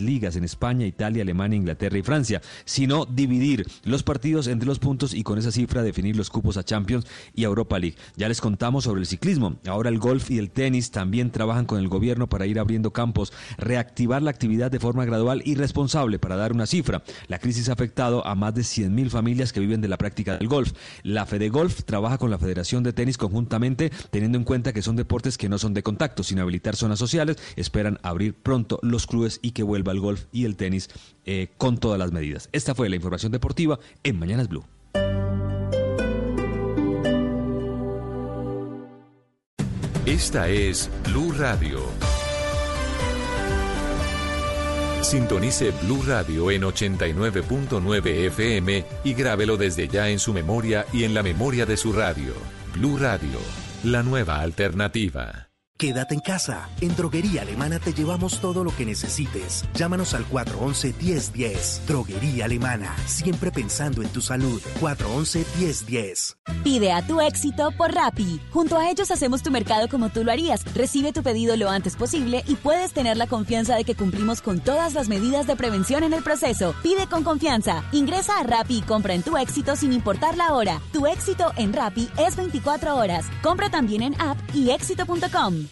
ligas en España, Italia, Alemania, Inglaterra y Francia, sino dividir los partidos entre los puntos y con esa cifra definir los cupos a Champions y Europa League. Ya les contamos sobre el ciclismo. Ahora el golf y el tenis también trabajan con el gobierno para ir abriendo campos, reactivar la actividad de forma gradual y responsable para dar una cifra. La crisis ha afectado a más de 100.000 familias que viven de la práctica del golf. La Fede Golf trabaja con la Federación de Tenis conjuntamente, teniendo en cuenta que son deportes que no son de contacto, sin habilitar zonas sociales. Esperan abrir pronto los clubes y que el golf y el tenis eh, con todas las medidas. Esta fue la información deportiva en Mañanas Blue. Esta es Blue Radio. Sintonice Blue Radio en 89.9 FM y grábelo desde ya en su memoria y en la memoria de su radio. Blue Radio, la nueva alternativa. Quédate en casa. En Droguería Alemana te llevamos todo lo que necesites. Llámanos al 411-1010. Droguería Alemana. Siempre pensando en tu salud. 411-1010. Pide a tu éxito por Rappi. Junto a ellos hacemos tu mercado como tú lo harías. Recibe tu pedido lo antes posible y puedes tener la confianza de que cumplimos con todas las medidas de prevención en el proceso. Pide con confianza. Ingresa a Rappi y compra en tu éxito sin importar la hora. Tu éxito en Rappi es 24 horas. Compra también en app y éxito.com.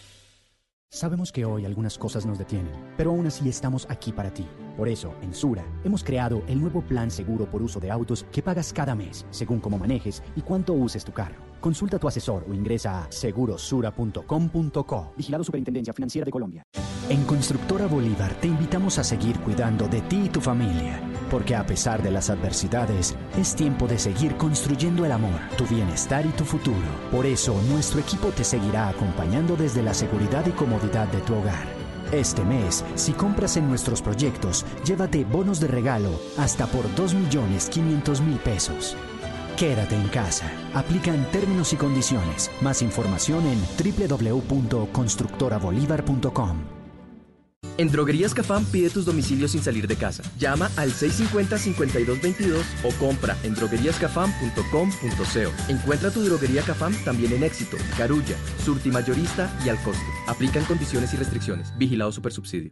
Sabemos que hoy algunas cosas nos detienen, pero aún así estamos aquí para ti. Por eso, en Sura, hemos creado el nuevo plan seguro por uso de autos que pagas cada mes, según cómo manejes y cuánto uses tu carro. Consulta a tu asesor o ingresa a segurosura.com.co. Vigilado Superintendencia Financiera de Colombia. En Constructora Bolívar te invitamos a seguir cuidando de ti y tu familia, porque a pesar de las adversidades, es tiempo de seguir construyendo el amor, tu bienestar y tu futuro. Por eso, nuestro equipo te seguirá acompañando desde la seguridad y comodidad de tu hogar. Este mes, si compras en nuestros proyectos, llévate bonos de regalo hasta por 2.500.000 pesos. Quédate en casa. Aplican términos y condiciones. Más información en www.constructorabolívar.com. En Droguerías Cafam pide tus domicilios sin salir de casa. Llama al 650-5222 o compra en drogueríascafam.com.co. Encuentra tu droguería Cafam también en Éxito, Carulla, Surti Mayorista y al costo. Aplican condiciones y restricciones. Vigilado Supersubsidio.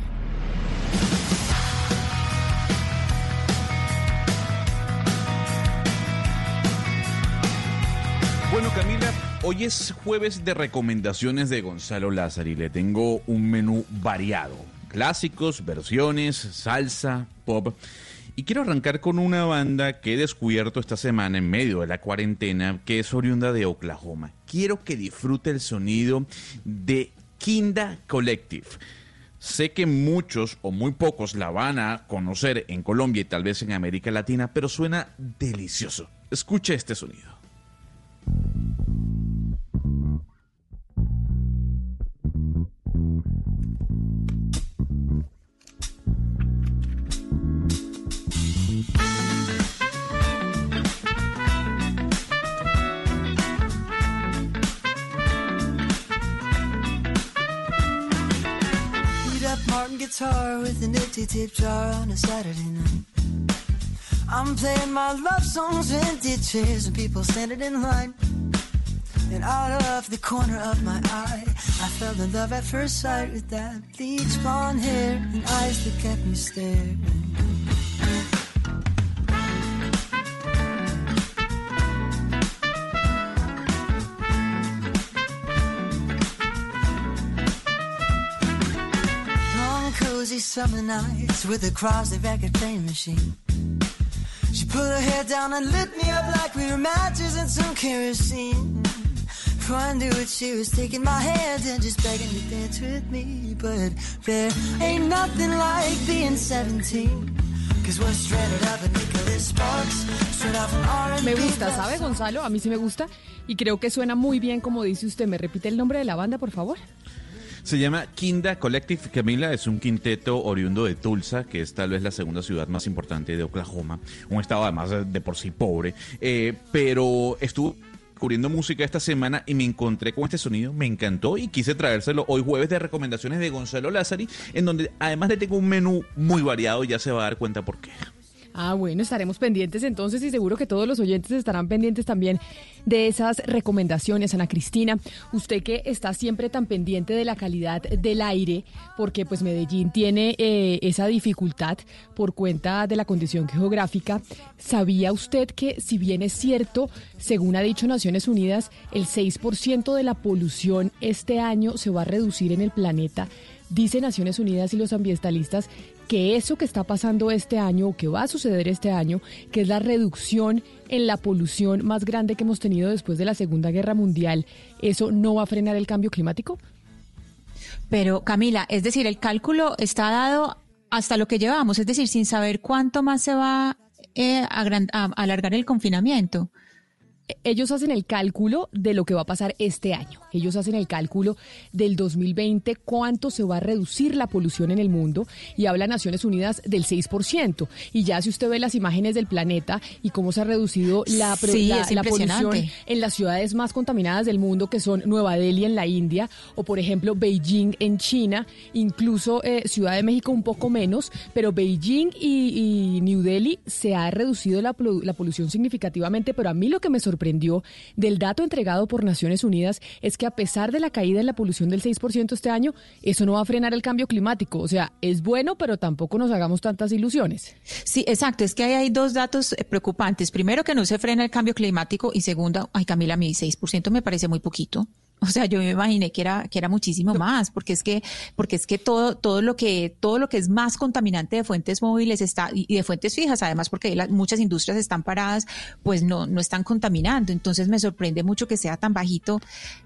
Hoy es jueves de recomendaciones de Gonzalo Lázari. Le tengo un menú variado. Clásicos, versiones, salsa, pop. Y quiero arrancar con una banda que he descubierto esta semana en medio de la cuarentena, que es oriunda de Oklahoma. Quiero que disfrute el sonido de Kinda Collective. Sé que muchos o muy pocos la van a conocer en Colombia y tal vez en América Latina, pero suena delicioso. Escuche este sonido. Guitar with an empty tip jar on a Saturday night. I'm playing my love songs in ditches and people standing in line. And out of the corner of my eye, I fell in love at first sight with that bleach blonde hair and eyes that kept me staring. Cozy summer nights with a Crosley record playing machine. She put her hair down and lit me up like we were matches and some kerosene. I knew it, she was taking my hand and just begging to dance with me. But there ain't nothing like being 17. Cause we're stranded up in Nicholas Sparks. Straight off an R&B Me gusta, ¿sabe. Gonzalo? A mí sí me gusta y creo que suena muy bien como dice usted. ¿Me repite el nombre de la banda, por favor? Se llama Kinda Collective Camila, es un quinteto oriundo de Tulsa, que es tal vez la segunda ciudad más importante de Oklahoma, un estado además de por sí pobre, eh, pero estuvo cubriendo música esta semana y me encontré con este sonido, me encantó y quise traérselo hoy jueves de recomendaciones de Gonzalo Lázari, en donde además le tengo un menú muy variado, ya se va a dar cuenta por qué. Ah, bueno, estaremos pendientes entonces y seguro que todos los oyentes estarán pendientes también de esas recomendaciones. Ana Cristina, usted que está siempre tan pendiente de la calidad del aire, porque pues Medellín tiene eh, esa dificultad por cuenta de la condición geográfica, ¿sabía usted que si bien es cierto, según ha dicho Naciones Unidas, el 6% de la polución este año se va a reducir en el planeta? Dice Naciones Unidas y los ambientalistas que eso que está pasando este año o que va a suceder este año, que es la reducción en la polución más grande que hemos tenido después de la Segunda Guerra Mundial, ¿eso no va a frenar el cambio climático? Pero Camila, es decir, el cálculo está dado hasta lo que llevamos, es decir, sin saber cuánto más se va eh, a, alargar el confinamiento. Ellos hacen el cálculo de lo que va a pasar este año. Ellos hacen el cálculo del 2020, cuánto se va a reducir la polución en el mundo y habla Naciones Unidas del 6%. Y ya si usted ve las imágenes del planeta y cómo se ha reducido la, Sí, la- es la polución en las ciudades más contaminadas del mundo, que son Nueva Delhi en la India o por ejemplo Beijing en China, incluso eh, Ciudad de México un poco menos, pero Beijing y, y New Delhi se ha reducido la, la polución significativamente, pero a mí lo que me sorprendió del dato entregado por Naciones Unidas es que a pesar de la caída en la polución del 6% este año, eso no va a frenar el cambio climático. O sea, es bueno, pero tampoco nos hagamos tantas ilusiones. Sí, exacto. Es que ahí hay dos datos eh, preocupantes. Primero, que no se frena el cambio climático y segundo, ay Camila, mí 6% me parece muy poquito. O sea, yo me imaginé que era que era muchísimo más, porque es que porque es que todo todo lo que todo lo que es más contaminante de fuentes móviles está y de fuentes fijas, además porque las, muchas industrias están paradas, pues no no están contaminando. Entonces me sorprende mucho que sea tan bajito.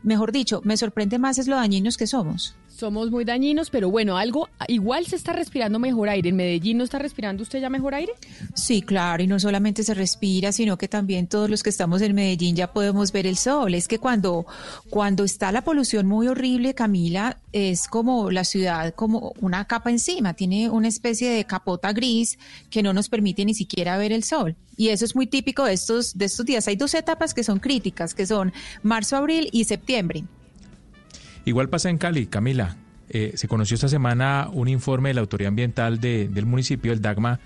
Mejor dicho, me sorprende más es lo dañinos que somos. Somos muy dañinos, pero bueno, algo igual se está respirando mejor aire. ¿En Medellín no está respirando usted ya mejor aire? Sí, claro, y no solamente se respira, sino que también todos los que estamos en Medellín ya podemos ver el sol. Es que cuando, cuando está la polución muy horrible, Camila, es como la ciudad, como una capa encima, tiene una especie de capota gris que no nos permite ni siquiera ver el sol. Y eso es muy típico de estos, de estos días. Hay dos etapas que son críticas, que son marzo, abril y septiembre. Igual pasa en Cali, Camila. Eh, se conoció esta semana un informe de la Autoridad Ambiental de- del municipio, el DAGMA,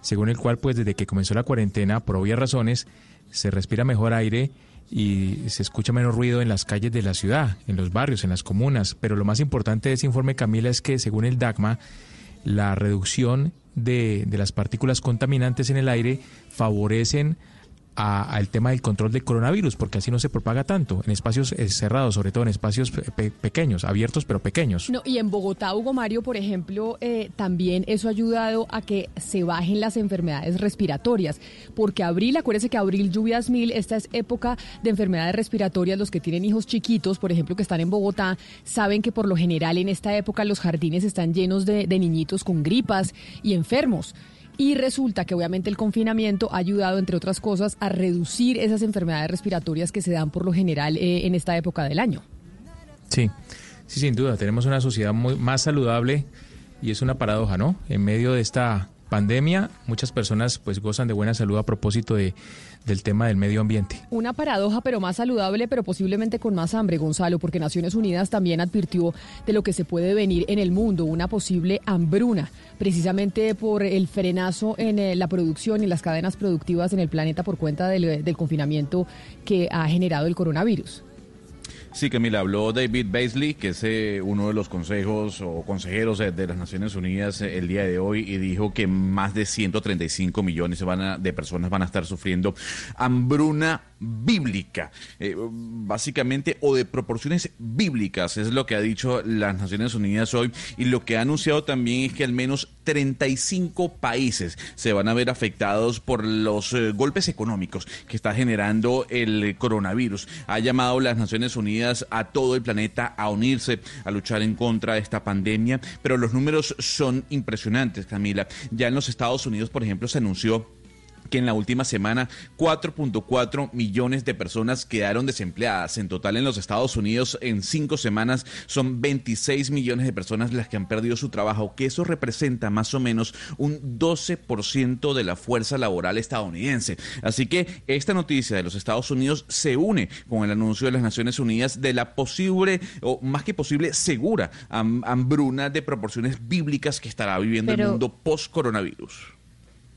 según el cual, pues desde que comenzó la cuarentena, por obvias razones, se respira mejor aire y se escucha menos ruido en las calles de la ciudad, en los barrios, en las comunas. Pero lo más importante de ese informe, Camila, es que según el DAGMA, la reducción de, de las partículas contaminantes en el aire favorecen al tema del control del coronavirus, porque así no se propaga tanto en espacios eh, cerrados, sobre todo en espacios pe- pe- pequeños, abiertos pero pequeños. No, y en Bogotá, Hugo Mario, por ejemplo, eh, también eso ha ayudado a que se bajen las enfermedades respiratorias, porque abril, acuérdese que abril lluvias mil, esta es época de enfermedades respiratorias, los que tienen hijos chiquitos, por ejemplo, que están en Bogotá, saben que por lo general en esta época los jardines están llenos de niñitos con gripas y enfermos. Y resulta que obviamente el confinamiento ha ayudado, entre otras cosas, a reducir esas enfermedades respiratorias que se dan por lo general eh, en esta época del año. Sí, sí, sin duda, tenemos una sociedad muy, más saludable y es una paradoja, ¿no? En medio de esta pandemia, muchas personas pues gozan de buena salud a propósito de, del tema del medio ambiente. Una paradoja, pero más saludable, pero posiblemente con más hambre, Gonzalo, porque Naciones Unidas también advirtió de lo que se puede venir en el mundo, una posible hambruna, precisamente por el frenazo en eh, la producción y las cadenas productivas en el planeta por cuenta del, del confinamiento que ha generado el coronavirus. Sí, Camila, habló David Beasley, que es eh, uno de los consejos o consejeros eh, de las Naciones Unidas eh, el día de hoy, y dijo que más de 135 millones van a- de personas van a estar sufriendo hambruna bíblica, básicamente, o de proporciones bíblicas, es lo que ha dicho las Naciones Unidas hoy, y lo que ha anunciado también es que al menos 35 países se van a ver afectados por los golpes económicos que está generando el coronavirus. Ha llamado las Naciones Naciones A todo el planeta a unirse a luchar en contra de esta pandemia, pero los números son impresionantes, Camila. Ya en los Estados Unidos, por ejemplo, se anunció que en la última semana 4.4 millones de personas quedaron desempleadas. En total en los Estados Unidos en cinco semanas son 26 millones de personas las que han perdido su trabajo, que eso representa más o menos un 12% de la fuerza laboral estadounidense. Así que esta noticia de los Estados Unidos se une con el anuncio de las Naciones Unidas de la posible, o más que posible, segura hambruna de proporciones bíblicas que estará viviendo el mundo post-coronavirus.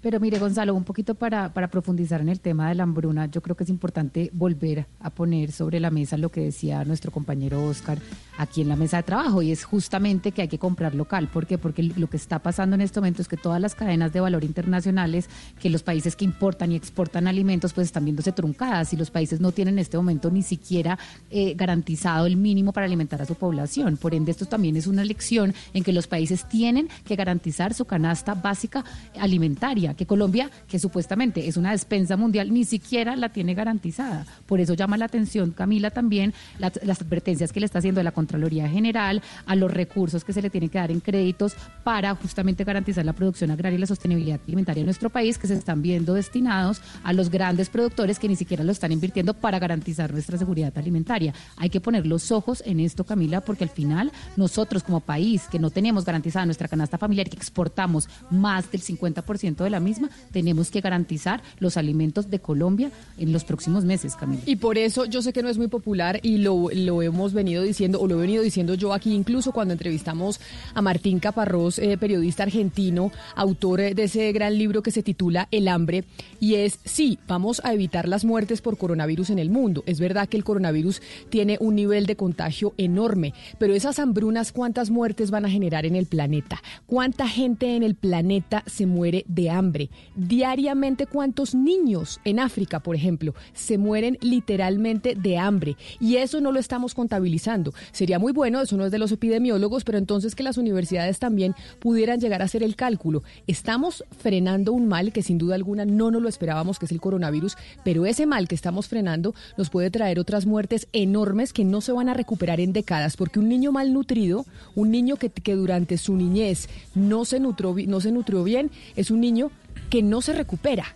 Pero mire, Gonzalo, un poquito para, para profundizar en el tema de la hambruna, yo creo que es importante volver a poner sobre la mesa lo que decía nuestro compañero Oscar aquí en la mesa de trabajo, y es justamente que hay que comprar local. ¿Por qué? Porque lo que está pasando en este momento es que todas las cadenas de valor internacionales, que los países que importan y exportan alimentos, pues están viéndose truncadas, y los países no tienen en este momento ni siquiera eh, garantizado el mínimo para alimentar a su población. Por ende, esto también es una lección en que los países tienen que garantizar su canasta básica alimentaria que Colombia, que supuestamente es una despensa mundial, ni siquiera la tiene garantizada. Por eso llama la atención, Camila, también las advertencias que le está haciendo la Contraloría General a los recursos que se le tienen que dar en créditos para justamente garantizar la producción agraria y la sostenibilidad alimentaria en nuestro país, que se están viendo destinados a los grandes productores que ni siquiera lo están invirtiendo para garantizar nuestra seguridad alimentaria. Hay que poner los ojos en esto, Camila, porque al final nosotros como país que no tenemos garantizada nuestra canasta familiar y que exportamos más del 50% de la misma, tenemos que garantizar los alimentos de Colombia en los próximos meses, Camila. Y por eso yo sé que no es muy popular y lo, lo hemos venido diciendo, o lo he venido diciendo yo aquí, incluso cuando entrevistamos a Martín Caparrós, eh, periodista argentino, autor de ese gran libro que se titula El hambre, y es, sí, vamos a evitar las muertes por coronavirus en el mundo. Es verdad que el coronavirus tiene un nivel de contagio enorme, pero esas hambrunas, ¿cuántas muertes van a generar en el planeta? ¿Cuánta gente en el planeta se muere de hambre? Diariamente, ¿cuántos niños en África, por ejemplo, se mueren literalmente de hambre? Y eso no lo estamos contabilizando. Sería muy bueno, eso no es de los epidemiólogos, pero entonces que las universidades también pudieran llegar a hacer el cálculo. Estamos frenando un mal que sin duda alguna no nos lo esperábamos, que es el coronavirus, pero ese mal que estamos frenando nos puede traer otras muertes enormes que no se van a recuperar en décadas, porque un niño malnutrido, un niño que, que durante su niñez no se, nutrió, no se nutrió bien, es un niño que no se recupera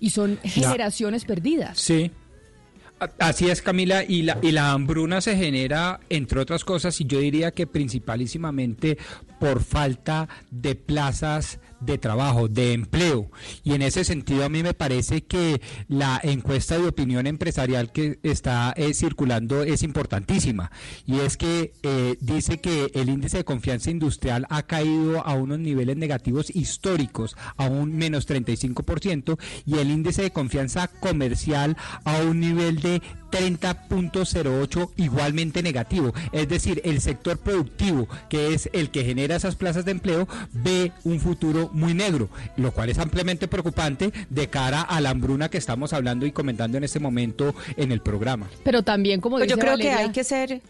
y son generaciones perdidas. Sí. Así es, Camila, y la, y la hambruna se genera, entre otras cosas, y yo diría que principalísimamente por falta de plazas de trabajo, de empleo. Y en ese sentido a mí me parece que la encuesta de opinión empresarial que está eh, circulando es importantísima. Y es que eh, dice que el índice de confianza industrial ha caído a unos niveles negativos históricos, a un menos 35%, y el índice de confianza comercial a un nivel de 30.08 igualmente negativo. Es decir, el sector productivo, que es el que genera esas plazas de empleo, ve un futuro muy negro, lo cual es ampliamente preocupante de cara a la hambruna que estamos hablando y comentando en este momento en el programa. Pero también, como pues Yo creo que hay que ser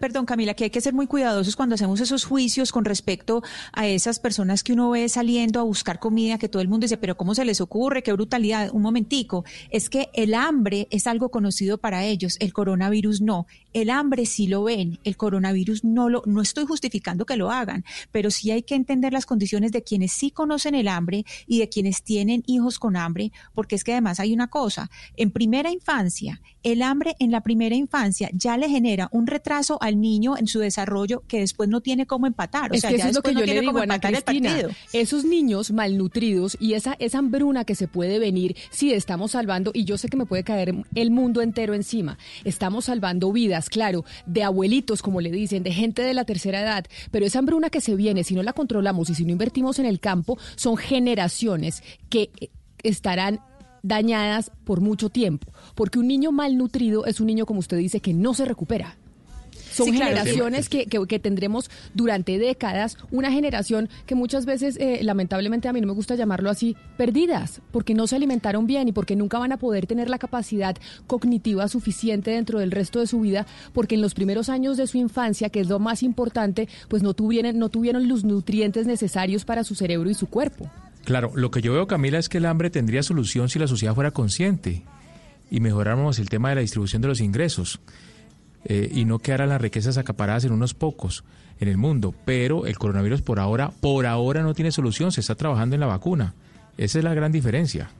Perdón, Camila, que hay que ser muy cuidadosos cuando hacemos esos juicios con respecto a esas personas que uno ve saliendo a buscar comida, que todo el mundo dice, pero ¿cómo se les ocurre? ¡Qué brutalidad! Un momentico, es que el hambre es algo conocido para ellos, el coronavirus no. El hambre sí lo ven, el coronavirus no lo, no estoy justificando que lo hagan, pero sí hay que entender las condiciones de quienes sí conocen el hambre y de quienes tienen hijos con hambre, porque es que además hay una cosa, en primera infancia, el hambre en la primera infancia ya le genera un retraso al niño en su desarrollo que después no tiene cómo empatar. O es sea, que eso es lo que yo le digo, Ana Cristina. Esos niños malnutridos y esa, esa hambruna que se puede venir, sí, estamos salvando, y yo sé que me puede caer el mundo entero encima. Estamos salvando vidas, claro, de abuelitos, como le dicen, de gente de la tercera edad, pero esa hambruna que se viene, si no la controlamos y si no invertimos en el campo, son generaciones que estarán dañadas por mucho tiempo, porque un niño malnutrido es un niño, como usted dice, que no se recupera. Son generaciones que, que, tendremos durante décadas, una generación que muchas veces, eh, lamentablemente a mí no me gusta llamarlo así, perdidas, porque no se alimentaron bien y porque nunca van a poder tener la capacidad cognitiva suficiente dentro del resto de su vida, porque en los primeros años de su infancia, que es lo más importante, pues no tuvieron, no tuvieron los nutrientes necesarios para su cerebro y su cuerpo. Claro, lo que yo veo, Camila, es que el hambre tendría solución si la sociedad fuera consciente y mejoráramos el tema de la distribución de los ingresos eh, y no quedaran las riquezas acaparadas en unos pocos en el mundo. Pero el coronavirus por ahora, por ahora no tiene solución, se está trabajando en la vacuna. Esa es la gran diferencia.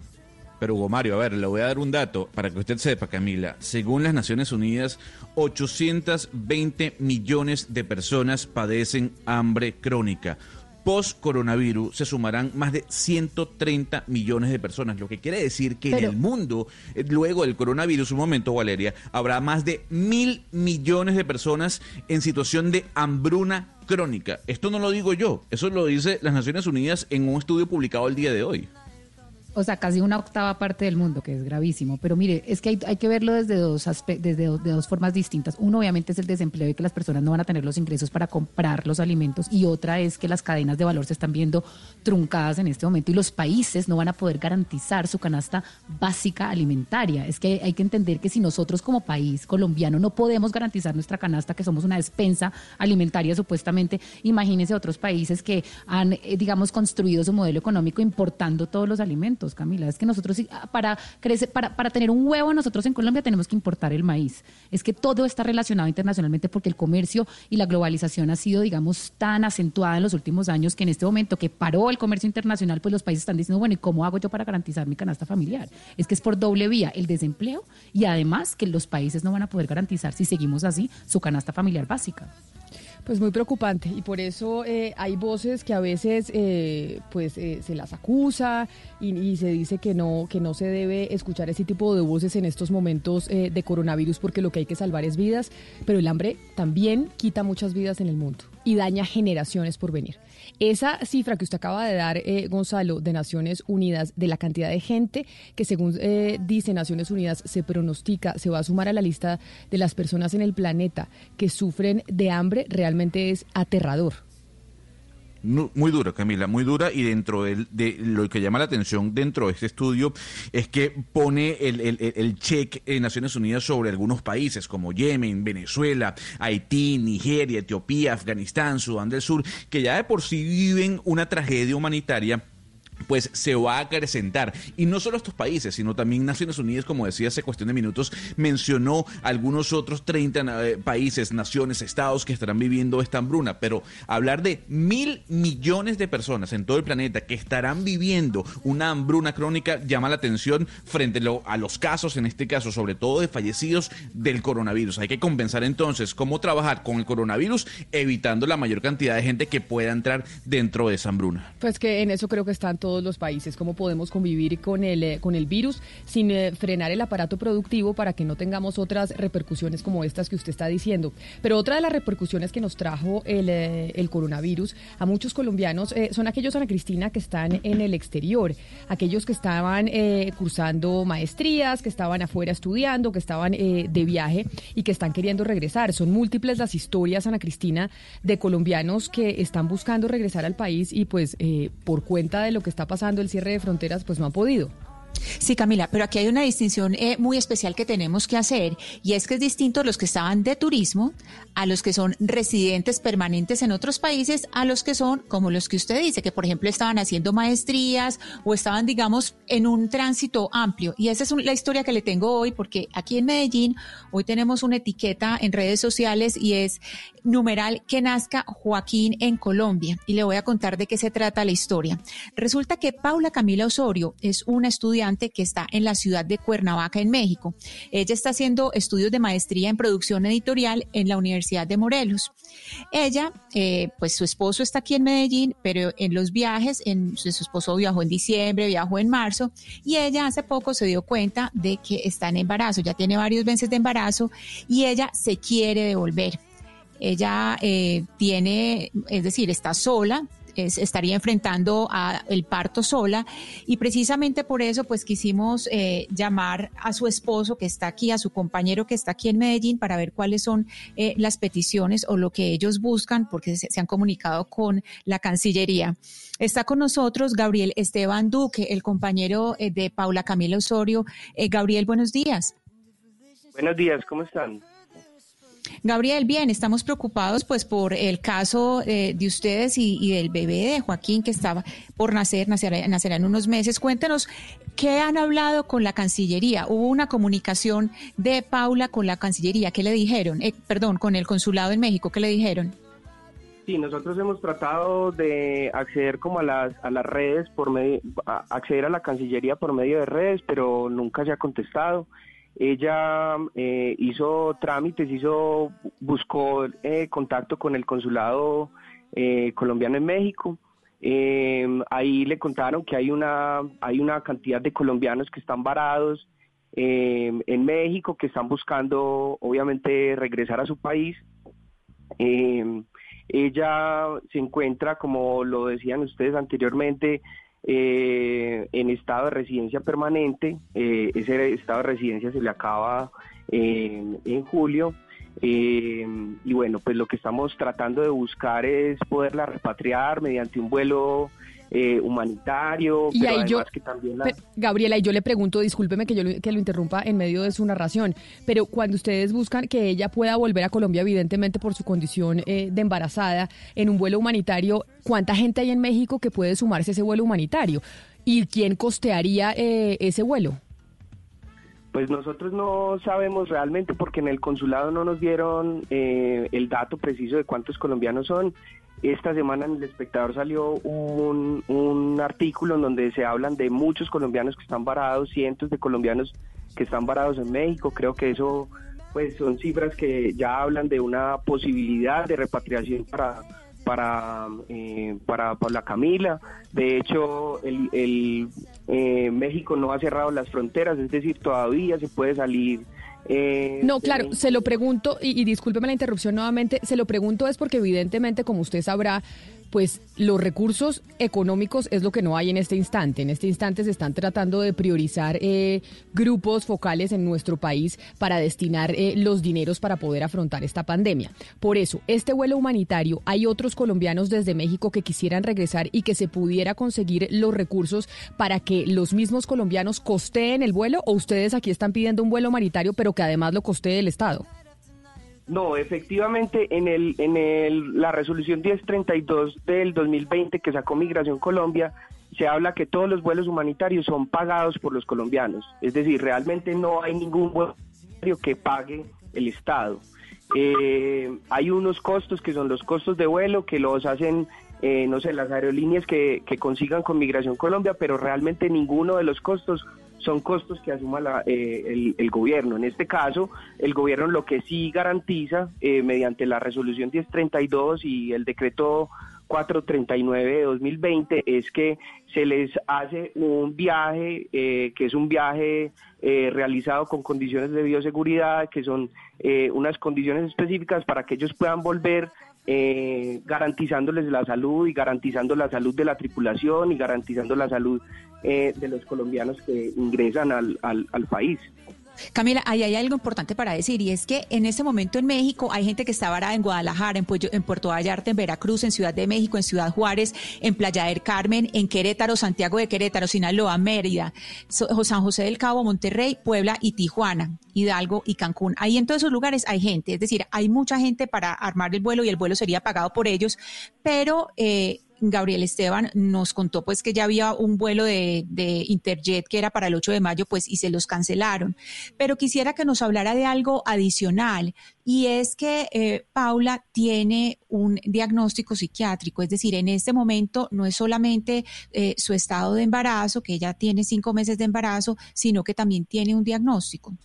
Pero Hugo Mario, a ver, le voy a dar un dato para que usted sepa, Camila. Según las Naciones Unidas, 820 millones de personas padecen hambre crónica. Post-coronavirus se sumarán más de 130 millones de personas, lo que quiere decir que en el mundo, eh, luego del coronavirus, un momento, Valeria, habrá más de mil millones de personas en situación de hambruna crónica. Esto no lo digo yo, eso lo dice las Naciones Unidas en un estudio publicado el día de hoy o sea, casi una octava parte del mundo, que es gravísimo. Pero mire, es que hay, hay que verlo desde dos desde dos, dos formas distintas. Uno, obviamente, es el desempleo y que las personas no van a tener los ingresos para comprar los alimentos. Y otra es que las cadenas de valor se están viendo truncadas en este momento y los países no van a poder garantizar su canasta básica alimentaria. Es que hay que entender que si nosotros como país colombiano no podemos garantizar nuestra canasta, que somos una despensa alimentaria supuestamente, imagínense otros países que han, eh, digamos, construido su modelo económico importando todos los alimentos. Camila. Es que nosotros, ah, para, crecer, para, para tener un huevo nosotros en Colombia tenemos que importar el maíz. Es que todo está relacionado internacionalmente porque el comercio y la globalización ha sido, digamos, tan acentuada en los últimos años que en este momento que paró el comercio internacional, pues los países están diciendo, bueno, ¿y cómo hago yo para garantizar mi canasta familiar? Es que es por doble vía el desempleo y además que los países no van a poder garantizar, si seguimos así, su canasta familiar básica. Pues muy preocupante y por eso eh, hay voces que a veces eh, pues eh, se las acusa y, se dice que no que no se debe escuchar ese tipo de voces en estos momentos de coronavirus porque lo que hay que salvar es vidas, pero el hambre también quita muchas vidas en el mundo y daña generaciones por venir. Esa cifra que usted acaba de dar, eh, Gonzalo, de Naciones Unidas, de la cantidad de gente que según eh, dice Naciones Unidas se pronostica, se va a sumar a la lista de las personas en el planeta que sufren de hambre, realmente es aterrador. Muy dura, Camila, muy dura. Y dentro de, lo que llama la atención dentro de este estudio es que pone el, el, el check en Naciones Unidas sobre algunos países como Yemen, Venezuela, Haití, Nigeria, Etiopía, Afganistán, Sudán del Sur, que ya de por sí viven una tragedia humanitaria pues se va a acrecentar. Y no solo estos países, sino también Naciones Unidas, como decía hace cuestión de minutos, mencionó algunos otros 30 eh, países, naciones, estados que estarán viviendo esta hambruna. Pero hablar de mil millones de personas en todo el planeta que estarán viviendo una hambruna crónica llama la atención frente a los casos, en este caso, sobre todo de fallecidos del coronavirus. Hay que compensar entonces cómo trabajar con el coronavirus, evitando la mayor cantidad de gente que pueda entrar dentro de esa hambruna. Pues que en eso creo que están todos todos los países, cómo podemos convivir con el, eh, con el virus sin eh, frenar el aparato productivo para que no tengamos otras repercusiones como estas que usted está diciendo. Pero otra de las repercusiones que nos trajo el, eh, el coronavirus a muchos colombianos son aquellos, Ana Cristina, que están en el exterior, aquellos que estaban cursando maestrías, que estaban afuera estudiando, que estaban de viaje y que están queriendo regresar. Son múltiples las historias, Ana Cristina, de colombianos que están buscando regresar al país y pues por cuenta de lo que está pasando el cierre de fronteras, pues no ha podido. Sí, Camila, pero aquí hay una distinción eh, muy especial que tenemos que hacer y es que es distinto los que estaban de turismo a los que son residentes permanentes en otros países, a los que son como los que usted dice, que por ejemplo estaban haciendo maestrías o estaban, digamos, en un tránsito amplio. Y esa es la historia que le tengo hoy porque aquí en Medellín hoy tenemos una etiqueta en redes sociales y es numeral que nazca Joaquín en Colombia. Y le voy a contar de qué se trata la historia. Resulta que Paula Camila Osorio es una estudiante que está en la ciudad de Cuernavaca, en México. Ella está haciendo estudios de maestría en producción editorial en la Universidad de Morelos. Ella, eh, pues su esposo está aquí en Medellín, pero en los viajes, en, su esposo viajó en diciembre, viajó en marzo, y ella hace poco se dio cuenta de que está en embarazo, ya tiene varios meses de embarazo, y ella se quiere devolver. Ella eh, tiene, es decir, está sola, estaría enfrentando a el parto sola y precisamente por eso pues quisimos eh, llamar a su esposo que está aquí, a su compañero que está aquí en Medellín para ver cuáles son eh, las peticiones o lo que ellos buscan porque se, han comunicado con la Cancillería. Está con nosotros Gabriel Esteban Duque, el compañero eh, de Paula Camila Osorio. Gabriel, buenos días. Buenos días, ¿cómo están? Gabriel, bien, estamos preocupados pues por el caso eh, de ustedes y, del bebé de Joaquín que estaba por nacer, nacerá, nacerá en unos meses. Cuéntenos, ¿qué han hablado con la Cancillería? ¿Hubo una comunicación de Paula con la Cancillería? ¿Qué le dijeron? Eh, perdón, con el Consulado en México, ¿qué le dijeron? Sí, nosotros hemos tratado de acceder como a las, a las redes, por medio, acceder a la Cancillería por medio de redes, pero nunca se ha contestado. Ella eh, hizo trámites, hizo, buscó eh, contacto con el consulado eh, colombiano en México. ahí le contaron que hay una, hay una cantidad de colombianos que están varados en México, que están buscando, obviamente, regresar a su país. Ella se encuentra, como lo decían ustedes anteriormente, eh, en estado de residencia permanente. Eh, ese estado de residencia se le acaba eh, en julio. y bueno, pues lo que estamos tratando de buscar es poderla repatriar mediante un vuelo eh, humanitario, y ahí yo, que también Gabriela, y yo le pregunto, discúlpeme que yo lo, que lo interrumpa en medio de su narración, pero cuando ustedes buscan que ella pueda volver a Colombia, evidentemente por su condición eh, de embarazada, en un vuelo humanitario, ¿cuánta gente hay en México que puede sumarse a ese vuelo humanitario? ¿Y quién costearía eh, ese vuelo? Pues nosotros no sabemos realmente porque en el consulado no nos dieron el dato preciso de cuántos colombianos son. Esta semana en El Espectador salió un, un artículo en donde se hablan de muchos colombianos que están varados, cientos de colombianos que están varados en México. Creo que eso pues son cifras que ya hablan de una posibilidad de repatriación para para eh, para Paula Camila. De hecho, el, el eh, México no ha cerrado las fronteras, es decir, todavía se puede salir eh, no, claro, se lo pregunto, y, y discúlpeme la interrupción nuevamente, se lo pregunto es porque evidentemente, como usted sabrá, pues los recursos económicos es lo que no hay en este instante. En este instante se están tratando de priorizar eh, grupos focales en nuestro país para destinar eh, los dineros para poder afrontar esta pandemia. Por eso, este vuelo humanitario, hay otros colombianos desde México que quisieran regresar y que se pudiera conseguir los recursos para que los mismos colombianos costeen el vuelo o ustedes aquí están pidiendo un vuelo humanitario pero que además lo costee el Estado. No, efectivamente, en, el, en el, la resolución 1032 del 2020 que sacó Migración Colombia, se habla que todos los vuelos humanitarios son pagados por los colombianos. Es decir, realmente no hay ningún vuelo que pague el Estado. Eh, hay unos costos que son los costos de vuelo que los hacen, eh, no sé, las aerolíneas que, que consigan con Migración Colombia, pero realmente ninguno de los costos son costos que asuma eh, el, gobierno. En este caso, el gobierno lo que sí garantiza eh, mediante la resolución 1032 y el decreto 439 de 2020 es que se les hace un viaje, eh, que es un viaje realizado con condiciones de bioseguridad, que son unas condiciones específicas para que ellos puedan volver eh, garantizándoles la salud y garantizando la salud de la tripulación y garantizando la salud eh, de los colombianos que ingresan al, al, al país. Camila, ahí hay algo importante para decir y es que en este momento en México hay gente que está varada en Guadalajara, en, en Puerto Vallarta, en Veracruz, en Ciudad de México, en Ciudad Juárez, en Playa del Carmen, en Querétaro, Santiago de Querétaro, Sinaloa, Mérida, San José del Cabo, Monterrey, Puebla y Tijuana, Hidalgo y Cancún. Ahí en todos esos lugares hay gente, es decir, hay mucha gente para armar el vuelo y el vuelo sería pagado por ellos, pero... Eh, Gabriel Esteban nos contó pues que ya había un vuelo de, Interjet que era para el 8 de mayo pues y se los cancelaron. Pero quisiera que nos hablara de algo adicional y es que eh, Paula tiene un diagnóstico psiquiátrico, es decir, en este momento no es solamente eh, su estado de embarazo, que ella tiene cinco meses de embarazo, sino que también tiene un diagnóstico.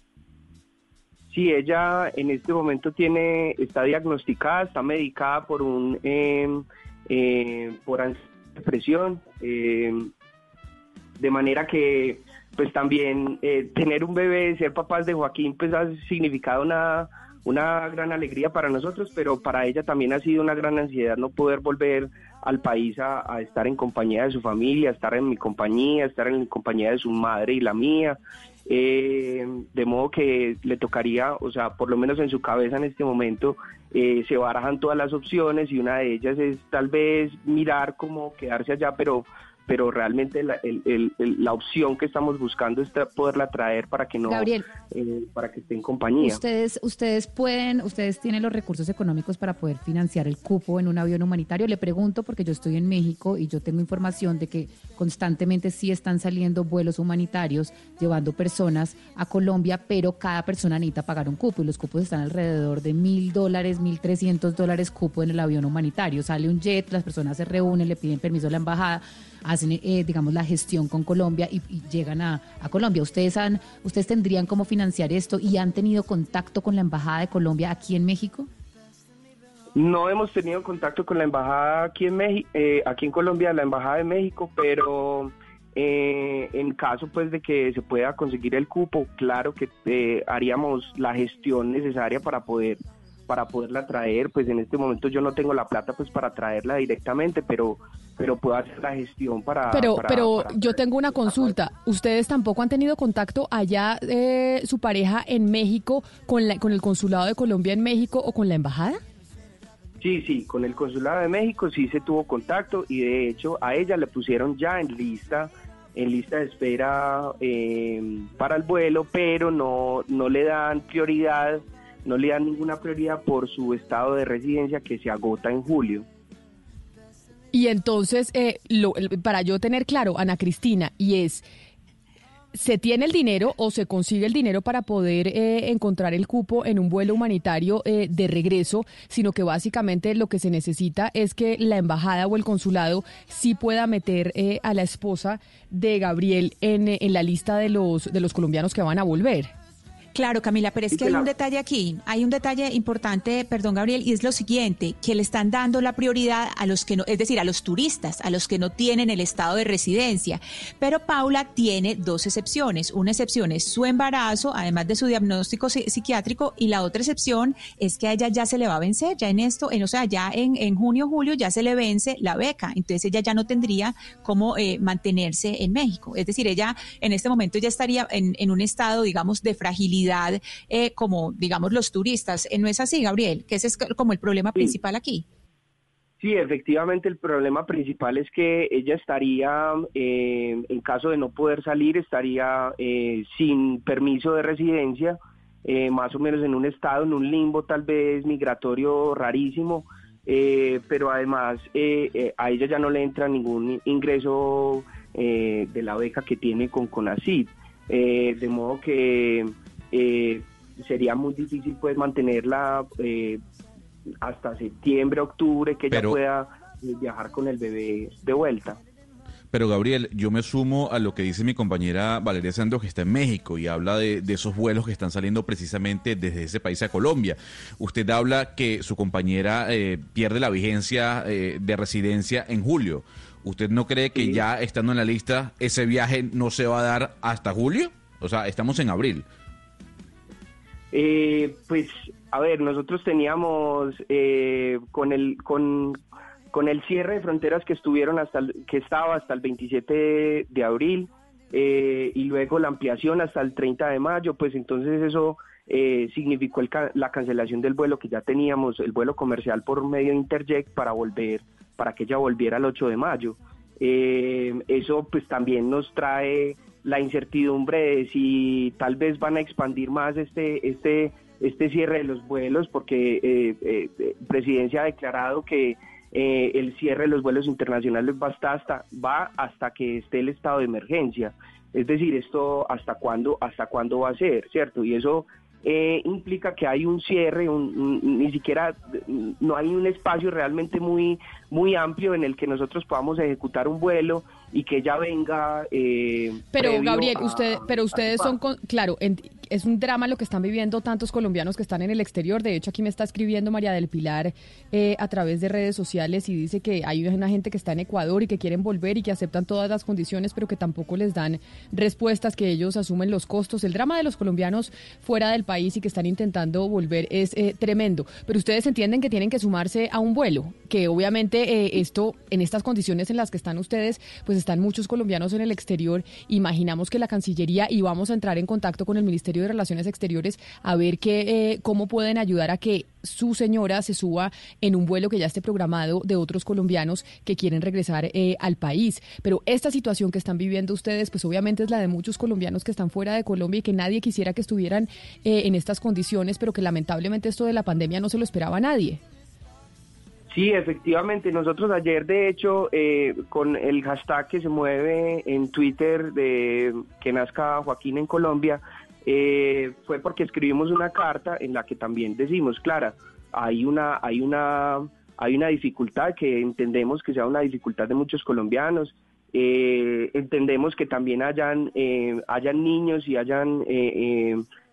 Sí, ella en este momento tiene, está diagnosticada, está medicada por un em, eh, por depresión, eh, de manera que pues también eh, tener un bebé, ser papás de Joaquín, pues ha significado una, una gran alegría para nosotros, pero para ella también ha sido una gran ansiedad no poder volver al país a, estar en compañía de su familia, estar en mi compañía, estar en compañía de su madre y la mía. Eh, de modo que le tocaría, o sea, por lo menos en su cabeza en este momento, eh, se barajan todas las opciones y una de ellas es tal vez mirar cómo quedarse allá, pero pero realmente la, el- el- el- la opción que estamos buscando es poderla traer para que no, Gabriel. eh, para que esté en compañía. Ustedes, ustedes pueden, ustedes tienen los recursos económicos para poder financiar el cupo en un avión humanitario. Le pregunto porque yo estoy en México y yo tengo información de que constantemente sí están saliendo vuelos humanitarios llevando personas a Colombia, pero cada persona necesita pagar un cupo y los cupos están alrededor de mil dólares, mil trescientos dólares cupo en el avión humanitario. Sale un jet, las personas se reúnen, le piden permiso a la embajada hacen, eh, digamos, la gestión con Colombia y, llegan a, a Colombia. ¿Ustedes, han, ¿Ustedes tendrían cómo financiar esto y han tenido contacto con la Embajada de Colombia aquí en México? No hemos tenido contacto con la embajada aquí en México, aquí en Colombia, la embajada de México, pero eh, en caso pues de que se pueda conseguir el cupo, claro que eh, haríamos la gestión necesaria para poder para poderla traer. Pues en este momento yo no tengo la plata pues para traerla directamente, pero pero puedo hacer la gestión para. Pero, para- pero para- yo tengo una consulta. ¿Ustedes tampoco han tenido contacto allá, eh, su pareja en México, con, la, con el consulado de Colombia en México o con la embajada? Sí, sí, con el Consulado de México sí se tuvo contacto y de hecho a ella le pusieron ya en lista, en lista de espera eh, para el vuelo, pero no, no le dan prioridad, no le dan ninguna prioridad por su estado de residencia que se agota en julio. Y entonces, eh, lo- para yo tener claro, Ana Cristina, y es, ¿se tiene el dinero o se consigue el dinero para poder eh, encontrar el cupo en un vuelo humanitario eh, de regreso, sino que básicamente lo que se necesita es que la embajada o el consulado sí pueda meter eh, a la esposa de Gabriel en, eh, en la lista de los, de los colombianos que van a volver? Claro, Camila, pero es que hay un detalle aquí, hay un detalle importante, perdón, Gabriel, y es lo siguiente, que le están dando la prioridad a los que no, es decir, a los turistas, a los que no tienen el estado de residencia. Pero Paula tiene dos excepciones. Una excepción es su embarazo, además de su diagnóstico psi- psiquiátrico, y la otra excepción es que a ella ya se le va a vencer, ya en esto, en, o sea, ya en, en junio, julio ya se le vence la beca, entonces ella ya no tendría cómo eh, mantenerse en México. Es decir, ella en este momento ya estaría en, en un estado, digamos, de fragilidad eh, como, digamos, los turistas. Eh, ¿No es así, Gabriel? Que ese es como el problema principal aquí. Sí, efectivamente el problema principal es que ella estaría, eh, en caso de no poder salir, estaría eh, sin permiso de residencia, eh, más o menos en un estado, en un limbo tal vez migratorio rarísimo, pero además a ella ya no le entra ningún ingreso de la beca que tiene con CONACYT, de modo que eh, sería muy difícil pues mantenerla eh, hasta septiembre, octubre, que ella pueda eh, viajar con el bebé de vuelta. Pero Gabriel, yo me sumo a lo que dice mi compañera Valeria Santos, que está en México y habla de, de esos vuelos que están saliendo precisamente desde ese país a Colombia. Usted habla que su compañera eh, pierde la vigencia eh, de residencia en julio. ¿Usted no cree que ya estando en la lista ese viaje no se va a dar hasta julio? O sea, estamos en abril. Eh, pues, a ver, nosotros teníamos eh, con el con, con el cierre de fronteras que estuvieron hasta el- que estaba hasta el 27 de abril eh, y luego la ampliación hasta el 30 de mayo, pues entonces eso eh, significó el la cancelación del vuelo que ya teníamos, el vuelo comercial por medio de Interjet para volver, para que ella volviera el 8 de mayo. Eh, eso pues también nos trae la incertidumbre de si tal vez van a expandir más este este este cierre de los vuelos porque eh, eh, eh, presidencia ha declarado que eh, el cierre de los vuelos internacionales va hasta, va hasta que esté el estado de emergencia. Es decir esto hasta cuándo hasta cuándo va a ser cierto y eso eh, implica que hay un cierre, un- ni siquiera no hay un espacio realmente muy muy amplio en el que nosotros podamos ejecutar un vuelo y que ella venga. eh, Pero Gabriel, a- usted, pero ustedes son, con- claro, en- es un drama lo que están viviendo tantos colombianos que están en el exterior. De hecho, aquí me está escribiendo María del Pilar eh, a través de redes sociales y dice que hay una gente que está en Ecuador y que quieren volver y que aceptan todas las condiciones, pero que tampoco les dan respuestas, que ellos asumen los costos. El drama de los colombianos fuera del país y que están intentando volver es eh, tremendo. Pero ustedes entienden que tienen que sumarse a un vuelo, que obviamente eh, esto, en estas condiciones en las que están ustedes, pues están muchos colombianos en el exterior. Imaginamos que la Cancillería y vamos a entrar en contacto con el Ministerio de Relaciones Exteriores a ver qué, eh, cómo pueden ayudar a que su señora se suba en un vuelo que ya esté programado de otros colombianos que quieren regresar eh, al país. Pero esta situación que están viviendo ustedes, pues obviamente es la de muchos colombianos que están fuera de Colombia y que nadie quisiera que estuvieran eh, en estas condiciones, pero que lamentablemente esto de la pandemia no se lo esperaba nadie. Sí, efectivamente. Nosotros ayer, de hecho, eh, con el hashtag que se mueve en Twitter de que nazca Joaquín en Colombia, eh, fue porque escribimos una carta en la que también decimos, Clara, hay una, hay una, hay una dificultad que entendemos que sea una dificultad de muchos colombianos. Eh, entendemos que también hayan, hayan niños y hayan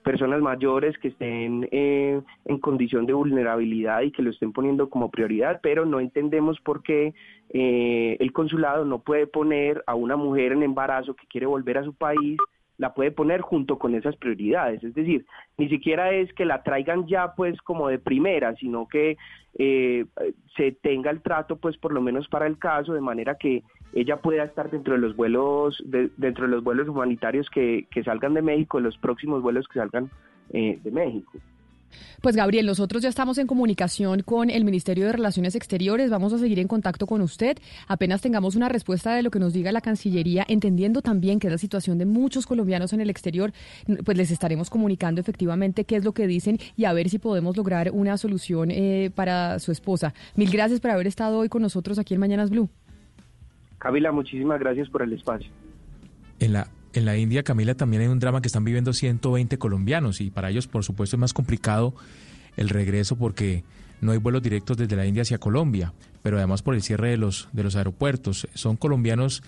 personas mayores que estén eh, en condición de vulnerabilidad y que lo estén poniendo como prioridad, pero no entendemos por qué eh, el consulado no puede poner a una mujer en embarazo que quiere volver a su país la puede poner junto con esas prioridades. Es decir, ni siquiera es que la traigan ya pues como de primera, sino que eh, se tenga el trato pues por lo menos para el caso, de manera que ella pueda estar dentro de los vuelos, dentro de los vuelos humanitarios que, que, salgan de México, los próximos vuelos que salgan eh, de México. Pues Gabriel, nosotros ya estamos en comunicación con el Ministerio de Relaciones Exteriores. Vamos a seguir en contacto con usted. Apenas tengamos una respuesta de lo que nos diga la Cancillería, entendiendo también que es la situación de muchos colombianos en el exterior, pues les estaremos comunicando efectivamente qué es lo que dicen y a ver si podemos lograr una solución eh, para su esposa. Mil gracias por haber estado hoy con nosotros aquí en Mañanas Blue. Camila, muchísimas gracias por el espacio. En la, en la India, Camila, también hay un drama que están viviendo 120 colombianos y para ellos, por supuesto, es más complicado el regreso porque no hay vuelos directos desde la India hacia Colombia, pero además por el cierre de los, de los aeropuertos. Son colombianos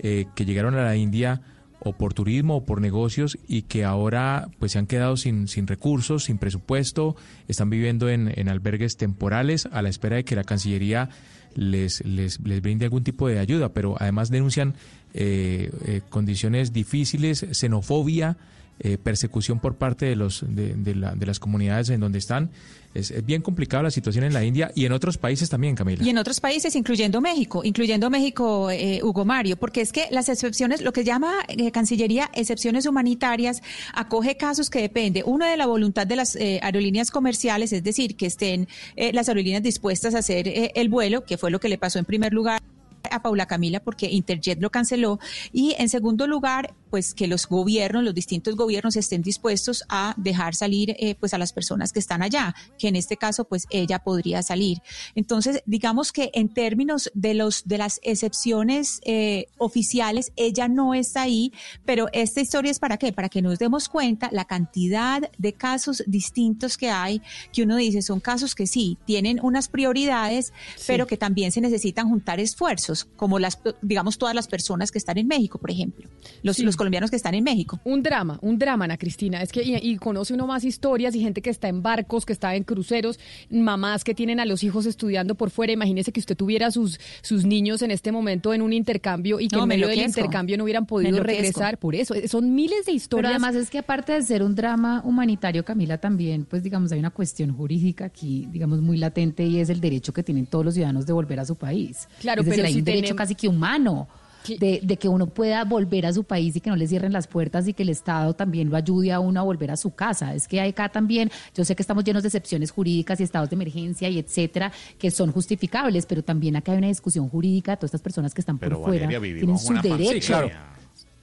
eh, que llegaron a la India o por turismo o por negocios y que ahora pues se han quedado sin, sin recursos, sin presupuesto, están viviendo en, en albergues temporales a la espera de que la Cancillería les, les, les brinde algún tipo de ayuda, pero además denuncian eh, eh, condiciones difíciles, xenofobia, eh, persecución por parte de, los, de, la, de, las comunidades en donde están. Es, bien complicada la situación en la India y en otros países también, Camila. Y en otros países, incluyendo México, incluyendo México, eh, Hugo Mario, porque es que las excepciones, lo que llama eh, Cancillería excepciones humanitarias, acoge casos que depende, uno de la voluntad de las eh, aerolíneas comerciales, es decir, que estén las aerolíneas dispuestas a hacer el vuelo, que fue lo que le pasó en primer lugar a Paula Camila porque Interjet lo canceló y en segundo lugar pues que los gobiernos, los distintos gobiernos estén dispuestos a dejar salir eh, pues a las personas que están allá, que en este caso pues ella podría salir. Entonces, digamos que en términos de los de las excepciones eh, oficiales, ella no está ahí, pero esta historia es para qué? Para que nos demos cuenta la cantidad de casos distintos que hay, que uno dice son casos que sí tienen unas prioridades, sí. pero que también se necesitan juntar esfuerzos, como las digamos todas las personas que están en México, por ejemplo. Los, sí. los colombianos que están en México. Un drama, un drama, Ana Cristina. Es que y, y, conoce uno más historias y gente que está en barcos, que está en cruceros, mamás que tienen a los hijos estudiando por fuera. Imagínese que usted tuviera sus, sus niños en este momento en un intercambio y que no, en medio del intercambio no hubieran podido regresar. Por eso, son miles de historias. Pero además es que aparte de ser un drama humanitario, Camila, también, pues digamos, hay una cuestión jurídica aquí, digamos, muy latente y es el derecho que tienen todos los ciudadanos de volver a su país. Claro, es decir, pero hay si un derecho tenemos... casi que humano de, de, que uno pueda volver a su país y que no le cierren las puertas y que el Estado también lo ayude a uno a volver a su casa. Es que acá también, yo sé que estamos llenos de excepciones jurídicas y estados de emergencia y etcétera, que son justificables, pero también acá hay una discusión jurídica de todas estas personas que están pero por Valeria, fuera, tienen sus derechos.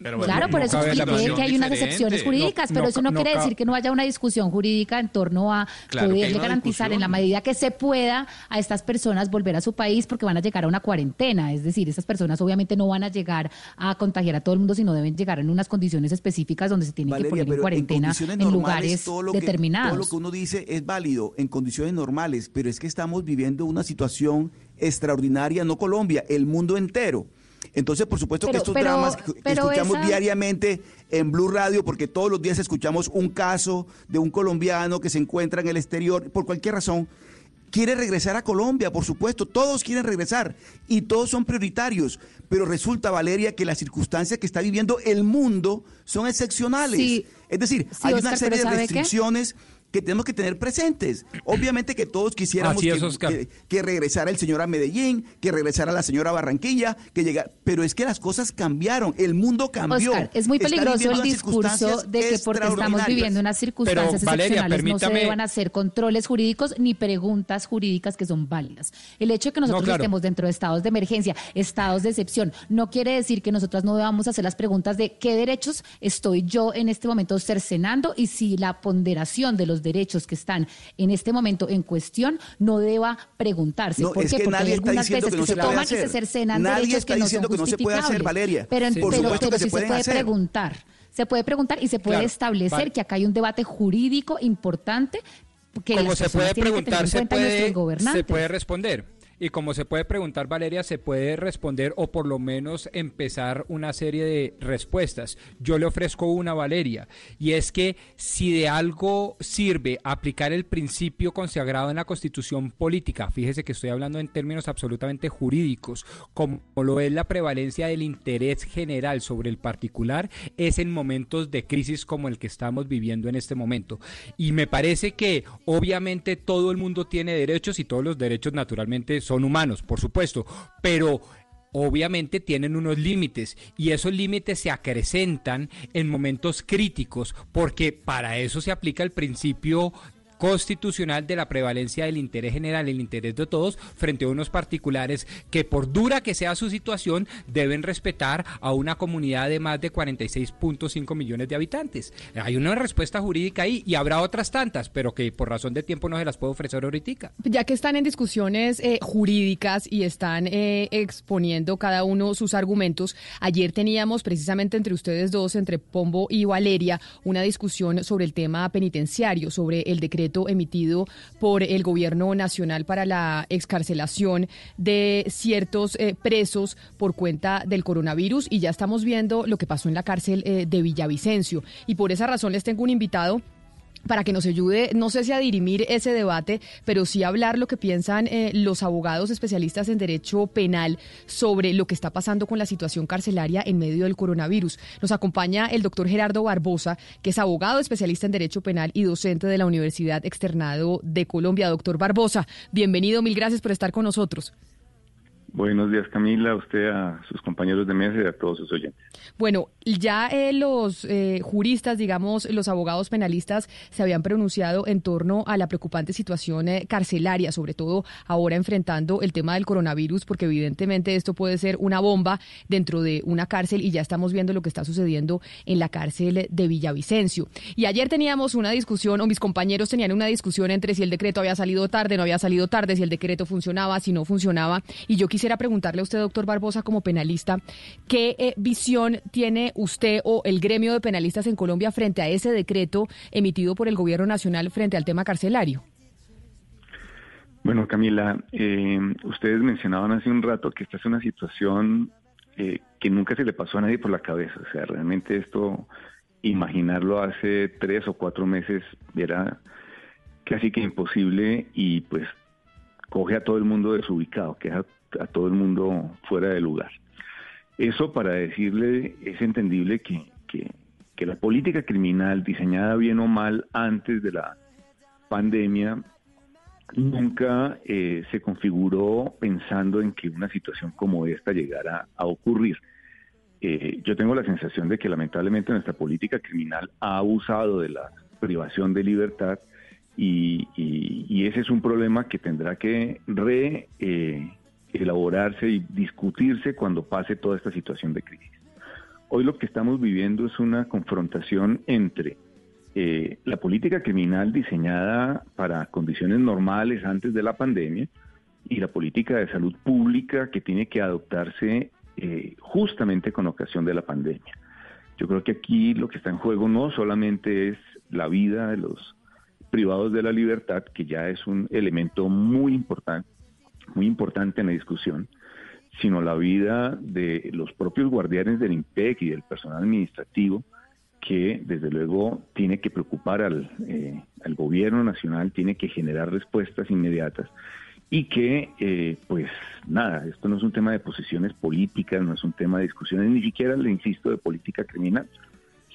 Claro. Pero bueno, claro, por eso expliqué que hay unas excepciones jurídicas, no, pero no, eso no, no, quiere decir que no haya una discusión jurídica en torno a Claro, poderle garantizar en la medida que se pueda a estas personas volver a su país porque van a llegar a una cuarentena. Es decir, estas personas obviamente no van a llegar a contagiar a todo el mundo, sino deben llegar en unas condiciones específicas donde se tienen Valeria, que poner en cuarentena en, lugares todo lo que- determinados. todo lo que uno dice es válido en condiciones normales, pero es que estamos viviendo una situación extraordinaria, no Colombia, el mundo entero. Entonces, por supuesto que estos pero- dramas que, escuchamos esa- diariamente en Blue Radio, porque todos los días escuchamos un caso de un colombiano que se encuentra en el exterior, por cualquier razón, quiere regresar a Colombia, por supuesto, todos quieren regresar y todos son prioritarios, pero resulta, Valeria, que las circunstancias que está viviendo el mundo son excepcionales. Sí. Es decir, Sí, hay Oscar, una serie de ¿sabe qué? Que tenemos que tener presentes. Obviamente que todos quisiéramos Así es, que, que- que regresara el señor a Medellín, que regresara la señora a Barranquilla, que llegara, pero es que las cosas cambiaron, el mundo cambió. Oscar, es muy peligroso el discurso de que porque estamos viviendo unas circunstancias Pero, Valeria, excepcionales no se deban hacer controles jurídicos ni preguntas jurídicas que son válidas. El hecho de que nosotros claro. estemos dentro de estados de emergencia, estados de excepción, no quiere decir que nosotras no debamos hacer las preguntas de qué derechos estoy yo en este momento cercenando y si la ponderación de los derechos que están en este momento en cuestión no deba preguntarse. No, ¿Por es qué? que Porque nadie hay algunas veces que no que se se toman y se hacer. cercenan Nadie derechos está que no diciendo son que no se puede hacer. Valeria. Pero, Por pero- supuesto pero que se sí se pueden puede hacer. preguntar. Se puede preguntar y se puede Claro, establecer vale. que acá hay un debate jurídico importante que como se puede tienen que tener preguntar, en se cuenta puede, se puede responder. Y como se puede preguntar, Valeria, se puede responder o por lo menos empezar una serie de respuestas. Yo le ofrezco una, Valeria, y es que si de algo sirve aplicar el principio consagrado en la constitución política, fíjese que estoy hablando en términos absolutamente jurídicos, como lo es la prevalencia del interés general sobre el particular, es en momentos de crisis como el que estamos viviendo en este momento. Y me parece que obviamente todo el mundo tiene derechos y todos los derechos naturalmente son humanos, por supuesto, pero obviamente tienen unos límites y esos límites se acrecentan en momentos críticos porque para eso se aplica el principio constitucional de la prevalencia del interés general, el interés de todos, frente a unos particulares que por dura que sea su situación, deben respetar a una comunidad de más de 46.5 millones de habitantes. Hay una respuesta jurídica ahí y habrá otras tantas, pero que por razón de tiempo no se las puedo ofrecer ahorita. Ya que están en discusiones eh, jurídicas y están eh, exponiendo cada uno sus argumentos, ayer teníamos precisamente entre ustedes dos, entre Pombo y Valeria, una discusión sobre el tema penitenciario, sobre el decreto emitido por el gobierno nacional para la excarcelación de ciertos eh, presos por cuenta del coronavirus y ya estamos viendo lo que pasó en la cárcel eh, de Villavicencio. Y por esa razón les tengo un invitado para que nos ayude, no sé si a dirimir ese debate, pero sí hablar lo que piensan eh, los abogados especialistas en derecho penal sobre lo que está pasando con la situación carcelaria en medio del coronavirus. Nos acompaña el doctor Gerardo Barbosa, que es abogado especialista en derecho penal y docente de la Universidad Externado de Colombia. Doctor Barbosa, bienvenido, mil gracias por estar con nosotros. Buenos días, Camila, a usted, a sus compañeros de mesa y a todos sus oyentes. Bueno, ya eh, los eh, juristas, digamos, los abogados penalistas se habían pronunciado en torno a la preocupante situación eh, carcelaria, sobre todo ahora enfrentando el tema del coronavirus, porque evidentemente esto puede ser una bomba dentro de una cárcel y ya estamos viendo lo que está sucediendo en la cárcel de Villavicencio. Y ayer teníamos una discusión, o mis compañeros tenían una discusión entre si el decreto había salido tarde, no había salido tarde, si el decreto funcionaba, si no funcionaba, y yo quisiera preguntarle a usted, doctor Barbosa, como penalista, ¿qué eh, visión tiene usted o el gremio de penalistas en Colombia frente a ese decreto emitido por el gobierno nacional frente al tema carcelario? Bueno, Camila, eh, ustedes mencionaban hace un rato que esta es una situación eh, que nunca se le pasó a nadie por la cabeza. O sea, realmente esto, imaginarlo hace tres o cuatro meses era casi que imposible y pues coge a todo el mundo desubicado, que a, todo el mundo fuera de lugar. Eso para decirle, es entendible que, que, la política criminal diseñada bien o mal antes de la pandemia nunca eh, se configuró pensando en que una situación como esta llegara a ocurrir. Eh, yo tengo la sensación de que lamentablemente nuestra política criminal ha abusado de la privación de libertad y ese es un problema que tendrá que re, eh, elaborarse y discutirse cuando pase toda esta situación de crisis. Hoy lo que estamos viviendo es una confrontación entre eh, la política criminal diseñada para condiciones normales antes de la pandemia y la política de salud pública que tiene que adoptarse eh, justamente con ocasión de la pandemia. Yo creo que aquí lo que está en juego no solamente es la vida de los privados de la libertad, que ya es un elemento muy importante, muy importante en la discusión, sino la vida de los propios guardianes del IMPEC y del personal administrativo, que desde luego tiene que preocupar al, eh, al gobierno nacional, tiene que generar respuestas inmediatas y que, eh, pues nada, esto no es un tema de posiciones políticas, no es un tema de discusiones, ni siquiera, le insisto, de política criminal,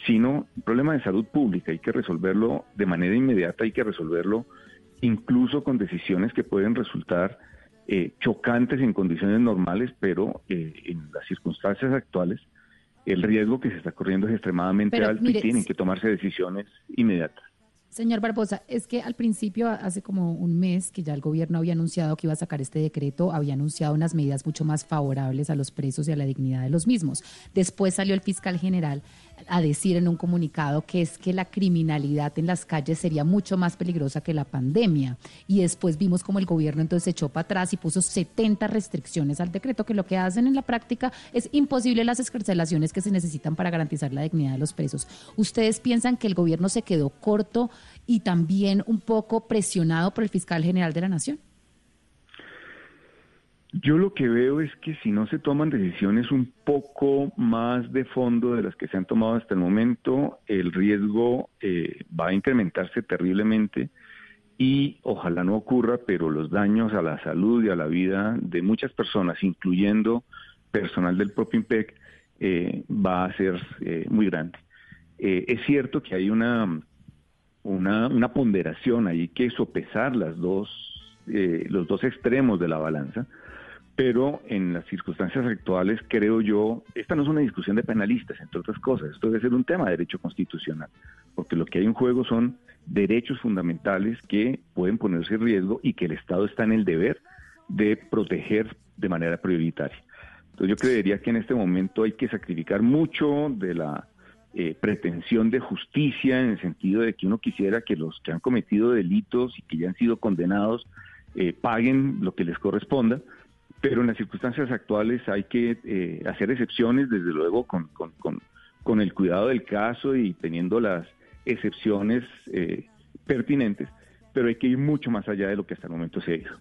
sino un problema de salud pública. Hay que resolverlo de manera inmediata, hay que resolverlo incluso con decisiones que pueden resultar eh, chocantes en condiciones normales, pero eh, en las circunstancias actuales el riesgo que se está corriendo es extremadamente Pero, alto mire, y tienen que tomarse decisiones inmediatas. Señor Barbosa, es que al principio, hace como un mes, que ya el gobierno había anunciado que iba a sacar este decreto, había anunciado unas medidas mucho más favorables a los presos y a la dignidad de los mismos. Después salió el fiscal general a decir en un comunicado que es que la criminalidad en las calles sería mucho más peligrosa que la pandemia. Y después vimos como el gobierno entonces se echó para atrás y puso 70 restricciones al decreto, que lo que hacen en la práctica es imposible las escarcelaciones que se necesitan para garantizar la dignidad de los presos. ¿Ustedes piensan que el gobierno se quedó corto y también un poco presionado por el fiscal general de la Nación? Yo lo que veo es que si no se toman decisiones un poco más de fondo de las que se han tomado hasta el momento, el riesgo eh, va a incrementarse terriblemente y ojalá no ocurra, pero los daños a la salud y a la vida de muchas personas, incluyendo personal del propio IMPEC, eh, va a ser eh, muy grande. Eh, es cierto que hay una, una, ponderación, hay que sopesar las dos, eh, los dos extremos de la balanza, pero en las circunstancias actuales creo yo, esta no es una discusión de penalistas, entre otras cosas, esto debe ser un tema de derecho constitucional, porque lo que hay en juego son derechos fundamentales que pueden ponerse en riesgo y que el Estado está en el deber de proteger de manera prioritaria. Entonces yo creería que en este momento hay que sacrificar mucho de la eh, pretensión de justicia en el sentido de que uno quisiera que los que han cometido delitos y que ya han sido condenados eh, paguen lo que les corresponda, pero en las circunstancias actuales hay que eh, hacer excepciones, desde luego, con, con, con, con el cuidado del caso y teniendo las excepciones eh, pertinentes, pero hay que ir mucho más allá de lo que hasta el momento se ha ido.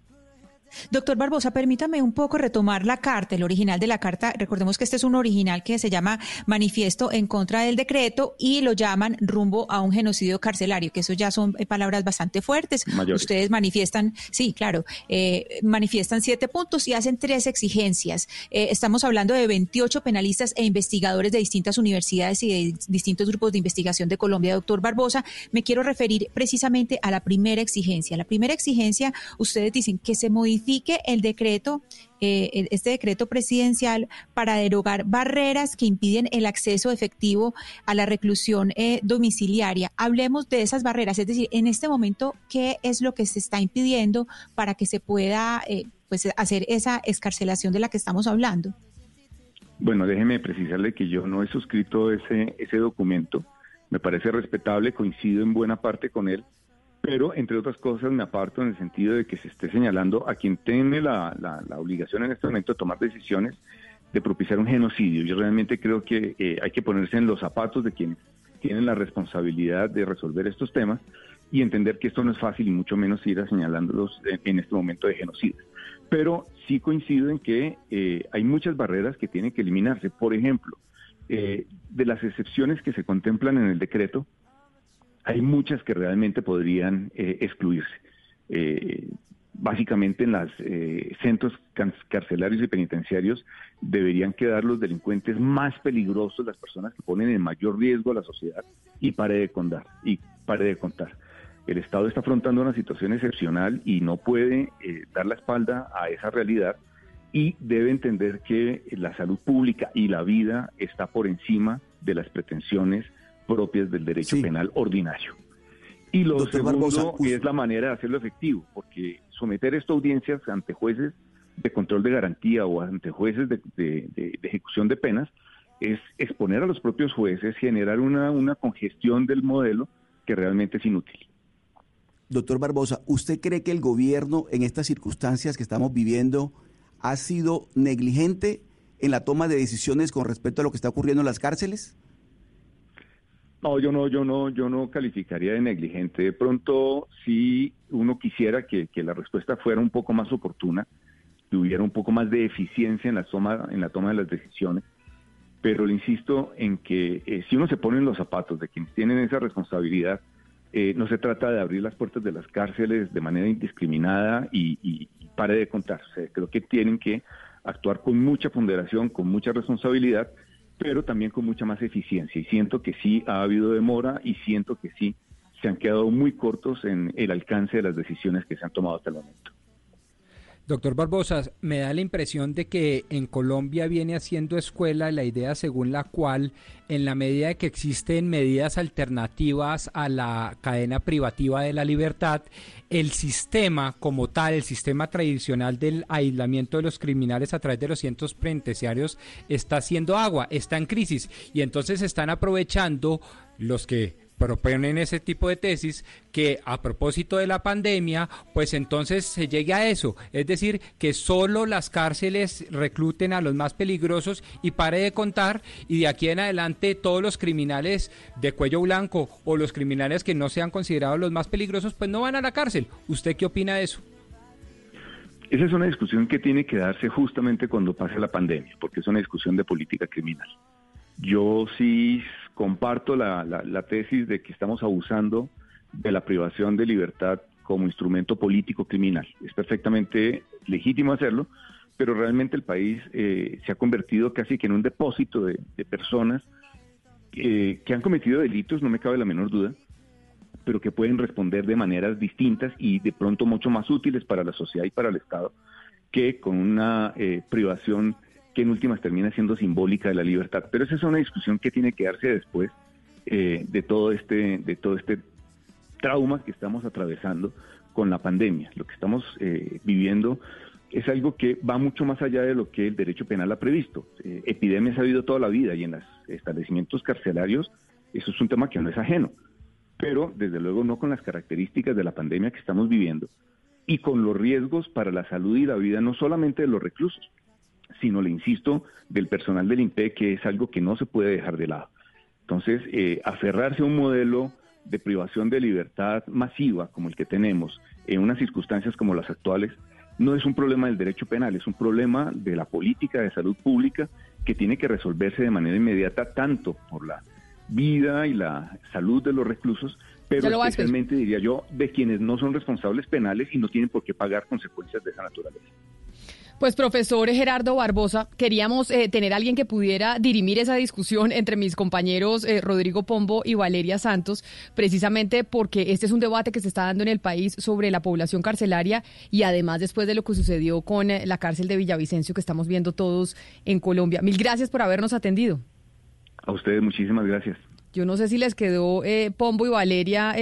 Doctor Barbosa, permítame un poco retomar la carta, el original de la carta. Recordemos que este es un original que se llama Manifiesto en contra del decreto y lo llaman rumbo a un genocidio carcelario, que eso ya son eh, palabras bastante fuertes. Mayores. Ustedes manifiestan, sí, claro, eh, manifiestan siete puntos y hacen tres exigencias. Eh, estamos hablando de 28 penalistas e investigadores de distintas universidades y de distintos grupos de investigación de Colombia. Doctor Barbosa, me quiero referir precisamente a la primera exigencia. La primera exigencia, ustedes dicen que se modifique el decreto, eh, este decreto presidencial para derogar barreras que impiden el acceso efectivo a la reclusión eh, domiciliaria. Hablemos de esas barreras, es decir, en este momento, ¿qué es lo que se está impidiendo para que se pueda eh, pues, hacer esa escarcelación de la que estamos hablando? Bueno, déjeme precisarle que yo no he suscrito ese, ese documento. Me parece respetable, coincido en buena parte con él, pero entre otras cosas me aparto en el sentido de que se esté señalando a quien tiene la, la- obligación en este momento de tomar decisiones de propiciar un genocidio. Yo realmente creo que eh, hay que ponerse en los zapatos de quienes tienen la responsabilidad de resolver estos temas y entender que esto no es fácil y mucho menos ir a señalándolos en, en este momento de genocidio. Pero sí coincido en que eh, hay muchas barreras que tienen que eliminarse. Por ejemplo, eh, de las excepciones que se contemplan en el decreto, hay muchas que realmente podrían eh, excluirse. Eh, básicamente en los centros can- carcelarios y penitenciarios deberían quedar los delincuentes más peligrosos, las personas que ponen en mayor riesgo a la sociedad y pare de contar. Y pare de contar. El Estado está afrontando una situación excepcional y no puede eh, dar la espalda a esa realidad y debe entender que la salud pública y la vida está por encima de las pretensiones propias del derecho penal ordinario. Y lo Doctor segundo Barbosa, es la manera de hacerlo efectivo, porque someter esto a audiencias ante jueces de control de garantía o ante jueces de, de- de- de ejecución de penas es exponer a los propios jueces, generar una, una congestión del modelo que realmente es inútil. Doctor Barbosa, ¿usted cree que el gobierno en estas circunstancias que estamos viviendo ha sido negligente en la toma de decisiones con respecto a lo que está ocurriendo en las cárceles? No, yo no, yo no, yo no calificaría de negligente. De pronto, si uno quisiera que, que la respuesta fuera un poco más oportuna, que hubiera un poco más de eficiencia en la toma, en la toma de las decisiones. Pero le insisto en que eh, si uno se pone en los zapatos de quienes tienen esa responsabilidad, eh, no se trata de abrir las puertas de las cárceles de manera indiscriminada y, y- y pare de contar. O sea, creo que tienen que actuar con mucha ponderación, con mucha responsabilidad pero también con mucha más eficiencia. Y siento que sí ha habido demora y siento que sí se han quedado muy cortos en el alcance de las decisiones que se han tomado hasta el momento. Doctor Barbosa, me da la impresión de que en Colombia viene haciendo escuela la idea según la cual, en la medida que existen medidas alternativas a la cadena privativa de la libertad, el sistema como tal, el sistema tradicional del aislamiento de los criminales a través de los cientos penitenciarios está haciendo agua, está en crisis. Y entonces están aprovechando los que proponen ese tipo de tesis que a propósito de la pandemia, pues entonces se llegue a eso, es decir, que solo las cárceles recluten a los más peligrosos y pare de contar y de aquí en adelante todos los criminales de cuello blanco o los criminales que no sean considerados los más peligrosos, pues no van a la cárcel. ¿Usted qué opina de eso? Esa es una discusión que tiene que darse justamente cuando pase la pandemia, porque es una discusión de política criminal. Yo sí comparto la, la, tesis de que estamos abusando de la privación de libertad como instrumento político criminal. Es perfectamente legítimo hacerlo, pero realmente el país eh, se ha convertido casi que en un depósito de, personas eh, que han cometido delitos, no me cabe la menor duda, pero que pueden responder de maneras distintas y de pronto mucho más útiles para la sociedad y para el Estado que con una eh, privación que en últimas termina siendo simbólica de la libertad. Pero esa es una discusión que tiene que darse después eh, de todo este de todo este trauma que estamos atravesando con la pandemia. Lo que estamos eh, viviendo es algo que va mucho más allá de lo que el derecho penal ha previsto. Eh, epidemias ha habido toda la vida y en los establecimientos carcelarios eso es un tema que no es ajeno, pero desde luego no con las características de la pandemia que estamos viviendo y con los riesgos para la salud y la vida no solamente de los reclusos, sino, le insisto, del personal del INPE, que es algo que no se puede dejar de lado. Entonces, eh, aferrarse a un modelo de privación de libertad masiva como el que tenemos en unas circunstancias como las actuales, no es un problema del derecho penal, es un problema de la política de salud pública que tiene que resolverse de manera inmediata tanto por la vida y la salud de los reclusos, pero especialmente diría yo de quienes no son responsables penales y no tienen por qué pagar consecuencias de esa naturaleza. Pues profesor Gerardo Barbosa, queríamos eh, tener a alguien que pudiera dirimir esa discusión entre mis compañeros eh, Rodrigo Pombo y Valeria Santos, precisamente porque este es un debate que se está dando en el país sobre la población carcelaria y además después de lo que sucedió con eh, la cárcel de Villavicencio que estamos viendo todos en Colombia. Mil gracias por habernos atendido. A ustedes muchísimas gracias. Yo no sé si les quedó Pombo y Valeria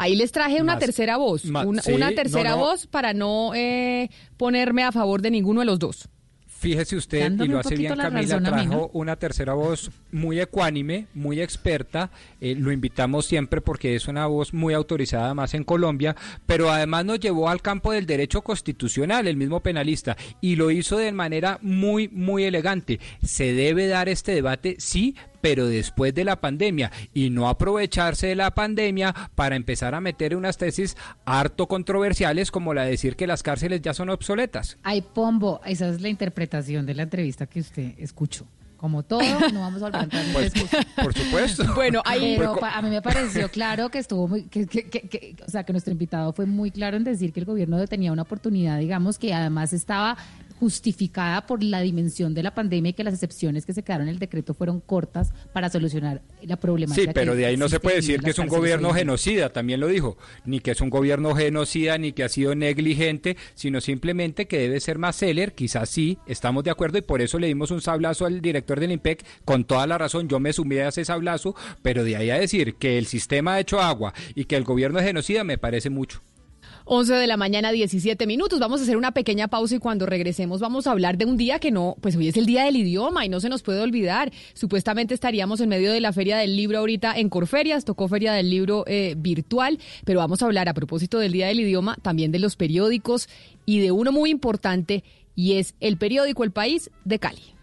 Ahí les traje una tercera voz, una, tercera voz para no eh, ponerme a favor de ninguno de los dos. Fíjese usted, y lo hace bien Camila, trajo una tercera voz muy ecuánime, muy experta. Eh, lo invitamos siempre porque es una voz muy autorizada más en Colombia, pero además nos llevó al campo del derecho constitucional, el mismo penalista, y lo hizo de manera muy, muy elegante. ¿Se debe dar este debate? Sí, pero después de la pandemia y no aprovecharse de la pandemia para empezar a meter unas tesis harto controversiales como la de decir que las cárceles ya son obsoletas. Ay, Pombo, esa es la interpretación de la entrevista que usted escuchó como todo, no vamos a en pues, Por supuesto. Bueno, ahí Pero a mí me pareció claro que estuvo muy, que, que, que, o sea, que nuestro invitado fue muy claro en decir que el gobierno tenía una oportunidad, digamos, que además estaba justificada por la dimensión de la pandemia y que las excepciones que se quedaron en el decreto fueron cortas para solucionar la problemática. Sí, pero de ahí no se puede decir que es un gobierno genocida, también lo dijo, ni que es un gobierno genocida, ni que ha sido negligente, sino simplemente que debe ser más celer, quizás sí, estamos de acuerdo y por eso le dimos un sablazo al director del IMPEC, con toda la razón, yo me sumé a ese sablazo, pero de ahí a decir que el sistema ha hecho agua y que el gobierno es genocida me parece mucho. 11 de la mañana, 17 minutos. Vamos a hacer una pequeña pausa y cuando regresemos vamos a hablar de un día que no, pues hoy es el día del idioma y no se nos puede olvidar. Supuestamente estaríamos en medio de la Feria del Libro ahorita en Corferias, tocó Feria del Libro eh, virtual, pero vamos a hablar a propósito del día del idioma también de los periódicos y de uno muy importante y es el periódico El País de Cali.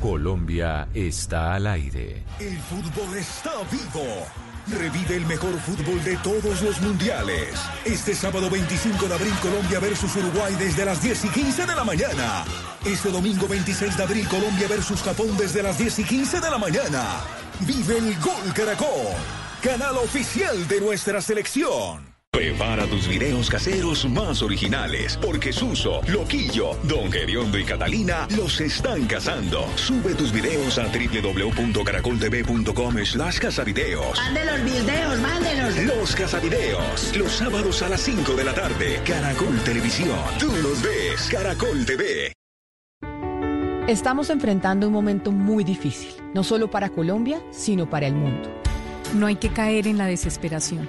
Colombia está al aire. El fútbol está vivo Revive el mejor fútbol de todos los mundiales. Este sábado 25 de abril Colombia versus Uruguay desde las 10 y 15 de la mañana. Este domingo 26 de abril Colombia versus Japón desde las 10 y 15 de la mañana. Vive el Gol Caracol, canal oficial de nuestra selección. Prepara tus videos caseros más originales, porque Suso, Loquillo, Don Geriondo y Catalina los están cazando. Sube tus videos a www.caracoltv.com slash casavideos. Mande los videos, mándelos. Los casavideos, los sábados a las 5 de la tarde. Caracol Televisión, tú los ves, Caracol TV. Estamos enfrentando un momento muy difícil, no solo para Colombia, sino para el mundo. No hay que caer en la desesperación,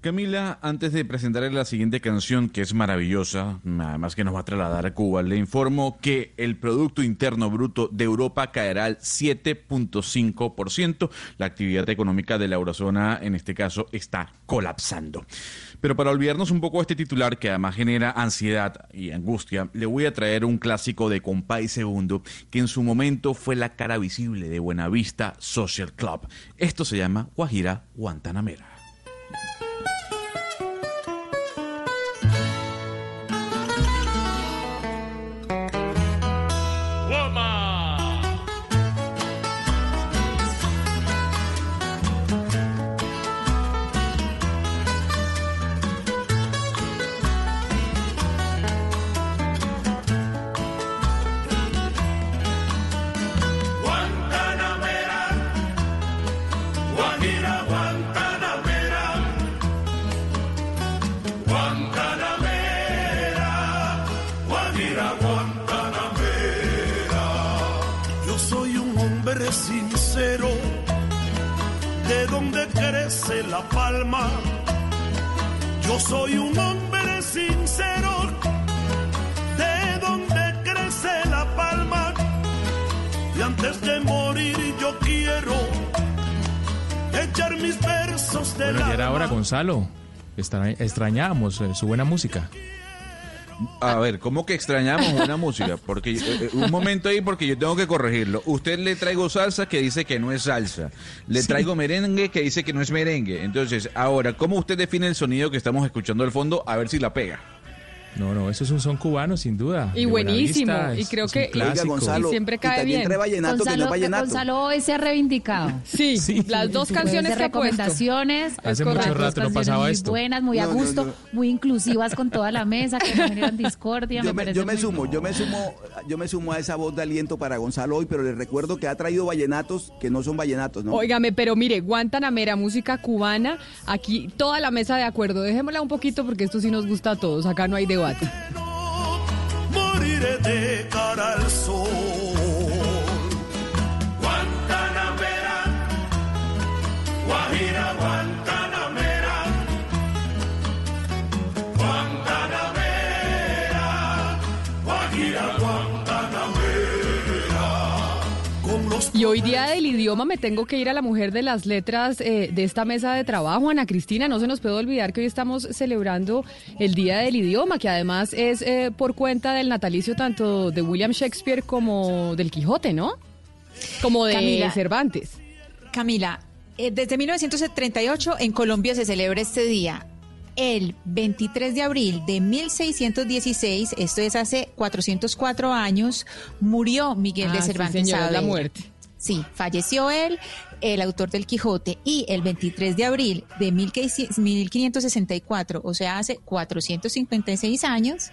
Camila, antes de presentarle la siguiente canción, que es maravillosa, además que nos va a trasladar a Cuba, le informo que el Producto Interno Bruto de Europa caerá al 7.5%. La actividad económica de la eurozona, en este caso, está colapsando. Pero para olvidarnos un poco de este titular que además genera ansiedad y angustia, le voy a traer un clásico de Compay Segundo que en su momento fue la cara visible de Buenavista Social Club. Esto se llama Guajira Guantanamera. Guantanamera, sincero, de donde crece la palma. Yo soy un hombre sincero, de donde crece la palma. Y antes de morir yo quiero echar mis versos de Bueno, ya era la hora, Gonzalo. Extra- extrañábamos eh, su buena música. A ver, ¿cómo que extrañamos buena música? Porque eh, eh, un momento ahí porque yo tengo que corregirlo. Usted le traigo salsa que dice que no es salsa. Le Sí. traigo merengue que dice que no es merengue. Entonces, ahora, ¿cómo usted define el sonido que estamos escuchando al fondo? A ver si la pega. No, no, eso es un son cubano, sin duda. Y De buenísimo, y es- creo es que clásico. y siempre cae bien. Gonzalo, Gonzalo hoy se ha reivindicado. Sí, las dos canciones de que recomendaciones. Hace es mucho correcto, rato no canciones pasaba muy esto. buenas, muy a No, no, gusto, no. muy inclusivas con toda la mesa, que no generan discordia. Yo me me, yo me sumo, yo me sumo, yo me sumo a esa voz de aliento para Gonzalo hoy, pero les recuerdo que ha traído vallenatos que no son vallenatos, ¿no? Óigame, pero mire, Guantanamera, música cubana, aquí toda la mesa de acuerdo. Dejémosla un poquito porque esto sí nos gusta a todos, acá no hay debate. moriré de cara al sol. Y hoy día del idioma me tengo que ir a la mujer de las letras eh, de esta mesa de trabajo, Ana Cristina. No se nos puede olvidar que hoy estamos celebrando el Día del Idioma, que además es eh, por cuenta del natalicio tanto de William Shakespeare como del Quijote, ¿no? Como de Camila. Cervantes. Camila, eh, desde 1938 en Colombia se celebra este día. El 23 de abril de 1616, esto es hace 404 años, murió Miguel Ah, de sí, Cervantes señora, la muerte. Sí, falleció él, el autor del Quijote, y el 23 de abril de 1564, o sea, hace 456 años,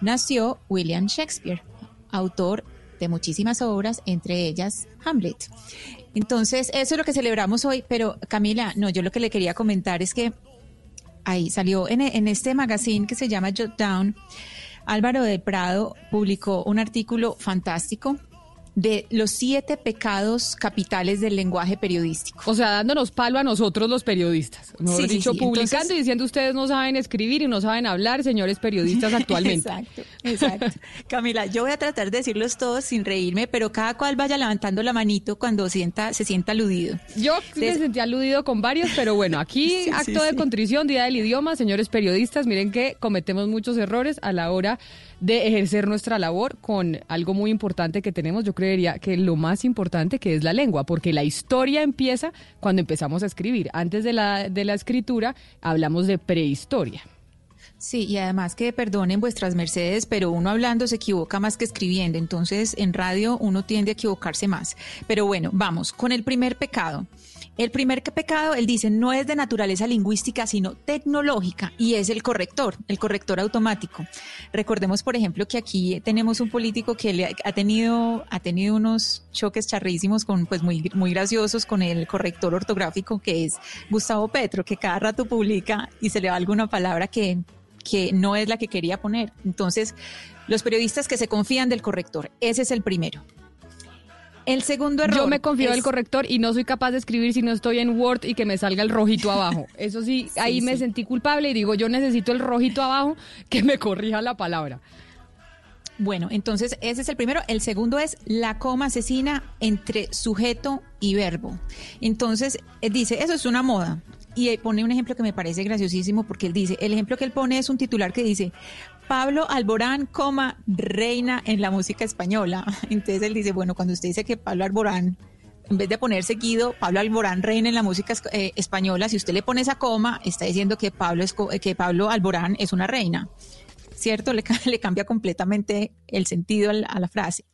nació William Shakespeare, autor de muchísimas obras, entre ellas Hamlet. Entonces, eso es lo que celebramos hoy, pero Camila, no, yo lo que le quería comentar es que ahí salió en, este magazine que se llama Jot Down, Álvaro de Prado publicó un artículo fantástico de los siete pecados capitales del lenguaje periodístico. O sea, dándonos palo a nosotros los periodistas. Mejor Sí, sí, dicho, sí. publicando Entonces- y diciendo ustedes no saben escribir y no saben hablar, señores periodistas actualmente. Exacto, exacto. Camila, yo voy a tratar de decirlos todos sin reírme, pero cada cual vaya levantando la manito cuando sienta, se sienta aludido. Yo me sentí aludido con varios, pero bueno, aquí acto de contrición, Día del Idioma, señores periodistas, miren que cometemos muchos errores a la hora de ejercer nuestra labor con algo muy importante que tenemos, yo creería que lo más importante que es la lengua, porque la historia empieza cuando empezamos a escribir. Antes de la, de la escritura hablamos de prehistoria. Sí, y además que perdonen vuestras mercedes, pero uno hablando se equivoca más que escribiendo, entonces en radio uno tiende a equivocarse más. Pero bueno, vamos con el primer pecado. El primer pecado, él dice, no es de naturaleza lingüística, sino tecnológica, y es el corrector, el corrector automático. Recordemos, por ejemplo, que aquí tenemos un político que le ha tenido, ha tenido unos choques charrísimos con, pues muy, muy graciosos con el corrector ortográfico, que es Gustavo Petro, que cada rato publica y se le va alguna palabra que, que no es la que quería poner. Entonces, los periodistas que se confían del corrector, ese es el primero. El segundo error. Yo me confío es- del corrector y no soy capaz de escribir si no estoy en Word y que me salga el rojito abajo. Eso sí, ahí me sentí culpable y digo, yo necesito el rojito abajo que me corrija la palabra. Bueno, entonces ese es el primero. El segundo es la coma asesina entre sujeto y verbo. Entonces, él dice, eso es una moda. Y él pone un ejemplo que me parece graciosísimo porque él dice, el ejemplo que él pone es un titular que dice, Pablo Alborán, coma, reina en la música española. Entonces él dice, bueno, cuando usted dice que Pablo Alborán, en vez de poner seguido, Pablo Alborán reina en la música eh, española, si usted le pone esa coma, está diciendo que Pablo, es eh, que Pablo Alborán es una reina. ¿cierto? Le, le cambia completamente el sentido a la frase.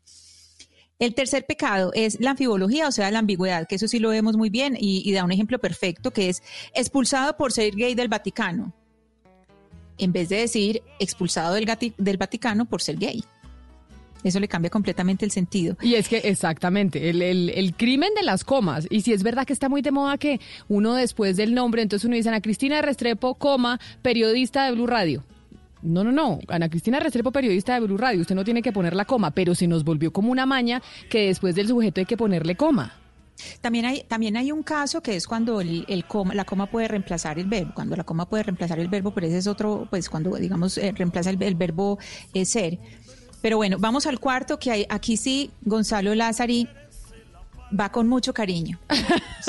El tercer pecado es la anfibología, o sea, la ambigüedad, que eso sí lo vemos muy bien y, y da un ejemplo perfecto, que es expulsado por ser gay del Vaticano, en vez de decir expulsado del, del Vaticano por ser gay. Eso le cambia completamente el sentido. Y es que exactamente, el, el- el crimen de las comas. Y si es verdad que está muy de moda que uno después del nombre, entonces uno dice Ana Cristina Restrepo, coma, periodista de Blue Radio. No, no, no. Ana Cristina Restrepo, periodista de Blue Radio. Usted no tiene que poner la coma, pero se nos volvió como una maña que después del sujeto hay que ponerle coma. También hay, también hay un caso que es cuando el, el coma, la coma puede reemplazar el verbo, cuando la coma puede reemplazar el verbo, pero ese es otro, pues cuando digamos eh, reemplaza el, el verbo eh, ser. Pero bueno, vamos al cuarto, que hay, aquí sí, Gonzalo Lázari va con mucho cariño.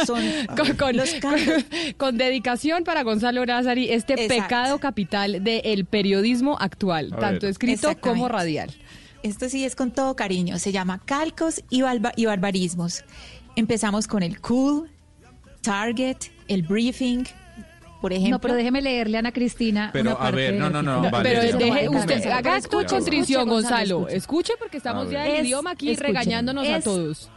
Son Con, con- los cambios. con- con dedicación para Gonzalo Lázari, este Exacto. pecado capital del periodismo actual, A tanto ver. escrito como radial. Esto sí es con todo cariño. Se llama Calcos y, barba- y Barbarismos. Empezamos con el cool, target, el briefing, por ejemplo. No, pero déjeme leerle a Ana Cristina. Pero, una a ver, parte no, no, no, No, vale, pero deje usted, haga Escuche, contrición, Gonzalo. escuche. Escuche porque estamos ya del Es- idioma aquí regañándonos a todos.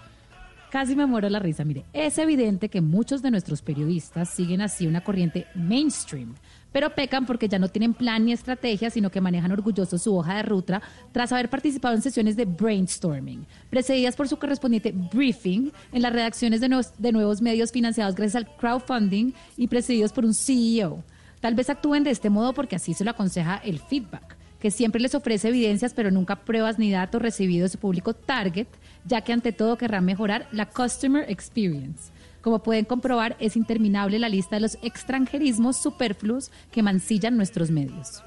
Casi me muero la risa. Mire, es evidente que muchos de nuestros periodistas siguen así una corriente mainstream, pero pecan porque ya no tienen plan ni estrategia, sino que manejan orgullosos su hoja de ruta tras haber participado en sesiones de brainstorming, precedidas por su correspondiente briefing en las redacciones de nuevos, de nuevos medios financiados gracias al crowdfunding y precedidos por un CEO. Tal vez actúen de este modo porque así se lo aconseja el feedback que siempre les ofrece evidencias pero nunca pruebas ni datos recibidos de su público target, ya que ante todo querrán mejorar la customer experience. Como pueden comprobar, es interminable la lista de los extranjerismos superfluos que mancillan nuestros medios.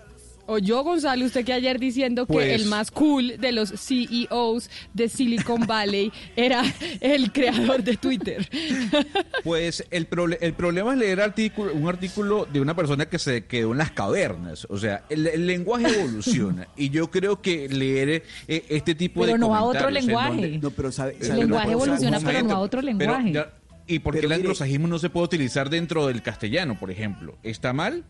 O yo, Gonzalo, usted que ayer diciendo que Pues- el más cool de los CEOs de Silicon Valley era el creador de Twitter. Pues el, proble- el problema es leer artículo, un artículo de una persona que se quedó en las cavernas. O sea, el, el lenguaje evoluciona. y yo creo que leer eh, este tipo Pero de no a otro lenguaje. donde- No, pero sabe, El sabe- lenguaje no, evoluciona, pero no a otro Pero lenguaje. ya- ¿Y por qué el anglosajismo no se puede utilizar dentro del castellano, por ejemplo? ¿Está mal?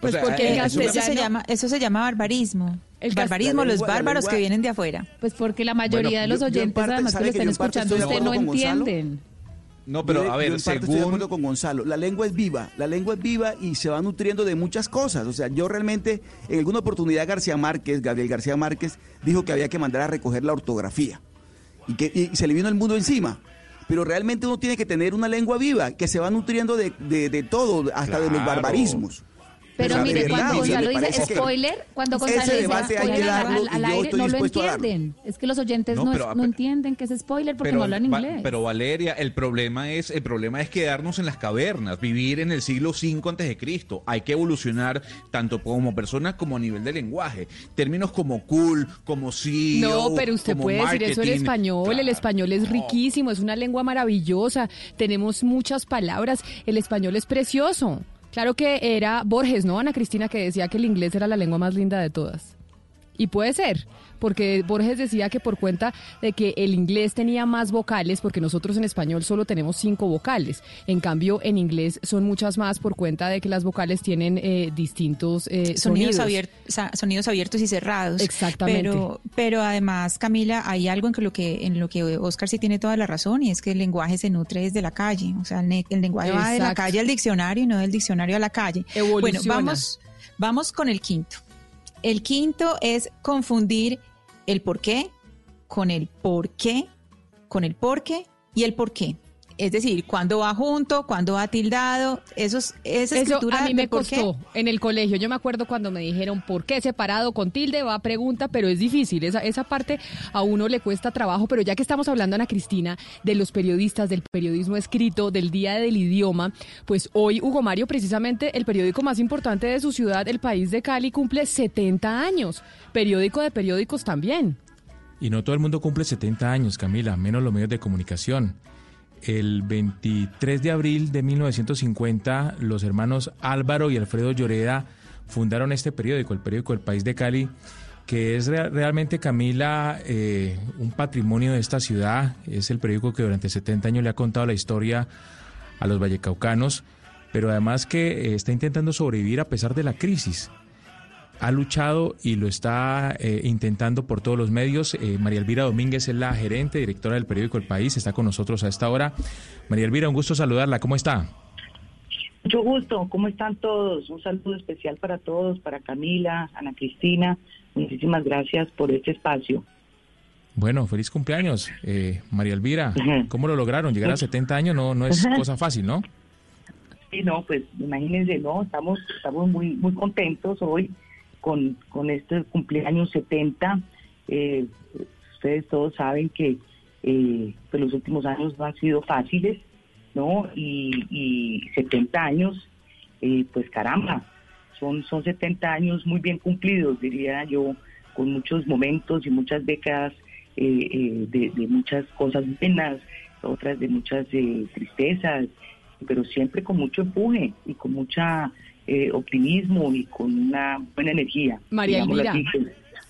Pues O sea, porque eh, el una- Eso se castellano- llama, eso se llama barbarismo. El barbarismo, los bárbaros que vienen de afuera. Pues porque la mayoría Bueno, de los oyentes, parte, además que ¿sabe lo parte escuchando, usted no Gonzalo? entienden. No, pero Yo- a ver, yo en parte estoy de acuerdo con Gonzalo. La lengua es viva, la lengua es viva y se va nutriendo de muchas cosas. O sea, yo realmente, en alguna oportunidad García Márquez, Gabriel García Márquez, dijo que había que mandar a recoger la ortografía y que y se le vino el mundo encima. Pero realmente uno tiene que tener una lengua viva que se va nutriendo de, de- de todo, hasta de los barbarismos. Pero mire, cuando Gonzalo dice spoiler, cuando Gonzalo dice spoiler al, aire, no lo entienden. Es que los oyentes No, no, pero, no a- entienden que es spoiler porque no hablan Va- inglés. pero Valeria, el problema es el problema es quedarnos en las cavernas, vivir en el siglo V antes de Cristo. Hay que evolucionar tanto como persona como a nivel de lenguaje. Términos como cool, como sí. No, pero usted puede decir eso en español. El español es riquísimo, es una lengua maravillosa. Tenemos muchas palabras. El español es precioso. Claro que era Borges, ¿no, Ana Cristina, que decía que el inglés era la lengua más linda de todas. Y puede ser, porque Borges decía que por cuenta de que el inglés tenía más vocales, porque nosotros en español solo tenemos cinco vocales, en cambio en inglés son muchas más por cuenta de que las vocales tienen eh, distintos eh, sonidos, sonidos. abiertos, sonidos abiertos y cerrados. Exactamente. Pero, pero además, Camila, hay algo en que lo que en lo que Oscar sí tiene toda la razón y es que el lenguaje se nutre desde la calle. O sea, el, lenguaje va de la calle al diccionario y no del diccionario a la calle. Bueno, Evoluciona. vamos, vamos con el quinto. El quinto es confundir el por qué con el por qué, con el por qué y el por qué. Es decir, cuándo va junto, cuándo va tildado, esos, esa Eso escritura a mí me qué. costó en el colegio. Yo me acuerdo cuando me dijeron por qué separado con tilde va pregunta, pero es difícil. Esa, esa parte a uno le cuesta trabajo. Pero ya que estamos hablando, Ana Cristina, de los periodistas, del periodismo escrito, del Día del Idioma, pues hoy Hugo Mario, precisamente el periódico más importante de su ciudad, el país de Cali, cumple 70 años. Periódico de periódicos también. Y no todo el mundo cumple 70 años, Camila, menos los medios de comunicación. El 23 de abril de 1950, los hermanos Álvaro y Alfredo Lloreda fundaron este periódico, el periódico El País de Cali, que es rea- realmente, Camila, eh, un patrimonio de esta ciudad. Es el periódico que durante 70 años le ha contado la historia a los vallecaucanos, pero además que eh, está intentando sobrevivir a pesar de la crisis ha luchado y lo está eh, intentando por todos los medios. Eh, María Elvira Domínguez es la gerente, directora del periódico El País, está con nosotros a esta hora. María Elvira, un gusto saludarla, ¿cómo está? Mucho gusto, ¿cómo están todos? Un saludo especial para todos, para Camila, Ana Cristina. Muchísimas gracias por este espacio. Bueno, feliz cumpleaños, eh, María Elvira. ¿Cómo lo lograron? Llegar a 70 años no, no es cosa fácil, ¿no? Sí, no, pues imagínense, ¿no? Estamos, estamos muy, muy contentos hoy con, con este cumpleaños 70. Eh, ustedes todos saben que eh, pues los últimos años no han sido fáciles, ¿no? Y, y 70 años, eh, pues caramba, son, son 70 años muy bien cumplidos, diría yo, con muchos momentos y muchas décadas eh, eh, de, de muchas cosas buenas, otras de muchas tristezas, pero siempre con mucho empuje y con mucha eh, optimismo y con una buena energía. María Elvira. pues.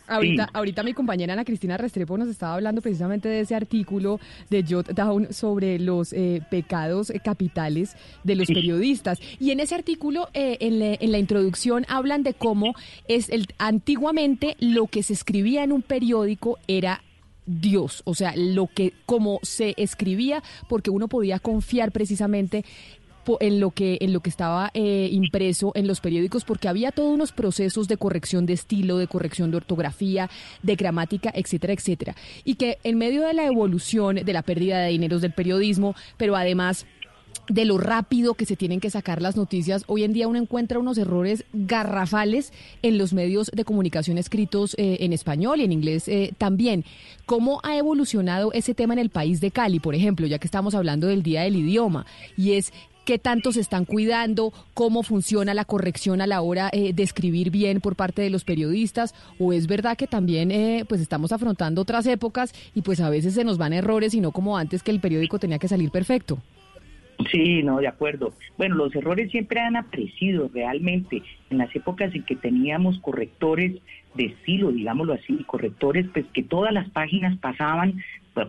Ahorita, Sí. ahorita mi compañera Ana Cristina Restrepo nos estaba hablando precisamente de ese artículo de Jot Down sobre los eh, pecados eh, capitales de los periodistas. Y en ese artículo, eh, en, la, en la introducción, hablan de cómo es el, antiguamente lo que se escribía en un periódico era Dios, o sea, lo que como se escribía, porque uno podía confiar precisamente en lo que en lo que estaba eh, impreso en los periódicos porque había todos unos procesos de corrección de estilo, de corrección de ortografía, de gramática, etcétera, etcétera. Y que en medio de la evolución de la pérdida de dineros del periodismo, pero además de lo rápido que se tienen que sacar las noticias, hoy en día uno encuentra unos errores garrafales en los medios de comunicación escritos eh, en español y en inglés eh, también. ¿Cómo ha evolucionado ese tema en el país de Cali, por ejemplo, ya que estamos hablando del Día del Idioma? Y es qué tanto se están cuidando, cómo funciona la corrección a la hora eh, de escribir bien por parte de los periodistas, o es verdad que también eh, pues estamos afrontando otras épocas y pues a veces se nos van errores y no como antes que el periódico tenía que salir perfecto. Sí, no, de acuerdo. Bueno, los errores siempre han aparecido realmente en las épocas en que teníamos correctores de estilo, digámoslo así, correctores, pues que todas las páginas pasaban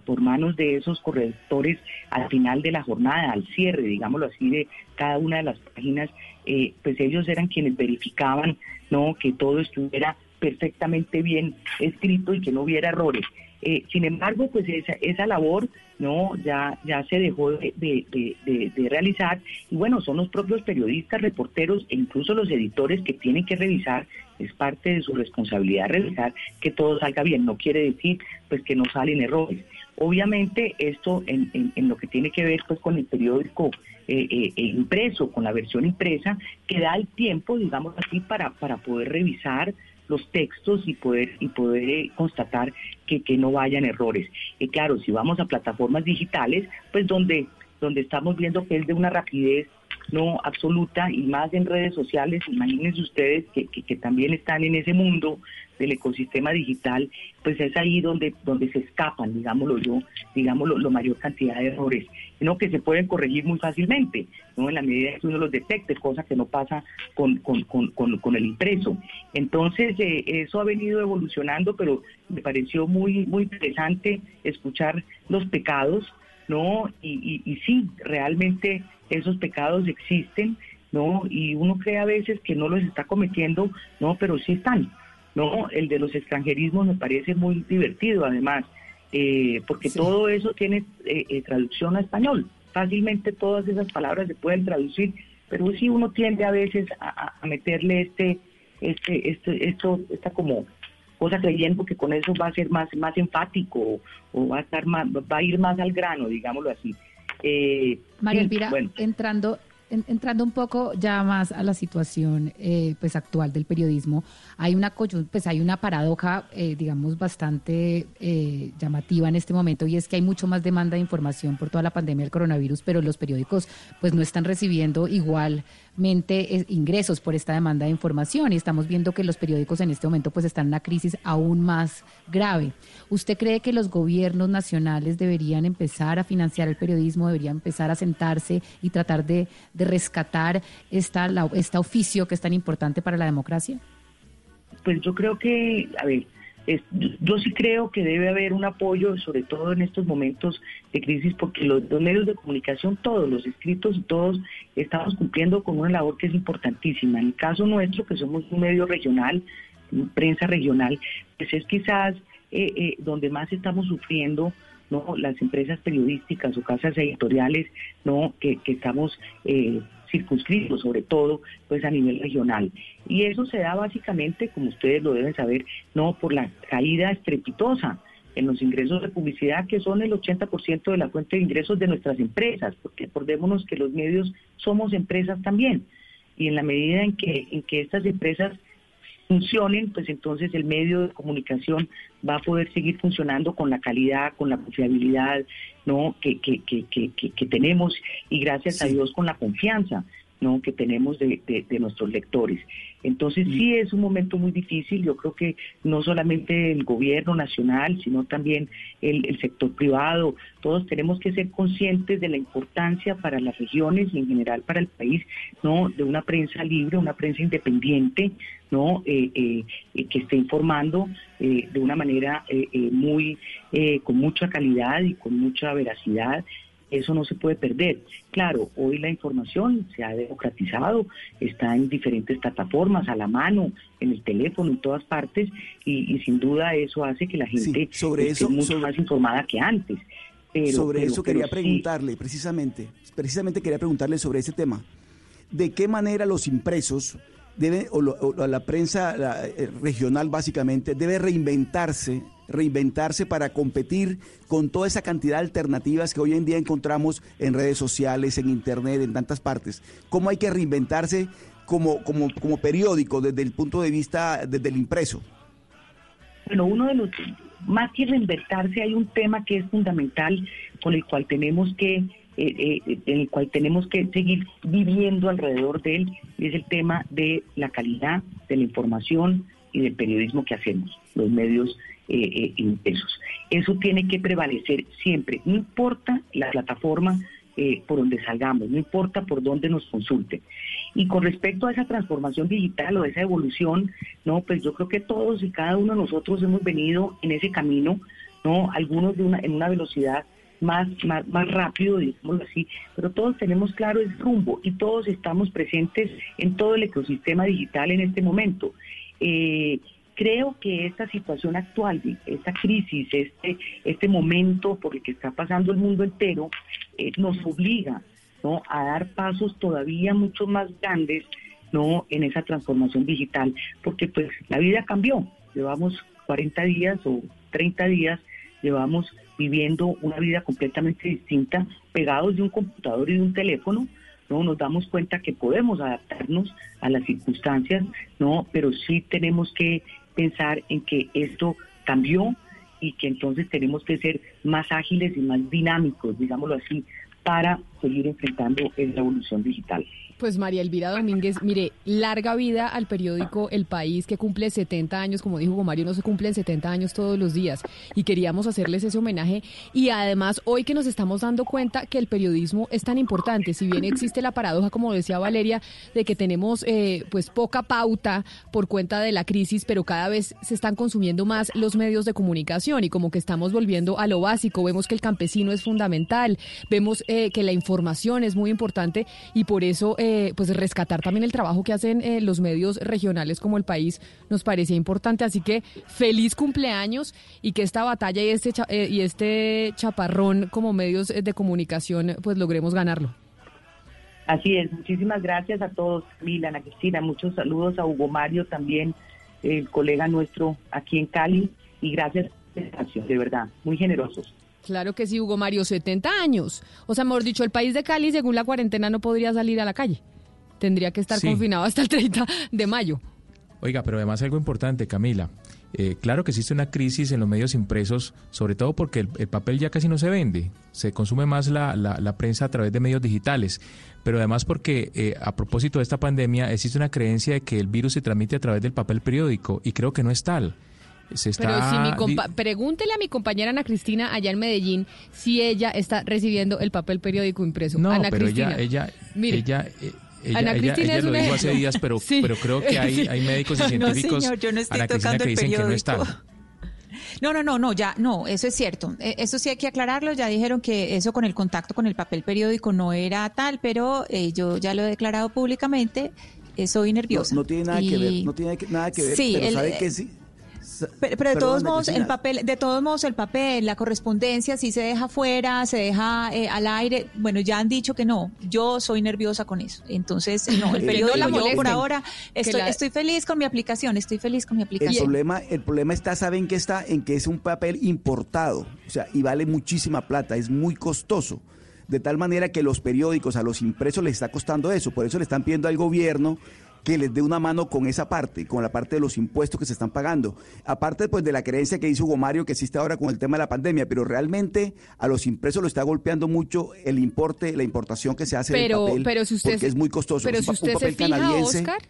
por manos de esos correctores al final de la jornada, al cierre, digámoslo así, de cada una de las páginas, eh, pues ellos eran quienes verificaban, no, que todo estuviera perfectamente bien escrito y que no hubiera errores. Eh, sin embargo, pues esa, esa labor no ya ya se dejó de, de- de- realizar y bueno, son los propios periodistas, reporteros e incluso los editores que tienen que revisar, es parte de su responsabilidad revisar que todo salga bien. No quiere decir pues que no salen errores. Obviamente esto en, en- en lo que tiene que ver pues con el periódico eh, eh, eh, impreso, con la versión impresa, que da el tiempo, digamos así, para, para poder revisar los textos y poder y poder eh, constatar que, que no vayan errores. Y claro, si vamos a plataformas digitales, pues donde, donde estamos viendo que es de una rapidez no absoluta y más en redes sociales, imagínense ustedes que, que, que también están en ese mundo del ecosistema digital, pues es ahí donde, donde se escapan, digámoslo yo, digámoslo, la mayor cantidad de errores, ¿no? que se pueden corregir muy fácilmente, ¿no? en la medida que uno los detecte, cosa que no pasa con, con, con, con, con el impreso. Entonces, eh, eso ha venido evolucionando, pero me pareció muy, muy interesante escuchar los pecados, ¿no? Y, y, y sí, realmente esos pecados existen, ¿no? Y uno cree a veces que no los está cometiendo, ¿no? Pero sí están, ¿no? El de los extranjerismos me parece muy divertido, además, eh, porque todo eso tiene eh, eh, traducción a español. Fácilmente todas esas palabras se pueden traducir, pero sí uno tiende a veces a, meterle este, este, este, esto, esta como cosa creyendo que con eso va a ser más, más enfático o, o va a estar más, va a ir más al grano, digámoslo así. Eh, María sí, Elvira, bueno, entrando, en- entrando un poco ya más a la situación eh, pues actual del periodismo, hay una pues hay una paradoja, eh, digamos, bastante eh, llamativa en este momento y es que hay mucho más demanda de información por toda la pandemia del coronavirus, pero los periódicos pues no están recibiendo igualmente eh, ingresos por esta demanda de información y estamos viendo que los periódicos en este momento pues están en una crisis aún más grave. ¿Usted cree que los gobiernos nacionales deberían empezar a financiar el periodismo, deberían empezar a sentarse y tratar de, de rescatar esta, la- este oficio que es tan importante para la democracia? pues yo creo que, a ver, yo, sí creo que debe haber un apoyo, sobre todo en estos momentos de crisis, porque los, los medios de comunicación, todos, los escritos y todos, estamos cumpliendo con una labor que es importantísima. En el caso nuestro, que somos un medio regional, prensa regional, pues es quizás eh, eh, donde más estamos sufriendo no las empresas periodísticas o casas editoriales no que, que estamos eh, circunscritos sobre todo pues a nivel regional. Y eso se da básicamente como ustedes lo deben saber no por la caída estrepitosa en los ingresos de publicidad que son el 80% de la fuente de ingresos de nuestras empresas porque acordémonos que los medios somos empresas también. Y en la medida en que en que estas empresas funcionen, pues entonces el medio de comunicación va a poder seguir funcionando con la calidad, con la confiabilidad, ¿no? que, que, que, que, tenemos. Y gracias a Dios con la confianza ¿no? que tenemos de, de- nuestros lectores. Entonces sí es un momento muy difícil, yo creo que no solamente el gobierno nacional, sino también el, el sector privado, todos tenemos que ser conscientes de la importancia para las regiones y en general para el país, ¿no? de una prensa libre, una prensa independiente, ¿no? Eh, eh, eh, que esté informando de una manera muy con mucha calidad y con mucha veracidad eso no se puede perder. Claro, hoy la información se ha democratizado, está en diferentes plataformas, a la mano, en el teléfono, en todas partes, y, y sin duda eso hace que la gente sobre esté eso- mucho sobre- más informada que antes. Pero- sobre pero- eso pero quería sí, preguntarle, precisamente, precisamente quería preguntarle sobre ese tema. ¿De qué manera los impresos deben, o, lo- o la prensa la, eh, regional básicamente, debe reinventarse, reinventarse para competir con toda esa cantidad de alternativas que hoy en día encontramos en redes sociales, en internet, en tantas partes? ¿Cómo hay que reinventarse como, como, como periódico desde el punto de vista, desde el impreso? Bueno, uno de los, más que reinventarse, hay un tema que es fundamental con el cual tenemos que, eh, eh, en el cual tenemos que seguir viviendo alrededor de él, y es el tema de la calidad de la información y del periodismo que hacemos, los medios eh, eh. Eso tiene que prevalecer siempre, no importa la plataforma eh, por donde salgamos, no importa por dónde nos consulten. Y con respecto a esa transformación digital o esa evolución, no, pues yo creo que todos y cada uno de nosotros hemos venido en ese camino, no, algunos de una, en una velocidad más, más, más rápido, digámoslo así, pero todos tenemos claro el rumbo y todos estamos presentes en todo el ecosistema digital en este momento. Eh, creo que esta situación actual, esta crisis, este, este momento por el que está pasando el mundo entero, eh, nos obliga ¿no? a dar pasos todavía mucho más grandes no en esa transformación digital, porque pues la vida cambió, llevamos 40 días o 30 días, llevamos viviendo una vida completamente distinta, pegados de un computador y de un teléfono, no nos damos cuenta que podemos adaptarnos a las circunstancias, no, pero sí tenemos que pensar en que esto cambió y que entonces tenemos que ser más ágiles y más dinámicos, digámoslo así, para seguir enfrentando esa evolución digital. Pues María Elvira Domínguez, mire, larga vida al periódico El País que cumple 70 años, como dijo Mario, no se cumplen 70 años todos los días. Y queríamos hacerles ese homenaje. Y además hoy que nos estamos dando cuenta que el periodismo es tan importante, si bien existe la paradoja, como decía Valeria, de que tenemos eh, pues poca pauta por cuenta de la crisis, pero cada vez se están consumiendo más los medios de comunicación y como que estamos volviendo a lo básico, vemos que el campesino es fundamental, vemos eh, que la información es muy importante y por eso... Eh, pues rescatar también el trabajo que hacen eh, los medios regionales como el país nos parecía importante. Así que feliz cumpleaños y que esta batalla y este, eh, y este chaparrón como medios de comunicación pues logremos ganarlo. Así es, muchísimas gracias a todos, Mila, Ana Cristina, muchos saludos a Hugo Mario también, el colega nuestro aquí en Cali, y gracias de verdad, muy generosos. Claro que sí, Hugo Mario, 70 años. O sea, mejor dicho, el país de Cali, según la cuarentena, no podría salir a la calle. Tendría que estar confinado hasta el 30 de mayo. Oiga, pero además algo importante, Camila. Eh, claro que existe una crisis en los medios impresos, sobre todo porque el, papel ya casi no se vende, se consume más la, la, prensa a través de medios digitales, pero además porque eh, a propósito de esta pandemia existe una creencia de que el virus se transmite a través del papel periódico y creo que no es tal. Pero si mi pregúntele a mi compañera Ana Cristina allá en Medellín si ella está recibiendo el papel periódico impreso. No, Ana pero ella, ella, ella, eh, ella, Ana Cristina ella, lo dijo hace días, pero, pero creo que hay, hay médicos y científicos, no, señor, yo no estoy Ana Cristina, que dicen que no están. No, no, no, no, ya, no, eso es cierto. E, eso sí hay que aclararlo. Ya dijeron que eso con el contacto con el papel periódico no era tal, pero eh, yo ya lo he declarado públicamente. Eh, soy nerviosa. No, tiene nada que ver, no tiene nada que ver, sí, pero sabe que sí pero, de todos modos, el papel, de todos modos, el papel, la correspondencia, si se deja fuera, se deja eh, al aire. Bueno, ya han dicho que no. Yo soy nerviosa con eso. Entonces, no, el periódico, yo por ahora estoy, estoy feliz con mi aplicación, estoy feliz con mi aplicación. El problema, el problema está, ¿saben qué está? En que es un papel importado, o sea, y vale muchísima plata, es muy costoso de tal manera que los periódicos, a los impresos les está costando eso, por eso le están pidiendo al gobierno que les dé una mano con esa parte, con la parte de los impuestos que se están pagando. Aparte pues de la creencia que dice Hugo Mario que existe ahora con el tema de la pandemia, pero realmente a los impresos lo está golpeando mucho el importe, la importación que se hace pero, del papel, pero si usted, porque es muy costoso. Pero si usted se fija, Oscar,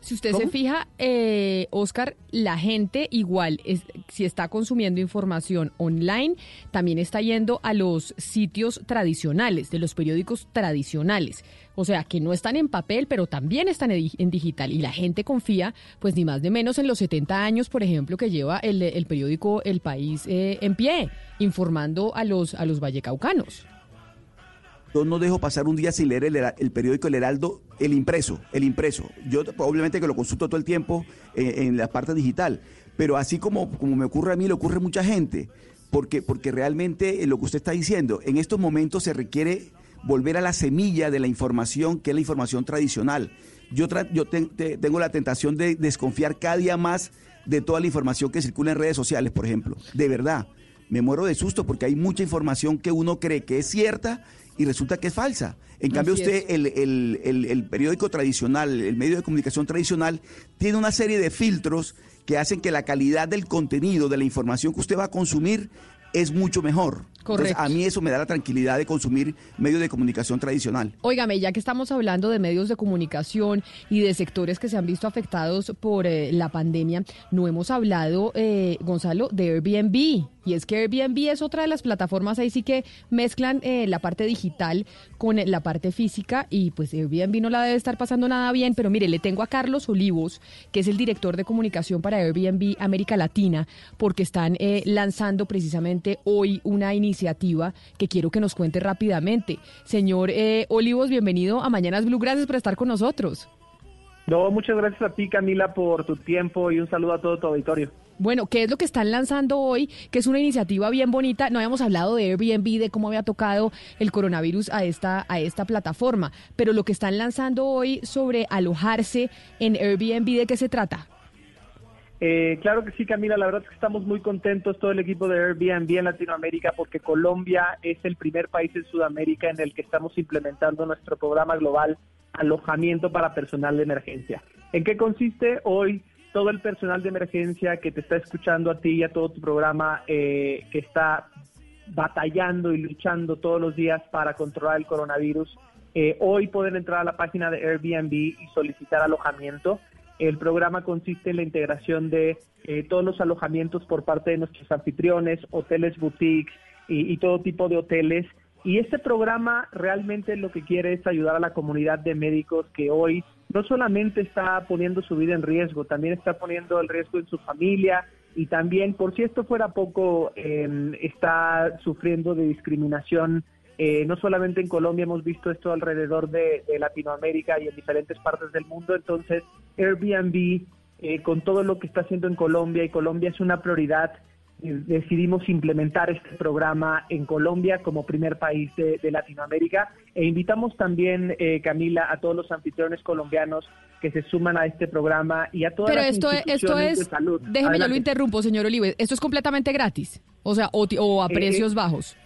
si usted se fija, eh, Oscar, la gente igual, es, si está consumiendo información online, también está yendo a los sitios tradicionales, de los periódicos tradicionales. O sea, que no están en papel, pero también están en digital. Y la gente confía, pues ni más ni menos en los 70 años, por ejemplo, que lleva el, periódico El País eh, en pie, informando a los, a los vallecaucanos. Yo no dejo pasar un día sin leer el, periódico El Heraldo, el impreso, el impreso. Yo obviamente que lo consulto todo el tiempo en, la parte digital, pero así como, como me ocurre a mí, le ocurre a mucha gente, porque, porque realmente eh, lo que usted está diciendo, en estos momentos se requiere volver a la semilla de la información, que es la información tradicional. Yo, yo tengo la tentación de desconfiar cada día más de toda la información que circula en redes sociales, por ejemplo. De verdad, me muero de susto porque hay mucha información que uno cree que es cierta y resulta que es falsa. En cambio, usted, el, el, periódico tradicional, el medio de comunicación tradicional, tiene una serie de filtros que hacen que la calidad del contenido, de la información que usted va a consumir, es mucho mejor. Correcto. a mí eso me da la tranquilidad de consumir medios de comunicación tradicional. Óigame, ya que estamos hablando de medios de comunicación y de sectores que se han visto afectados por eh, la pandemia, no hemos hablado, eh, Gonzalo, de Airbnb. Y es que Airbnb es otra de las plataformas ahí sí que mezclan eh, la parte digital con la parte física y pues Airbnb no la debe estar pasando nada bien, pero mire, le tengo a Carlos Olivos, que es el director de comunicación para Airbnb América Latina, porque están eh, lanzando precisamente hoy una iniciativa que quiero que nos cuente rápidamente. Señor eh, Olivos, bienvenido a Mañanas Blue, gracias por estar con nosotros. No, muchas gracias a ti Camila por tu tiempo y un saludo a todo tu auditorio. Bueno, ¿qué es lo que están lanzando hoy? Que es una iniciativa bien bonita. No habíamos hablado de Airbnb, de cómo había tocado el coronavirus a esta, a esta plataforma, pero lo que están lanzando hoy sobre alojarse en Airbnb, ¿de qué se trata? Eh, claro que sí, Camila, la verdad es que estamos muy contentos, todo el equipo de Airbnb en Latinoamérica, porque Colombia es el primer país en Sudamérica en el que estamos implementando nuestro programa global alojamiento para personal de emergencia. ¿En qué consiste hoy? Todo el personal de emergencia que te está escuchando a ti y a todo tu programa, eh, que está batallando y luchando todos los días para controlar el coronavirus, eh, hoy pueden entrar a la página de Airbnb y solicitar alojamiento. El programa consiste en la integración de eh, todos los alojamientos por parte de nuestros anfitriones, hoteles boutiques y, y todo tipo de hoteles. Y este programa realmente lo que quiere es ayudar a la comunidad de médicos que hoy no solamente está poniendo su vida en riesgo, también está poniendo el riesgo en su familia y también, por si esto fuera poco, eh, está sufriendo de discriminación. Eh, no solamente en Colombia, hemos visto esto alrededor de, de Latinoamérica y en diferentes partes del mundo. Entonces, Airbnb, eh, con todo lo que está haciendo en Colombia, y Colombia es una prioridad, decidimos implementar este programa en Colombia como primer país de, de Latinoamérica e invitamos también, eh, Camila, a todos los anfitriones colombianos que se suman a este programa y a todas Pero las esto es, esto es, de salud. déjeme, ya lo interrumpo, señor Olive, esto es completamente gratis, o sea, o, a Eh, precios bajos.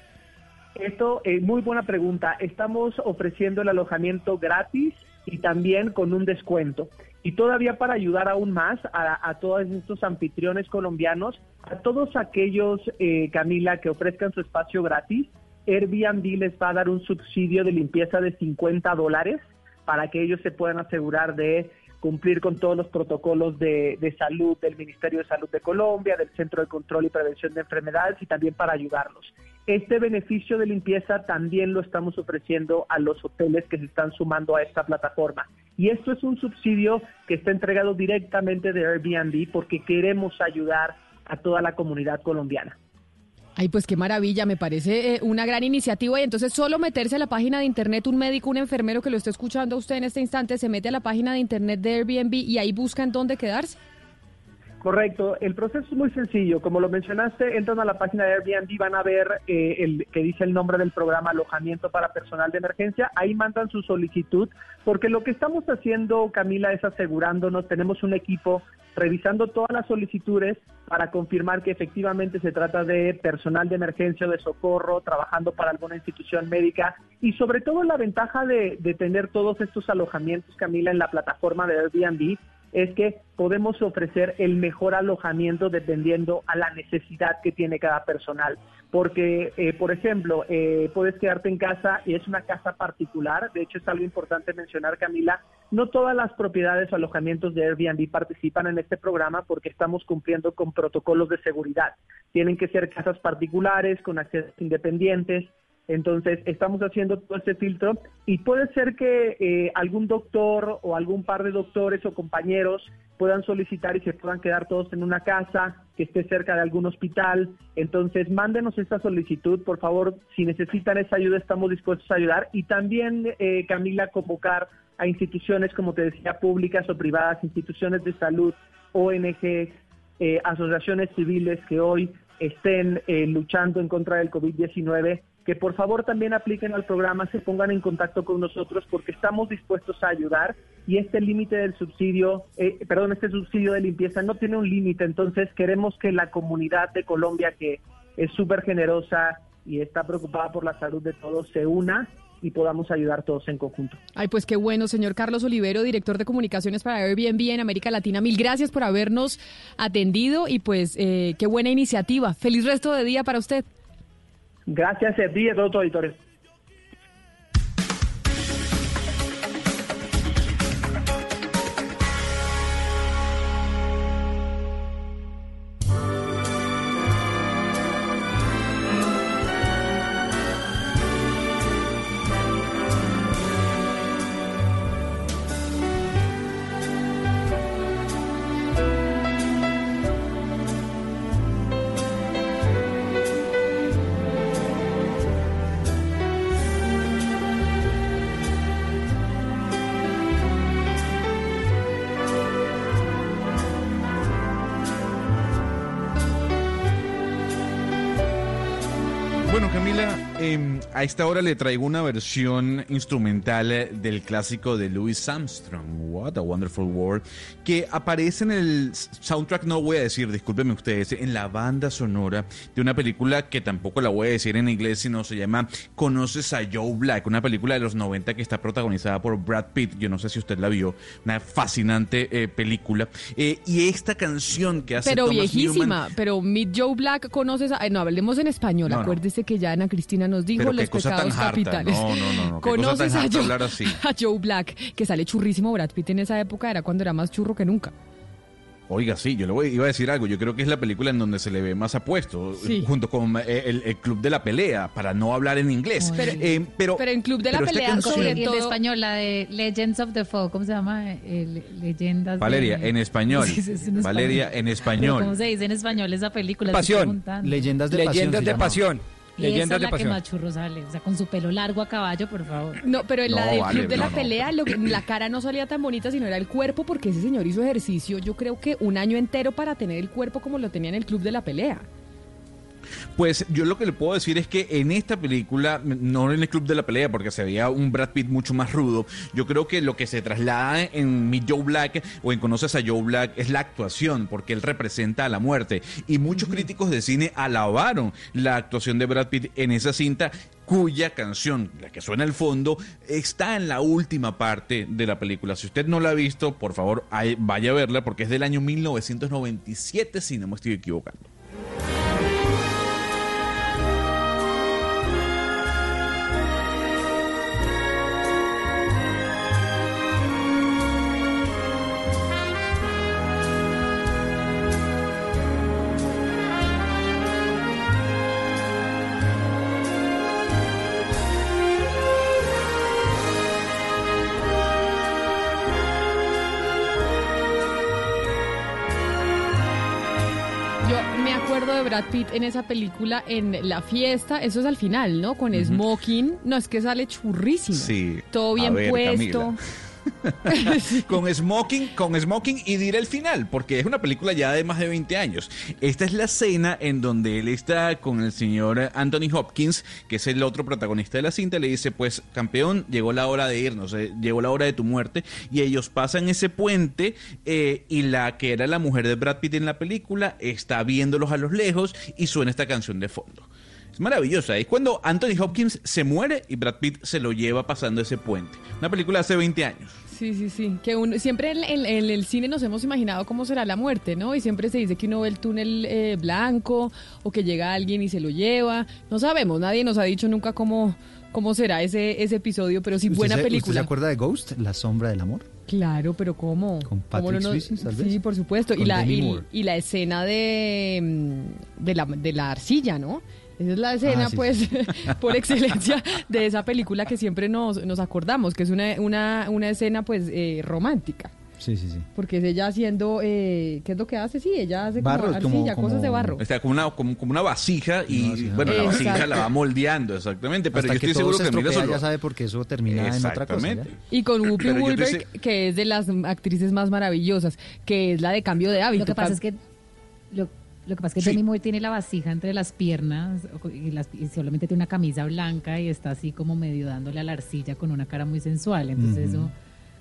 Esto es muy buena pregunta. Estamos ofreciendo el alojamiento gratis y también con un descuento. Y todavía para ayudar aún más a, todos estos anfitriones colombianos, a todos aquellos, eh, Camila, que ofrezcan su espacio gratis, Airbnb les va a dar un subsidio de limpieza de 50 dólares para que ellos se puedan asegurar de cumplir con todos los protocolos de salud del Ministerio de Salud de Colombia, del Centro de Control y Prevención de Enfermedades y también para ayudarlos. Este beneficio de limpieza también lo estamos ofreciendo a los hoteles que se están sumando a esta plataforma. Y esto es un subsidio que está entregado directamente de Airbnb porque queremos ayudar a toda la comunidad colombiana. Ay, pues qué maravilla, me parece eh, una gran iniciativa y entonces solo meterse a la página de internet, un médico, un enfermero que lo esté escuchando a usted en este instante, se mete a la página de internet de Airbnb y ahí busca en dónde quedarse. Correcto, el proceso es muy sencillo. Como lo mencionaste, entran a la página de Airbnb, van a ver eh, el que dice el nombre del programa Alojamiento para Personal de Emergencia. Ahí mandan su solicitud, porque lo que estamos haciendo, Camila, es asegurándonos, tenemos un equipo revisando todas las solicitudes para confirmar que efectivamente se trata de personal de emergencia o de socorro, trabajando para alguna institución médica y sobre todo la ventaja de, de tener todos estos alojamientos, Camila, en la plataforma de Airbnb es que podemos ofrecer el mejor alojamiento dependiendo a la necesidad que tiene cada personal. Porque, eh, por ejemplo, eh, puedes quedarte en casa y es una casa particular. De hecho, es algo importante mencionar, Camila. No todas las propiedades o alojamientos de Airbnb participan en este programa porque estamos cumpliendo con protocolos de seguridad. Tienen que ser casas particulares, con accesos independientes, entonces, estamos haciendo todo ese filtro y puede ser que eh, algún doctor o algún par de doctores o compañeros puedan solicitar y se puedan quedar todos en una casa que esté cerca de algún hospital. Entonces, mándenos esta solicitud, por favor. Si necesitan esa ayuda, estamos dispuestos a ayudar. Y también, eh, Camila, convocar a instituciones, como te decía, públicas o privadas, instituciones de salud, ONGs, eh, asociaciones civiles que hoy estén eh, luchando en contra del COVID-19 que por favor también apliquen al programa, se pongan en contacto con nosotros porque estamos dispuestos a ayudar y este límite del subsidio, eh, perdón, este subsidio de limpieza no tiene un límite, entonces queremos que la comunidad de Colombia que es súper generosa y está preocupada por la salud de todos se una y podamos ayudar todos en conjunto. Ay, pues qué bueno, señor Carlos Olivero, director de comunicaciones para Airbnb en América Latina. Mil gracias por habernos atendido y pues eh, qué buena iniciativa. Feliz resto de día para usted. Gracias a ti y a todo tu auditorio. A esta hora le traigo una versión instrumental eh, del clásico de Louis Armstrong, What a Wonderful World, que aparece en el soundtrack, no voy a decir, discúlpenme ustedes, en la banda sonora de una película que tampoco la voy a decir en inglés, sino se llama Conoces a Joe Black, una película de los 90 que está protagonizada por Brad Pitt, yo no sé si usted la vio, una fascinante eh, película, Eh, y esta canción que hace Pero Thomas viejísima, Newman, pero Meet Joe Black conoces a... eh, No, hablemos en español, No, no. acuérdese que ya Ana Cristina nos dijo los cosa tan harta. No, no, no, Conoces a Joe, hablar así. a Joe Black, que sale churrísimo Brad Pitt en esa época, era cuando era más churro que nunca. Oiga, sí, yo le voy, iba a decir algo. Yo creo que es la película en donde se le ve más apuesto, Sí. junto con eh, el, el Club de la Pelea, para no hablar en inglés. Pero- Eh, pero, pero en Club de la esta Pelea, canción- sobre Y el todo- de español, la de Legends of the Fall, ¿cómo se llama? Eh, le- leyendas de- Valeria, en español. Sí, sí, es en Valeria, español. en Pero español. ¿Cómo se dice en español esa película? Pasión. Leyendas de Leyendas pasión. de. Pasión. Esa es de la que más churro sale, o sea, con su pelo largo a caballo, por favor. No, pero en la del vale, Club de no, la no. Pelea, lo que- la cara no salía tan bonita, sino era el cuerpo, porque ese señor hizo ejercicio, yo creo que un año entero para tener el cuerpo como lo tenía en el Club de la Pelea. Pues yo lo que le puedo decir es que en esta película, no en el Club de la Pelea, porque se veía un Brad Pitt mucho más rudo, yo creo que lo que se traslada en Meet Joe Black o en Conoces a Joe Black es la actuación, porque él representa a la muerte. Y muchos críticos de cine alabaron la actuación de Brad Pitt en esa cinta cuya canción, la que suena al fondo, está en la última parte de la película. Si usted no la ha visto, por favor, vaya a verla porque es del año 1997, si no me estoy equivocando. Brad Pitt en esa película, en la fiesta, eso es al final, ¿no? Con smoking. No, es que sale churrísimo. Sí. Todo bien ver, puesto. Camila. con smoking, con smoking y diré el final, porque es una película ya de más de 20 años. Esta es la escena en donde él está con el señor Anthony Hopkins, que es el otro protagonista de la cinta, y le dice, pues campeón, llegó la hora de irnos, eh, llegó la hora de tu muerte, y ellos pasan ese puente eh, y la que era la mujer de Brad Pitt en la película está viéndolos a los lejos y suena esta canción de fondo. Es maravillosa. Es cuando Anthony Hopkins se muere y Brad Pitt se lo lleva pasando ese puente. Una película hace 20 años. Sí, sí, sí. Que uno, siempre en, en- en el cine nos hemos imaginado cómo será la muerte, ¿no? Y siempre se dice que uno ve el túnel eh, blanco o que llega alguien y se lo lleva. No sabemos, nadie nos ha dicho nunca cómo, cómo será ese, ese episodio, pero sí, ¿Usted buena se- ¿Usted película. se acuerda de Ghost, La sombra del amor? Claro, pero ¿cómo? Con ¿Cómo Patrick no nos- Swayze, tal vez. Sí, por supuesto. Y la, y, y la escena de, mm, de, la, de la arcilla, ¿no? Esa es la escena, Ah, sí, pues, sí. por excelencia de esa película que siempre nos, nos acordamos, que es una, una, una escena, pues, eh, romántica. Sí, sí, sí. Porque es ella haciendo, eh, ¿qué es lo que hace? Sí, ella hace como Barro, arcilla, como- cosas de barro. Está como una, como, como una vasija y, vasija. bueno, la vasija la va moldeando, exactamente. Pero Hasta yo que estoy todo seguro se que estropea, Solo- ya sabe porque eso termina en otra cosa. Y con Whoopi Goldberg, que es de las actrices más maravillosas, que es la de cambio de hábito. Lo que pasa es que lo, lo que pasa es que Demi Moore tiene la vasija entre las piernas y, las- y solamente tiene una camisa blanca y está así como medio dándole a la arcilla con una cara muy sensual. Entonces eso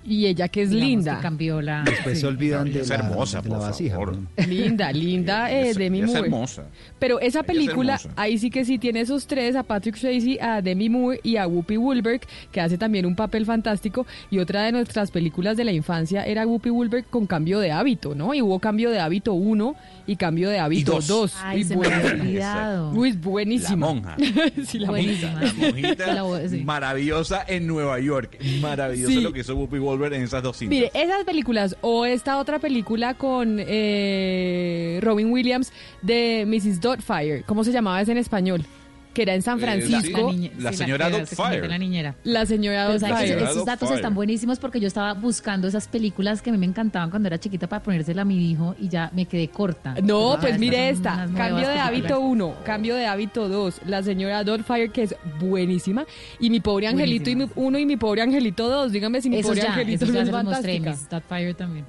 Y ella que es digamos linda. que cambió la Después sí. se olvidan de es la, hermosa, de la por vasija. favor. ¿no? Linda, linda eh, es- Demi es Moore. hermosa. Pero esa Ella es película, hermosa. ahí sí que sí tiene esos tres, a Patrick Swayze, a Demi Moore y a Whoopi Goldberg, que hace también un papel fantástico. Y otra de nuestras películas de la infancia era Whoopi Goldberg con cambio de hábito, ¿no? Y hubo cambio de hábito 1 y cambio de hábito dos. 2. Ay, se me había olvidado. Es La buenísima. monja. sí, la Buenísima. monja. La monjita La sí. maravillosa en Nueva York. Maravilloso Sí. lo que hizo Whoopi En esas dos cintas. Mire, esas películas o esta otra película con eh, Robin Williams de Mrs. Doubtfire, ¿cómo se llamaba esa en español? Que era en San Eh, Francisco. La, La sí, señora Doubtfire. en La niñera. La señora. Señora esos datos están buenísimos porque yo estaba buscando esas películas que a mí me encantaban cuando era chiquita para ponérsela a mi hijo y ya me quedé corta. No, Ah, pues mire esta, cambio de hábito películas. 1, cambio de hábito 2, la señora Doubtfire que es buenísima y mi pobre angelito y mi, Buenísima. uno y mi pobre angelito 2, dígame si mi Esos pobre ya, angelito esos no ya es fantástica. Doubtfire también.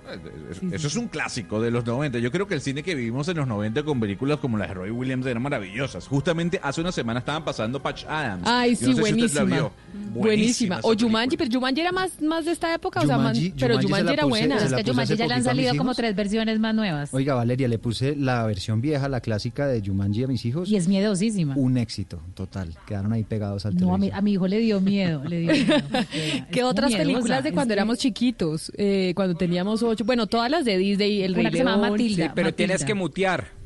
Eso, eso es un clásico de los 90. Yo creo que el cine que vivimos en los 90 con películas como las de Roy Williams eran maravillosas. Justamente hace unas semanas estaban pasando Patch Adams. Ay, sí, no sé si usted la buenísima. vio. Buenísima. O Jumanji, pero Jumanji era más, más de esta época, o sea, Jumanji- pero Jumanji era puse- buena. Es que Jumanji ya le han salido como tres versiones más nuevas. Oiga, Valeria, le puse la versión vieja, la clásica de Jumanji a mis hijos. Y es miedosísima. Un éxito total. Quedaron ahí pegados al No, a mi, a mi hijo le dio miedo, le dio miedo. ¿Qué otras miedosa, películas de cuando éramos chiquitos? Eh, cuando teníamos ocho. Bueno, todas las de Disney, El Una Rey que se llama León. Matilda. Sí, pero tienes que mutear.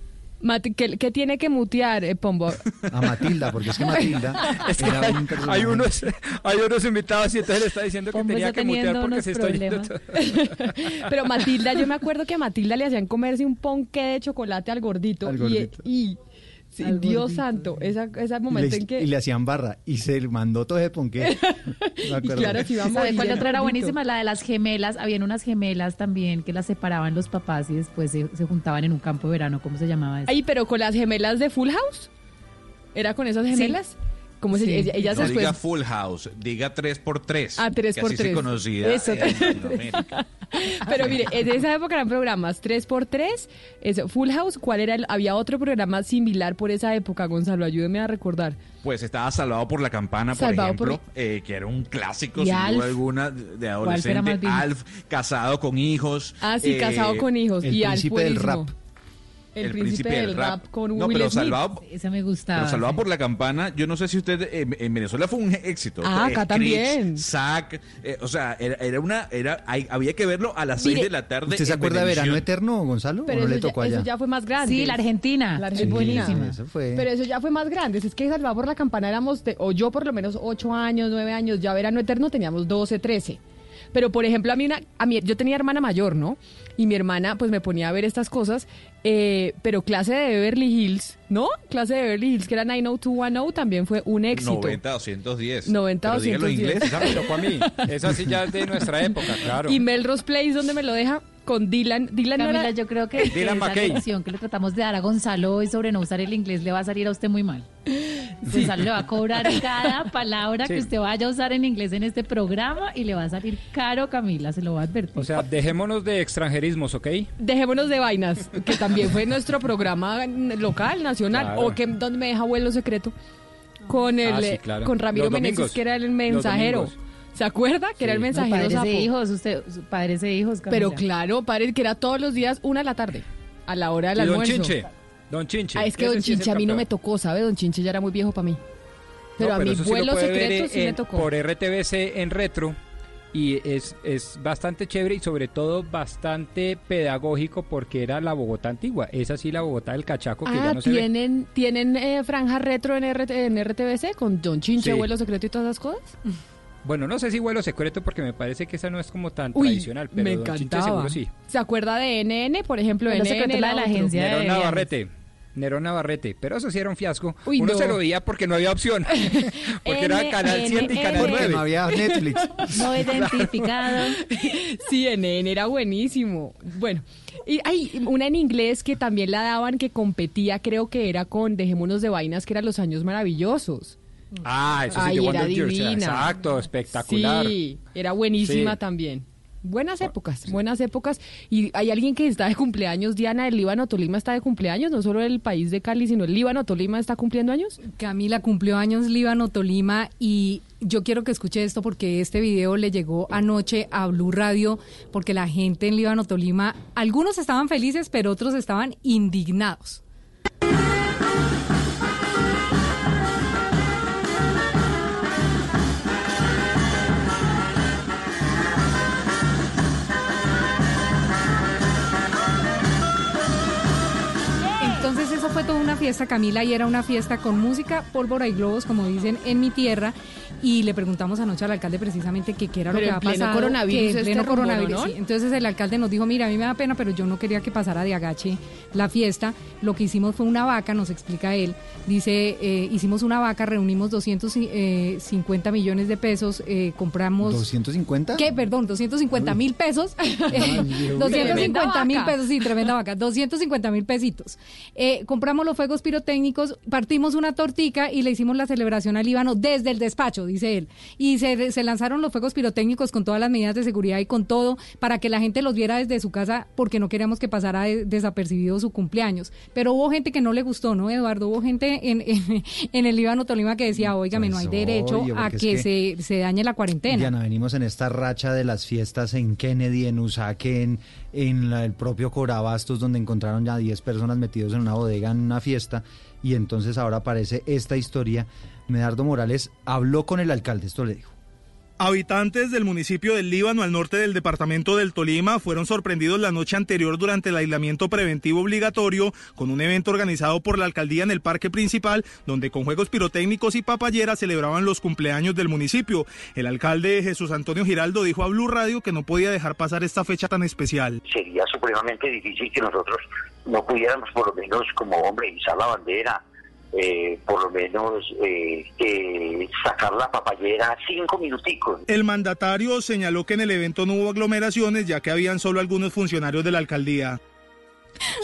Mati- ¿qué, qué tiene que mutear, eh, Pombo? A Matilda, porque es que Matilda Es que era hay, un personaje- hay unos, hay unos invitados y entonces le está diciendo que Pombo tenía está que mutear teniendo porque unos se está todo. Pero Matilda, yo me acuerdo que a Matilda le hacían comerse un ponqué de chocolate al gordito. Al y- gordito. Y, sí, Dios gordito, santo, esa, ese y momento le, en que... y le hacían barra y se mandó todo ese ponqué. Me acuerdo. claro, si iba a ¿Sabe morir cuál otra era buenísima? La de las gemelas. Habían unas gemelas también que las separaban los papás y después se, se juntaban en un campo de verano. ¿Cómo se llamaba eso? Ay, pero con las gemelas de Full House. ¿Era con esas gemelas? ¿Cómo se Sí. ella- Ellas no después... diga Full House, diga 3x3. Ah, 3x3. Que así se conocida Eso, en. Pero mire, en esa época eran programas 3x3, es Full House. ¿Cuál era? el- había otro programa similar por esa época, Gonzalo, ayúdeme a recordar. Pues estaba Salvado por la Campana, por Salvado por- ejemplo, eh, que era un clásico, ¿Y sin Alf? duda alguna, de adolescente. Alf, casado con hijos. Ah, sí, eh, casado con hijos. El y Alf príncipe del buenísimo. rap. El, príncipe, del rap, con No, Will pero Smith. Salvado, Esa me gustaba. pero Salvado sí. por la Campana, yo no sé si usted eh, en Venezuela fue un éxito. Ah, acá también. Zack, eh, o sea, era, era una, era, hay- había que verlo a las Mire, 6 de la tarde. ¿Usted se en acuerda de Verano. Eterno, Gonzalo? Pero ¿O no eso, le ya, tocó eso allá? ya fue más grande. Sí, la Argentina. La Argentina. buenísima. Eso fue. Pero eso ya fue más grande. Es que Salvado por la Campana éramos, de- o yo por lo menos 8 años, 9 años, ya Verano Eterno teníamos 12, 13. Pero, por ejemplo, a mí, una, a mí yo tenía hermana mayor, ¿no? Y mi hermana, pues, me ponía a ver estas cosas. eh, pero clase de Beverly Hills, ¿no? Clase de Beverly Hills, que era 90210, también fue un éxito. 90, 210. 90, Pero dígalo en 210. inglés. Esa me tocó a mí. Esa sí ya es de nuestra época, claro. Y Melrose Place, donde me lo deja con Dylan. Dylan no Camila, era- yo creo que, que Dylan esa McKay. lección que le tratamos de dar a Gonzalo hoy sobre no usar el inglés le va a salir a usted muy mal. Gonzalo le va a cobrar cada palabra que usted vaya a usar en inglés en este programa y le va a salir caro, Camila, se lo va a advertir. O sea, dejémonos de extranjerismos, ¿ok? Dejémonos de vainas, que también fue nuestro programa local, nacional, Claro. o que donde me deja vuelo secreto con el Ah, sí, claro. con Ramiro Meneses, que era el Los mensajero. ¿Se acuerda? Que era el. No, mensajero padres sapo. e hijos, usted, padres e hijos, Camila. Pero claro, padre, que era todos los días una de la tarde, a la hora del Y Don almuerzo. Chinche. Don Chinche. Ah, es que Don Chinche a mí no me tocó, ¿sabe? Don Chinche ya era muy viejo para mí. Pero No, a mi sí lo vuelo secreto sí me tocó. Por RTBC en retro. Y es, es bastante chévere y sobre todo bastante pedagógico porque era la Bogotá antigua. Es así la Bogotá del Cachaco que Ah, ya no se ve. ¿tienen, ¿tienen eh, franja retro en, RT en RTBC con Don Chinche, Sí. vuelo secreto y todas esas cosas? Bueno, no sé si vuelo secreto porque me parece que esa no es como tan Uy, tradicional, pero me Don Chinche encantaba. seguro sí. ¿Se acuerda de NN, por ejemplo? Vuelo NN secreto, la de la agencia de Nerón viajes. Navarrete. Nerón Navarrete, pero eso sí era un fiasco. Uy, Uno no. se lo veía porque no había opción. porque era Canal 7 y Canal NN. Porque 9. no había Netflix. No identificado. Sí, NN era buenísimo. Bueno, y hay una en inglés que también la daban que competía, creo que era con Dejémonos de Vainas, que eran Los Años Maravillosos. Ah, eso sí, Ay, de era Wonder Years, divina. Exacto, espectacular. Sí, era buenísima Sí. también. Buenas épocas, buenas épocas. Y hay alguien que está de cumpleaños, Diana, el Líbano Tolima está de cumpleaños, no solo el país de Cali, sino el Líbano Tolima está cumpliendo años. Camila cumplió años Líbano Tolima y yo quiero que escuche esto porque este video le llegó anoche a Blue Radio porque la gente en Líbano Tolima, algunos estaban felices pero otros estaban indignados. Fue toda una fiesta, Camila, y era una fiesta con música, pólvora y globos, como dicen en mi tierra. Y le preguntamos anoche al alcalde precisamente que qué era Pero lo que había pleno pasado. coronavirus que en este pleno rumbo, coronavirus, ¿no? sí. Entonces el alcalde nos dijo, mira, a mí me da pena, pero yo no quería que pasara de agache la fiesta. Lo que hicimos fue una vaca, nos explica él. Dice, eh, hicimos una vaca, reunimos 250 millones de pesos, eh, compramos... ¿250? ¿Qué? Perdón, 250 mil pesos. Dios. 250 mil pesos, sí, tremenda vaca. 250 mil pesitos. Eh, compramos los fuegos pirotécnicos, partimos una tortica y le hicimos la celebración al Líbano desde el despacho, dice él. Y se, se lanzaron los fuegos pirotécnicos con todas las medidas de seguridad y con todo para que la gente los viera desde su casa porque no queríamos que pasara de- desapercibido su cumpleaños. Pero hubo gente que no le gustó, ¿no, Eduardo? Hubo gente en, en, en el Líbano Tolima que decía, óigame, no hay Pues, derecho oye, a es que, se, se dañe la cuarentena. Diana, venimos en esta racha de las fiestas en Kennedy, en Usaquén, en la- el propio Corabastos, donde encontraron ya 10 personas metidos en una bodega en una fiesta. Y entonces ahora aparece esta historia. Medardo Morales habló con el alcalde, esto le dijo. Habitantes del municipio del Líbano al norte del departamento del Tolima fueron sorprendidos la noche anterior durante el aislamiento preventivo obligatorio con un evento organizado por la alcaldía en el parque principal donde con juegos pirotécnicos y papayeras celebraban los cumpleaños del municipio. El alcalde Jesús Antonio Giraldo dijo a Blue Radio que no podía dejar pasar esta fecha tan especial. sería supremamente difícil que nosotros no pudiéramos por lo menos como hombre izar la bandera, eh, por lo menos eh, eh, sacar la papayera cinco minuticos. El mandatario señaló que en el evento no hubo aglomeraciones ya que habían solo algunos funcionarios de la alcaldía.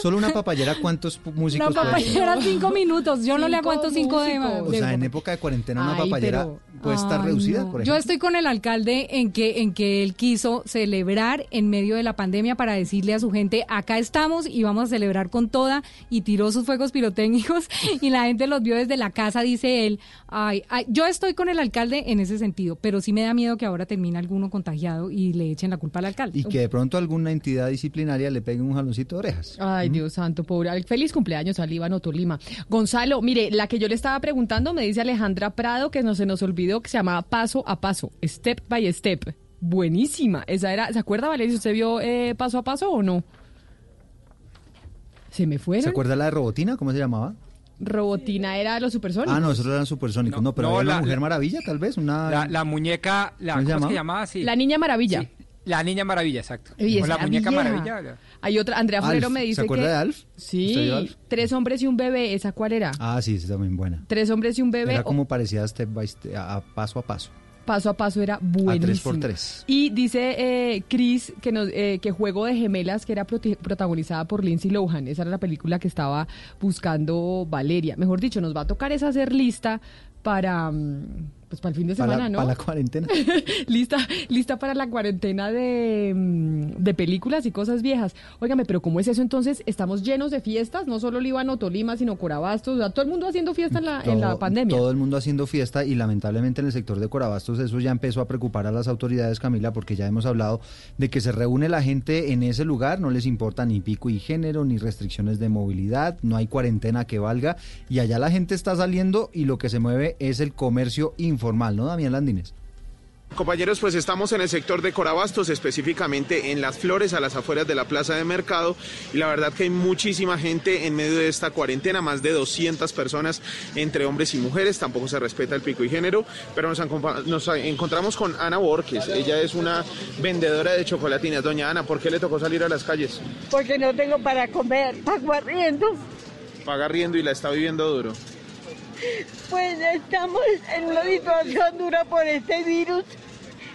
Solo una papayera, ¿cuántos músicos Una papayera cinco minutos. Yo no le aguanto cinco de músicos. O sea, en época de cuarentena una Ay, papayera pero- puede estar Ay, reducida, no. por Yo estoy con el alcalde en que, en que él quiso celebrar en medio de la pandemia para decirle a su gente, acá estamos y vamos a celebrar con toda, y tiró sus fuegos pirotécnicos y la gente los vio desde la casa, dice él. Ay, ay, yo estoy con el alcalde en ese sentido, pero sí me da miedo que ahora termine alguno contagiado y le echen la culpa al alcalde. Y que de pronto alguna entidad disciplinaria le pegue un jaloncito de orejas. Ay, Dios santo, pobre. Feliz cumpleaños al Líbano Tolima. Gonzalo, mire, la que yo le estaba preguntando me dice Alejandra Prado que no se nos olvidó que se llamaba Paso a Paso, Step by Step. Buenísima. Esa era, ¿se acuerda, Valeria? ¿Usted vio eh, Paso a Paso o no? Se me fue. ¿Se acuerda la de Robotina? ¿Cómo se llamaba? Robotina era los supersónicos. Ah, no, nosotros eran supersónicos. No, pero no, había una la- Mujer la- Maravilla, tal vez. Una... La, la muñeca, la, ¿Cómo ¿cómo, se es llamaba? que llamaba? Sí. La Niña Maravilla. Sí, La Niña Maravilla, exacto. O esa la muñeca vieja. maravilla. Hay otra, Andrea Alf, Forero me ¿se dice acuerda que... de Alf? ¿Usted Sí, Alf? tres hombres y un bebé, ¿esa cuál era? Ah, sí, sí, también buena. Tres hombres y un bebé, Era como parecía step by step, a, a paso a paso. paso a paso era A buenísimo. tres por tres. Y dice eh, Chris que, nos, eh, que Juego de Gemelas, que era protagonizada por Lindsay Lohan, esa era la película que estaba buscando Valeria. Mejor dicho, nos va a tocar es hacer lista para, mm, pues, para el fin de Para, semana, la- ¿no? para la cuarentena. lista, lista para la cuarentena de, mm, de películas y cosas viejas. Óigame, pero ¿cómo es eso entonces? Estamos llenos de fiestas, no solo Líbano, Tolima, sino Corabastos, o sea, todo el mundo haciendo fiesta en la, en la pandemia. Todo el mundo haciendo fiesta y lamentablemente en el sector de Corabastos eso ya empezó a preocupar a las autoridades, Camila, porque ya hemos hablado de que se reúne la gente en ese lugar, no les importa ni pico y género, ni restricciones de movilidad, no hay cuarentena que valga y allá la gente está saliendo y lo que se mueve es el comercio informal, ¿no, Damián Landines? Compañeros, pues estamos en el sector de Corabastos, específicamente en Las Flores, a las afueras de la plaza de mercado, y la verdad que hay muchísima gente en medio de esta cuarentena, más de 200 personas entre hombres y mujeres, tampoco se respeta el pico y género, pero nos, encontramos con Ana Borges, ella es una vendedora de chocolatinas. Doña Ana, ¿por qué le tocó salir a las calles? porque no tengo para comer, pago arriendo. Paga riendo y la está viviendo duro. Pues estamos en una situación dura por este virus,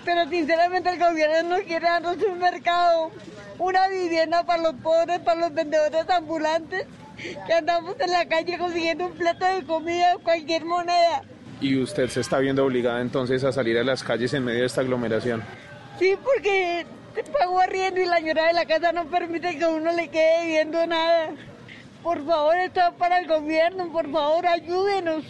pero sinceramente el gobierno no quiere darnos un mercado, una vivienda para los pobres, para los vendedores ambulantes, que andamos en la calle consiguiendo un plato de comida, cualquier moneda. Y usted se está viendo obligada entonces a salir a las calles en medio de esta aglomeración. Sí, porque pago arriendo y la señora de la casa no permite que uno le quede viendo nada. Por favor, esto es para el gobierno, por favor, ayúdenos.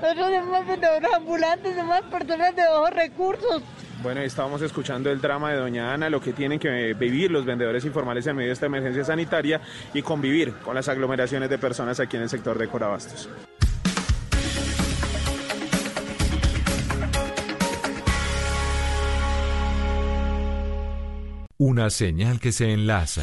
Nosotros somos vendedores ambulantes, somos personas de bajos recursos. Bueno, estábamos escuchando el drama de Doña Ana, lo que tienen que vivir los vendedores informales en medio de esta emergencia sanitaria y convivir con las aglomeraciones de personas aquí en el sector de Corabastos. Una señal que se enlaza.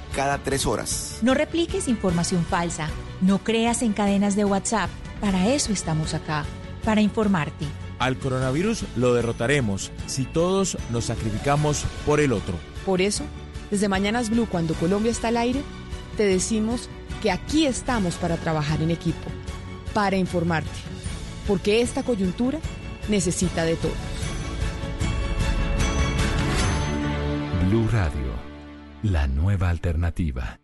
cada tres horas. No repliques información falsa. No creas en cadenas de WhatsApp. Para eso estamos acá, para informarte. Al coronavirus lo derrotaremos si todos nos sacrificamos por el otro. Por eso, desde Mañanas Blue, cuando Colombia está al aire, te decimos que aquí estamos para trabajar en equipo, para informarte, porque esta coyuntura necesita de todos. Blue Radio, la nueva alternativa.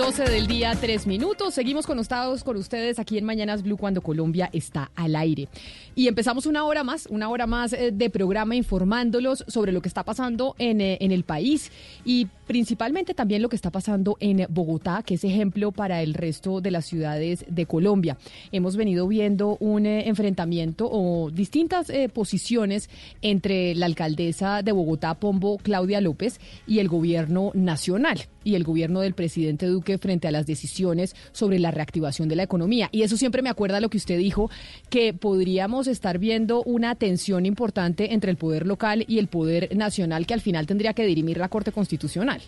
12 del día, 3 minutos. Seguimos conectados con ustedes aquí en Mañanas Blue cuando Colombia está al aire. Y empezamos una hora más, una hora más eh, de programa informándolos sobre lo que está pasando en, eh, en el país y principalmente también lo que está pasando en Bogotá, que es ejemplo para el resto de las ciudades de Colombia. Hemos venido viendo un eh, enfrentamiento o distintas posiciones entre la alcaldesa de Bogotá, Pombo, Claudia López, y el gobierno nacional y el gobierno del presidente Duque frente a las decisiones sobre la reactivación de la economía. Y eso siempre me acuerda lo que usted dijo, que podríamos estar viendo una tensión importante entre el poder local y el poder nacional que al final tendría que dirimir la Corte Constitucional.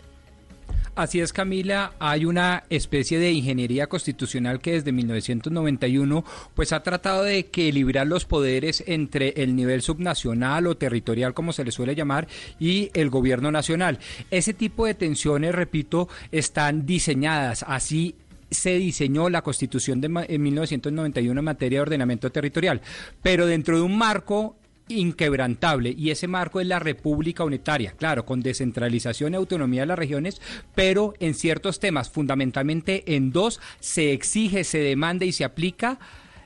Así es, Camila, hay una especie de ingeniería constitucional que desde 1991 pues ha tratado de equilibrar los poderes entre el nivel subnacional o territorial, como se le suele llamar, y el gobierno nacional. Ese tipo de tensiones, repito, están diseñadas así se diseñó la Constitución de 1991 en materia de ordenamiento territorial, pero dentro de un marco inquebrantable y ese marco es la República Unitaria, claro, con descentralización y autonomía de las regiones, pero en ciertos temas, fundamentalmente en dos, se exige, se demanda y se aplica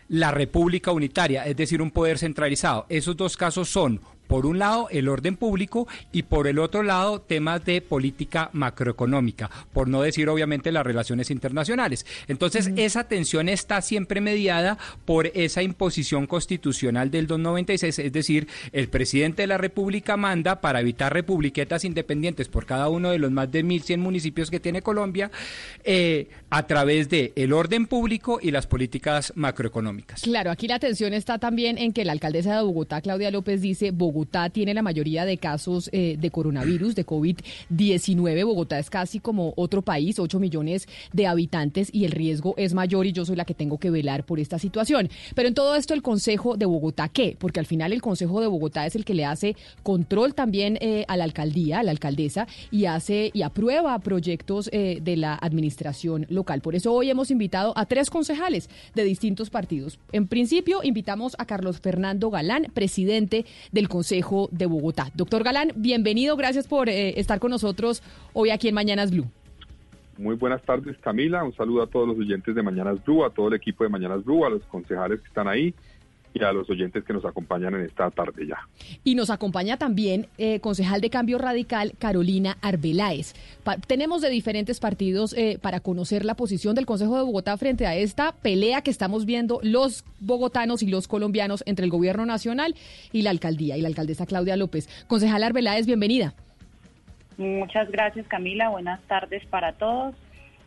la República Unitaria, es decir, un poder centralizado. Esos dos casos son por un lado el orden público y por el otro lado temas de política macroeconómica, por no decir obviamente las relaciones internacionales. Entonces esa tensión está siempre mediada por esa imposición constitucional del 296, es decir, el presidente de la República manda para evitar republiquetas independientes por cada uno de los más de 1.100 municipios que tiene Colombia eh, a través de el orden público y las políticas macroeconómicas. Claro, aquí la tensión está también en que la alcaldesa de Bogotá, Claudia López, dice Bogotá Bogotá tiene la mayoría de casos eh, de coronavirus, de COVID-19. Bogotá es casi como otro país, 8 millones de habitantes y el riesgo es mayor y yo soy la que tengo que velar por esta situación. Pero en todo esto el Consejo de Bogotá, ¿qué? Porque al final el Consejo de Bogotá es el que le hace control también eh, a la alcaldía, a la alcaldesa y hace y aprueba proyectos eh, de la administración local. Por eso hoy hemos invitado a tres concejales de distintos partidos. En principio invitamos a Carlos Fernando Galán, presidente del Consejo Consejo de Bogotá. Doctor Galán, bienvenido, gracias por eh, estar con nosotros hoy aquí en Mañanas Blue. Muy buenas tardes, Camila. Un saludo a todos los oyentes de Mañanas Blue, a todo el equipo de Mañanas Blue, a los concejales que están ahí y a los oyentes que nos acompañan en esta tarde ya. Y nos acompaña también eh, concejal de Cambio Radical, Carolina Arbeláez. tenemos de diferentes partidos eh, para conocer la posición del Consejo de Bogotá frente a esta pelea que estamos viendo los bogotanos y los colombianos entre el gobierno nacional y la alcaldía y la alcaldesa Claudia López. Concejal Arbeláez, bienvenida. Muchas gracias Camila, buenas tardes para todos.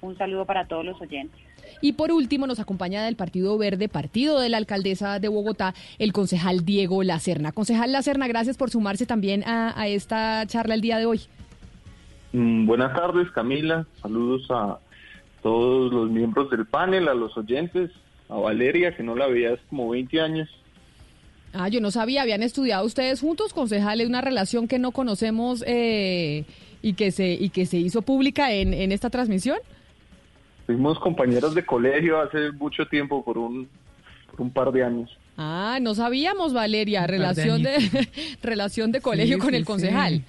Un saludo para todos los oyentes. Y por último nos acompaña del Partido Verde, partido de la alcaldesa de Bogotá, el concejal Diego Lacerna. Concejal Lacerna, gracias por sumarse también a, esta charla el día de hoy. Mm, buenas tardes, Camila. Saludos a todos los miembros del panel, a los oyentes, a Valeria, que no la veía hace como 20 años. Ah, yo no sabía, habían estudiado ustedes juntos, concejales, una relación que no conocemos eh, y, que se, y que se hizo pública en, en esta transmisión. Fuimos compañeros de colegio hace mucho tiempo, por un, par de años. Ah, no sabíamos, Valeria, relación de, relación de colegio con el concejal.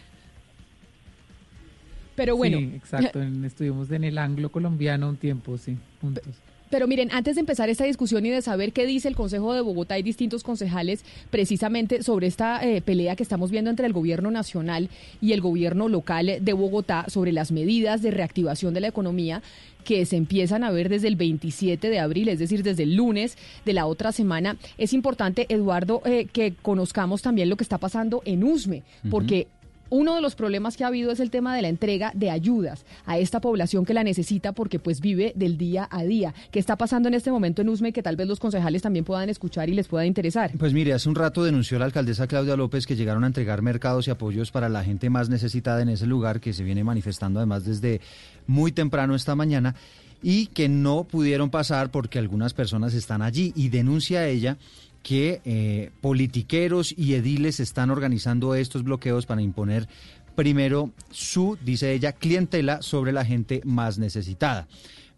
Pero bueno. exacto, estuvimos en el anglo colombiano un tiempo, sí, juntos. Pero miren, antes de empezar esta discusión y de saber qué dice el Consejo de Bogotá y distintos concejales precisamente sobre esta eh, pelea que estamos viendo entre el gobierno nacional y el gobierno local de Bogotá sobre las medidas de reactivación de la economía que se empiezan a ver desde el 27 de abril, es decir, desde el lunes de la otra semana, es importante, Eduardo, eh, que conozcamos también lo que está pasando en USME, porque uno de los problemas que ha habido es el tema de la entrega de ayudas a esta población que la necesita porque pues vive del día a día. ¿Qué está pasando en este momento en USME que tal vez los concejales también puedan escuchar y les pueda interesar? Pues mire, hace un rato denunció la alcaldesa Claudia López que llegaron a entregar mercados y apoyos para la gente más necesitada en ese lugar que se viene manifestando además desde muy temprano esta mañana y que no pudieron pasar porque algunas personas están allí y denuncia ella que eh, politiqueros y ediles están organizando estos bloqueos para imponer primero su, dice ella, clientela sobre la gente más necesitada.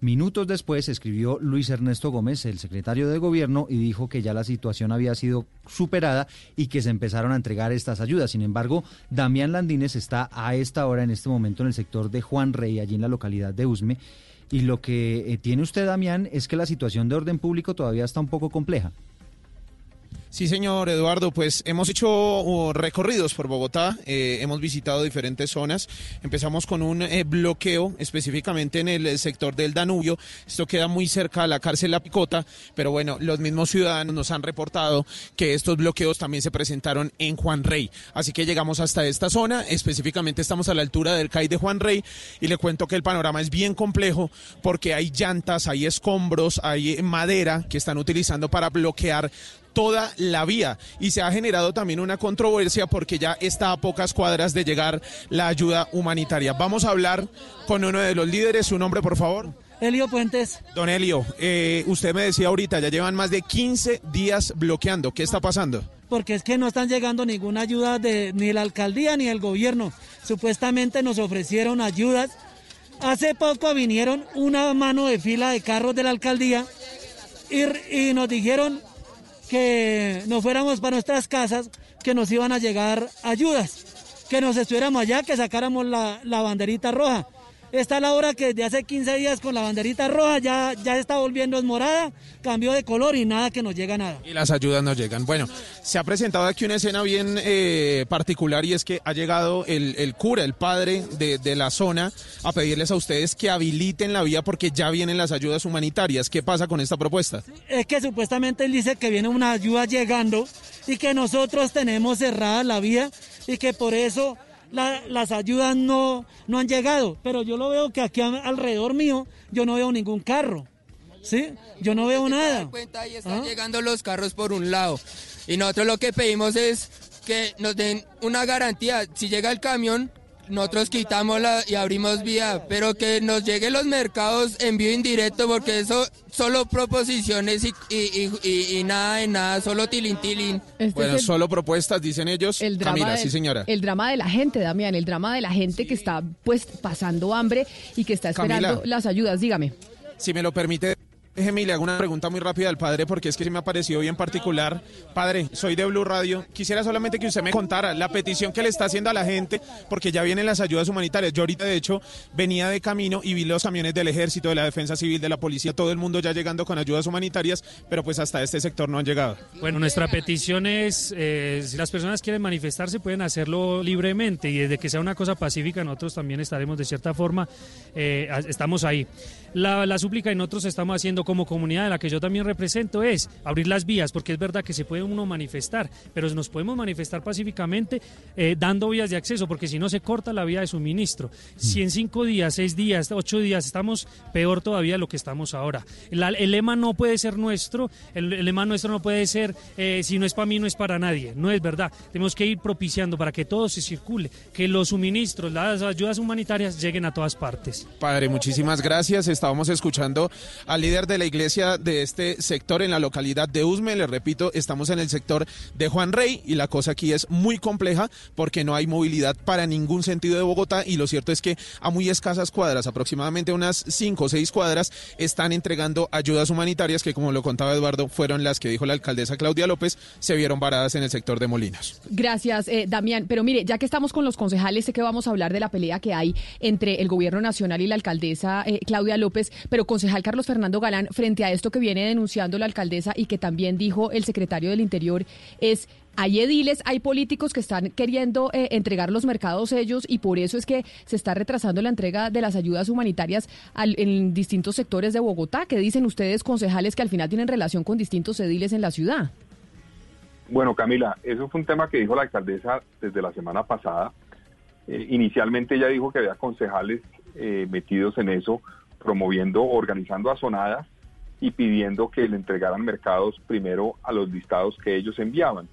Minutos después escribió Luis Ernesto Gómez, el secretario de gobierno, y dijo que ya la situación había sido superada y que se empezaron a entregar estas ayudas. Sin embargo, Damián Landines está a esta hora, en este momento, en el sector de Juan Rey, allí en la localidad de Usme. Y lo que eh, tiene usted, Damián, es que la situación de orden público todavía está un poco compleja. Sí, señor Eduardo, pues hemos hecho uh, recorridos por Bogotá, eh, hemos visitado diferentes zonas. Empezamos con un eh, bloqueo específicamente en el sector del Danubio. Esto queda muy cerca a la cárcel La Picota, pero bueno, los mismos ciudadanos nos han reportado que estos bloqueos también se presentaron en Juan Rey. Así que llegamos hasta esta zona, específicamente estamos a la altura del CAI de Juan Rey y le cuento que el panorama es bien complejo porque hay llantas, hay escombros, hay madera que están utilizando para bloquear toda la vía y se ha generado también una controversia porque ya está a pocas cuadras de llegar la ayuda humanitaria. Vamos a hablar con uno de los líderes, su nombre por favor. Elio Puentes. Don Elio, eh, usted me decía ahorita, ya llevan más de 15 días bloqueando. ¿Qué está pasando? Porque es que no están llegando ninguna ayuda de ni la alcaldía ni el gobierno. Supuestamente nos ofrecieron ayudas. Hace poco vinieron una mano de fila de carros de la alcaldía y, y nos dijeron que nos fuéramos para nuestras casas, que nos iban a llegar ayudas, que nos estuviéramos allá, que sacáramos la, la banderita roja. Esta es la hora que desde hace 15 días con la banderita roja ya, ya está volviendo es morada, cambió de color y nada que nos llega nada. Y las ayudas no llegan. Bueno, se ha presentado aquí una escena bien eh, particular y es que ha llegado el, el cura, el padre de, de, la zona, a pedirles a ustedes que habiliten la vía porque ya vienen las ayudas humanitarias. ¿Qué pasa con esta propuesta? Es que supuestamente él dice que viene una ayuda llegando y que nosotros tenemos cerrada la vía y que por eso la, las ayudas no, no han llegado, pero yo lo veo que aquí alrededor mío yo no veo ningún carro. ¿Sí? Yo no veo nada. Cuenta, ahí están ¿Ah? llegando los carros por un lado. Y nosotros lo que pedimos es que nos den una garantía. Si llega el camión, nosotros quitamos la y abrimos vía, pero que nos lleguen los mercados envío indirecto, porque eso solo proposiciones y, y, y, y nada de nada, solo tilín tilín. Este bueno, el, solo propuestas, dicen ellos. El drama Camila, de, sí señora. El drama de la gente, Damián, el drama de la gente sí. que está pues pasando hambre y que está esperando Camila, las ayudas, dígame. Si me lo permite, Le hago una pregunta muy rápida al padre porque es que me ha parecido bien particular. Padre, soy de Blue Radio. Quisiera solamente que usted me contara la petición que le está haciendo a la gente porque ya vienen las ayudas humanitarias. Yo ahorita de hecho venía de camino y vi los camiones del ejército, de la defensa civil, de la policía, todo el mundo ya llegando con ayudas humanitarias, pero pues hasta este sector no han llegado. Bueno, nuestra petición es, eh, si las personas quieren manifestarse pueden hacerlo libremente y desde que sea una cosa pacífica nosotros también estaremos de cierta forma, eh, estamos ahí. La, la súplica y nosotros estamos haciendo como comunidad de la que yo también represento es abrir las vías, porque es verdad que se puede uno manifestar, pero nos podemos manifestar pacíficamente eh, dando vías de acceso, porque si no se corta la vía de suministro. Si en cinco días, seis días, ocho días estamos peor todavía de lo que estamos ahora. La, el lema no puede ser nuestro, el, el lema nuestro no puede ser eh, si no es para mí, no es para nadie. No es verdad. Tenemos que ir propiciando para que todo se circule, que los suministros, las ayudas humanitarias lleguen a todas partes. Padre, muchísimas gracias. Estábamos escuchando al líder de la iglesia de este sector en la localidad de Usme. Le repito, estamos en el sector de Juan Rey y la cosa aquí es muy compleja porque no hay movilidad para ningún sentido de Bogotá y lo cierto es que a muy escasas cuadras, aproximadamente unas cinco o seis cuadras, están entregando ayudas humanitarias que, como lo contaba Eduardo, fueron las que dijo la alcaldesa Claudia López, se vieron varadas en el sector de Molinos. Gracias, eh, Damián. Pero mire, ya que estamos con los concejales, sé que vamos a hablar de la pelea que hay entre el gobierno nacional y la alcaldesa eh, Claudia López Pero concejal Carlos Fernando Galán, frente a esto que viene denunciando la alcaldesa y que también dijo el secretario del Interior, es hay ediles, hay políticos que están queriendo eh, entregar los mercados ellos y por eso es que se está retrasando la entrega de las ayudas humanitarias en distintos sectores de Bogotá. ¿Qué dicen ustedes, concejales, que al final tienen relación con distintos ediles en la ciudad? Bueno, Camila, eso fue un tema que dijo la alcaldesa desde la semana pasada. Eh, inicialmente ella dijo que había concejales eh, metidos en eso, promoviendo, organizando azonadas y pidiendo que le entregaran mercados primero a los listados que ellos enviaban.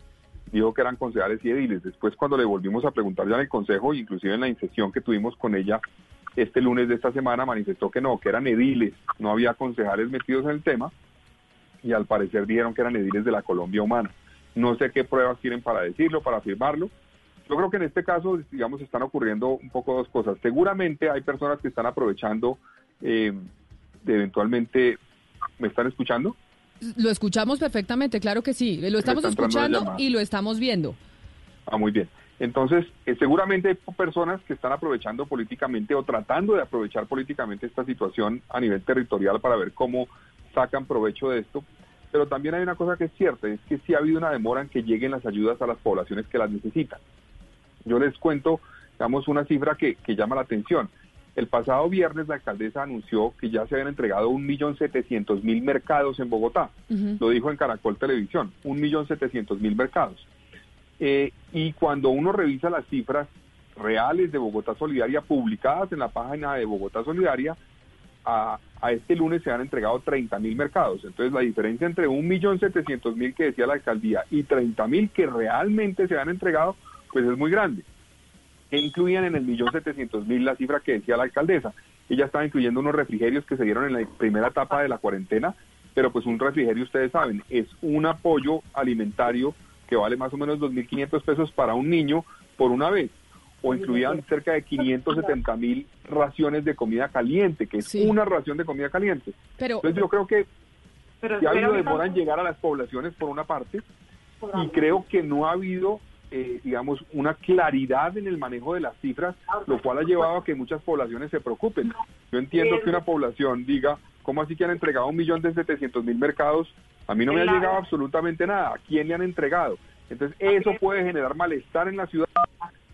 Dijo que eran concejales y ediles. Después, cuando le volvimos a preguntar ya en el consejo, inclusive en la incesión que tuvimos con ella este lunes de esta semana, manifestó que no, que eran ediles, no había concejales metidos en el tema y al parecer dijeron que eran ediles de la Colombia Humana. No sé qué pruebas tienen para decirlo, para afirmarlo. Yo creo que en este caso, digamos, están ocurriendo un poco dos cosas. Seguramente hay personas que están aprovechando eh, eventualmente... ¿Me están escuchando? Lo escuchamos perfectamente, claro que sí. Lo estamos escuchando y lo estamos viendo. Ah, muy bien. Entonces, eh, seguramente hay personas que están aprovechando políticamente o tratando de aprovechar políticamente esta situación a nivel territorial para ver cómo sacan provecho de esto. Pero también hay una cosa que es cierta, es que sí ha habido una demora en que lleguen las ayudas a las poblaciones que las necesitan. Yo les cuento, digamos, una cifra que, que llama la atención. El pasado viernes la alcaldesa anunció que ya se habían entregado 1.700.000 mercados en Bogotá. Lo dijo en Caracol Televisión, 1.700.000 mercados. Eh, y cuando uno revisa las cifras reales de Bogotá Solidaria publicadas en la página de Bogotá Solidaria, a, a este lunes se han entregado 30 mil mercados. Entonces la diferencia entre 1.700.000 que decía la alcaldía y 30 mil que realmente se han entregado, pues es muy grande. Que incluían en el 1.700.000 la cifra que decía la alcaldesa. Ella estaba incluyendo unos refrigerios que se dieron en la primera etapa de la cuarentena, pero pues un refrigerio, ustedes saben, es un apoyo alimentario que vale más o menos 2.500 pesos para un niño por una vez. O incluían cerca de 570 mil raciones de comida caliente, que es una ración de comida caliente. Pero, Entonces yo creo que Pero sí ha habido demora en llegar a las poblaciones por una parte y creo que no ha habido, eh, digamos, una claridad en el manejo de las cifras, lo cual ha llevado a que muchas poblaciones se preocupen. Yo entiendo que una población diga, ¿cómo así que han entregado un millón de setecientos mil mercados? A mí no me ha llegado absolutamente nada. ¿A quién le han entregado? Entonces eso puede generar malestar en la ciudad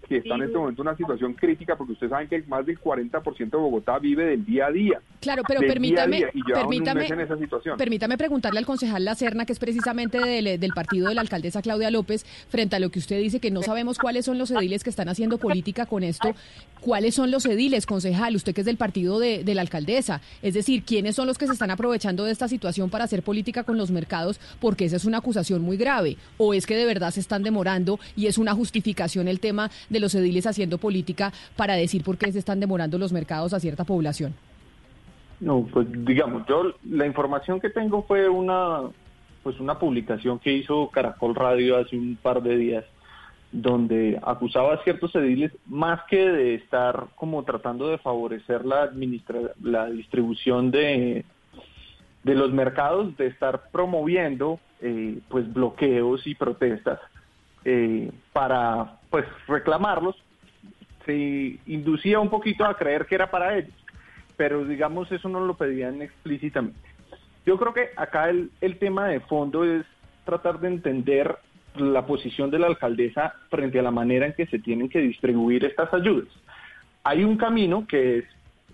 que está en este momento en una situación crítica porque ustedes saben que más del 40% de Bogotá vive del día a día. Claro, pero permítame, día día, permítame, en esa situación. permítame preguntarle al concejal Lacerna, que es precisamente del, del partido de la alcaldesa Claudia López, frente a lo que usted dice, que no sabemos cuáles son los ediles que están haciendo política con esto. ¿Cuáles son los ediles, concejal? Usted que es del partido de, de la alcaldesa. Es decir, ¿quiénes son los que se están aprovechando de esta situación para hacer política con los mercados? Porque esa es una acusación muy grave. ¿O es que de verdad se están demorando y es una justificación el tema de los ediles haciendo política para decir por qué se están demorando los mercados a cierta población? No, pues digamos, yo la información que tengo fue una pues una publicación que hizo Caracol Radio hace un par de días donde acusaba a ciertos ediles más que de estar como tratando de favorecer la administra la distribución de de los mercados de estar promoviendo eh, pues bloqueos y protestas eh, para pues reclamarlos se inducía un poquito a creer que era para ellos pero digamos eso no lo pedían explícitamente. Yo creo que acá el, el tema de fondo es tratar de entender la posición de la alcaldesa frente a la manera en que se tienen que distribuir estas ayudas. Hay un camino que es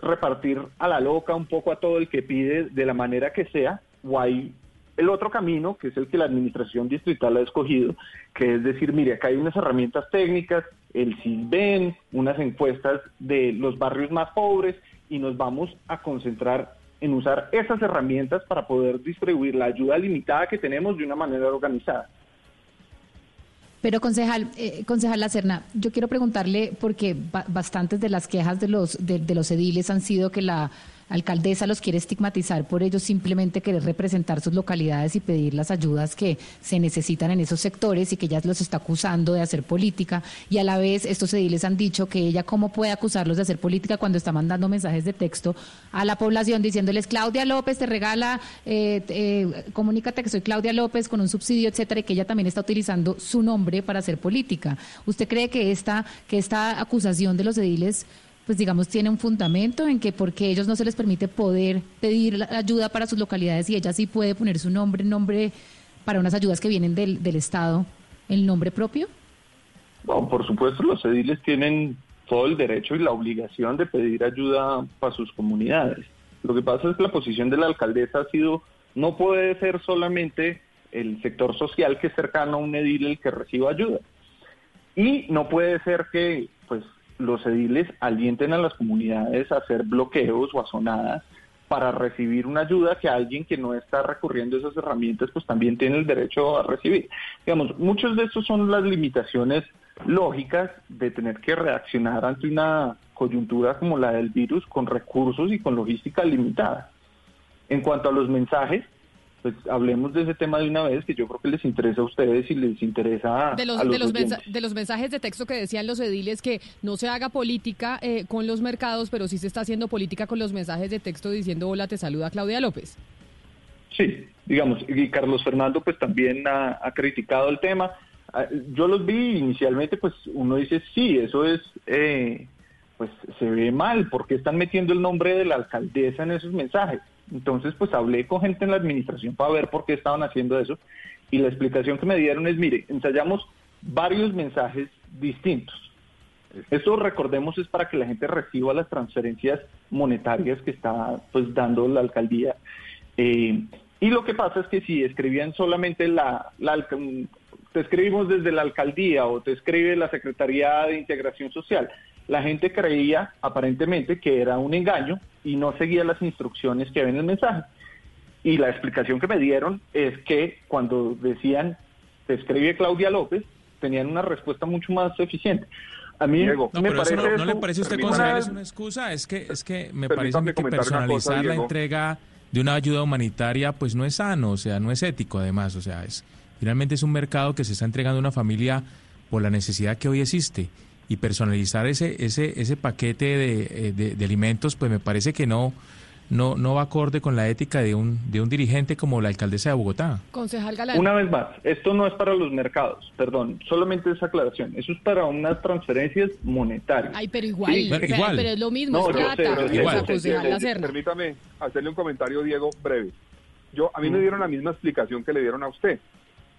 repartir a la loca un poco a todo el que pide de la manera que sea, o hay el otro camino, que es el que la administración distrital ha escogido, que es decir, mire, acá hay unas herramientas técnicas, el CISBEN, unas encuestas de los barrios más pobres, y nos vamos a concentrar en usar esas herramientas para poder distribuir la ayuda limitada que tenemos de una manera organizada. Pero concejal, eh, concejal Lacerna, yo quiero preguntarle porque ba- bastantes de las quejas de los de, de los ediles han sido que la alcaldesa los quiere estigmatizar por ellos simplemente querer representar sus localidades y pedir las ayudas que se necesitan en esos sectores y que ella los está acusando de hacer política y a la vez estos ediles han dicho que ella cómo puede acusarlos de hacer política cuando está mandando mensajes de texto a la población diciéndoles Claudia López te regala eh, eh, comunícate que soy Claudia López con un subsidio etcétera y que ella también está utilizando su nombre para hacer política. ¿Usted cree que esta que esta acusación de los ediles pues digamos, tiene un fundamento en que porque ellos no se les permite poder pedir la ayuda para sus localidades y ella sí puede poner su nombre, nombre para unas ayudas que vienen del, del Estado, el nombre propio? Bueno, por supuesto, los ediles tienen todo el derecho y la obligación de pedir ayuda para sus comunidades. Lo que pasa es que la posición de la alcaldesa ha sido, no puede ser solamente el sector social que es cercano a un edil el que reciba ayuda. Y no puede ser que pues los ediles alienten a las comunidades a hacer bloqueos o azonadas para recibir una ayuda que alguien que no está recurriendo a esas herramientas pues también tiene el derecho a recibir. Digamos, muchos de estos son las limitaciones lógicas de tener que reaccionar ante una coyuntura como la del virus con recursos y con logística limitada. En cuanto a los mensajes, pues hablemos de ese tema de una vez, que yo creo que les interesa a ustedes y les interesa de los, a los de, los de los mensajes de texto que decían los ediles que no se haga política eh, con los mercados, pero sí se está haciendo política con los mensajes de texto diciendo hola, te saluda Claudia López. Sí, digamos, y Carlos Fernando pues también ha, ha criticado el tema. Ah, Yo los vi inicialmente, pues uno dice, sí, eso es, eh, pues se ve mal, porque están metiendo el nombre de la alcaldesa en esos mensajes. Entonces, pues hablé con gente en la administración para ver por qué estaban haciendo eso. Y la explicación que me dieron es, mire, ensayamos varios mensajes distintos. Esto recordemos es para que la gente reciba las transferencias monetarias que está pues dando la alcaldía. Eh, y lo que pasa es que si escribían solamente la, alca- te escribimos desde la alcaldía o te escribe la Secretaría de Integración Social, la gente creía aparentemente que era un engaño y no seguía las instrucciones que ven en el mensaje. Y la explicación que me dieron es que cuando decían te escribe Claudia López, tenían una respuesta mucho más eficiente. A mí No, me pero eso parece no, ¿no le parece a usted, concejal, es una excusa? Es que, es que me parece a mí que cosa, personalizar la Diego. entrega de una ayuda humanitaria pues no es sano, o sea, no es ético además, o sea, es finalmente es un mercado que se está entregando a una familia por la necesidad que hoy existe y personalizar ese ese ese paquete de, eh, de- de alimentos pues me parece que no no no va acorde con la ética de un de un dirigente como la alcaldesa de Bogotá. Concejal Galán. Una vez más, esto no es para los mercados, perdón, solamente esa aclaración. Eso es para unas transferencias monetarias. Ay, pero igual, Sí, pero, igual. pero es lo mismo, No, es sé, plata. sé, Lacerna. Permítame hacerle un comentario, Diego, breve. Yo, a mí me Mm. dieron la misma explicación que le dieron a usted,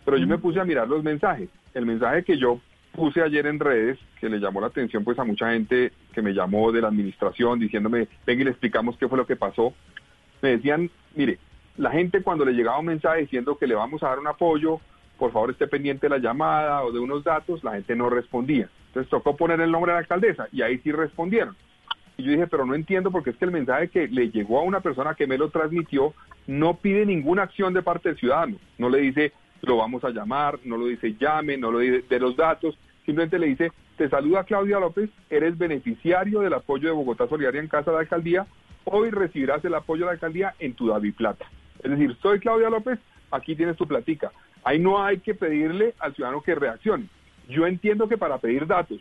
pero yo me puse a mirar los mensajes. El mensaje que yo puse ayer en redes, que le llamó la atención pues a mucha gente que me llamó de la administración diciéndome, venga y le explicamos qué fue lo que pasó. Me decían, mire, la gente cuando le llegaba un mensaje diciendo que le vamos a dar un apoyo, por favor esté pendiente de la llamada o de unos datos, la gente no respondía. Entonces tocó poner el nombre de la alcaldesa y ahí sí respondieron. Y yo dije, pero no entiendo porque es que el mensaje que le llegó a una persona que me lo transmitió no pide ninguna acción de parte del ciudadano. No le dice, lo vamos a llamar, no lo dice llame, no lo dice de los datos, simplemente le dice, te saluda Claudia López, eres beneficiario del apoyo de Bogotá Solidaria en Casa de la Alcaldía, hoy recibirás el apoyo de la Alcaldía en tu David Plata. Es decir, soy Claudia López, aquí tienes tu platica. Ahí no hay que pedirle al ciudadano que reaccione. Yo entiendo que para pedir datos,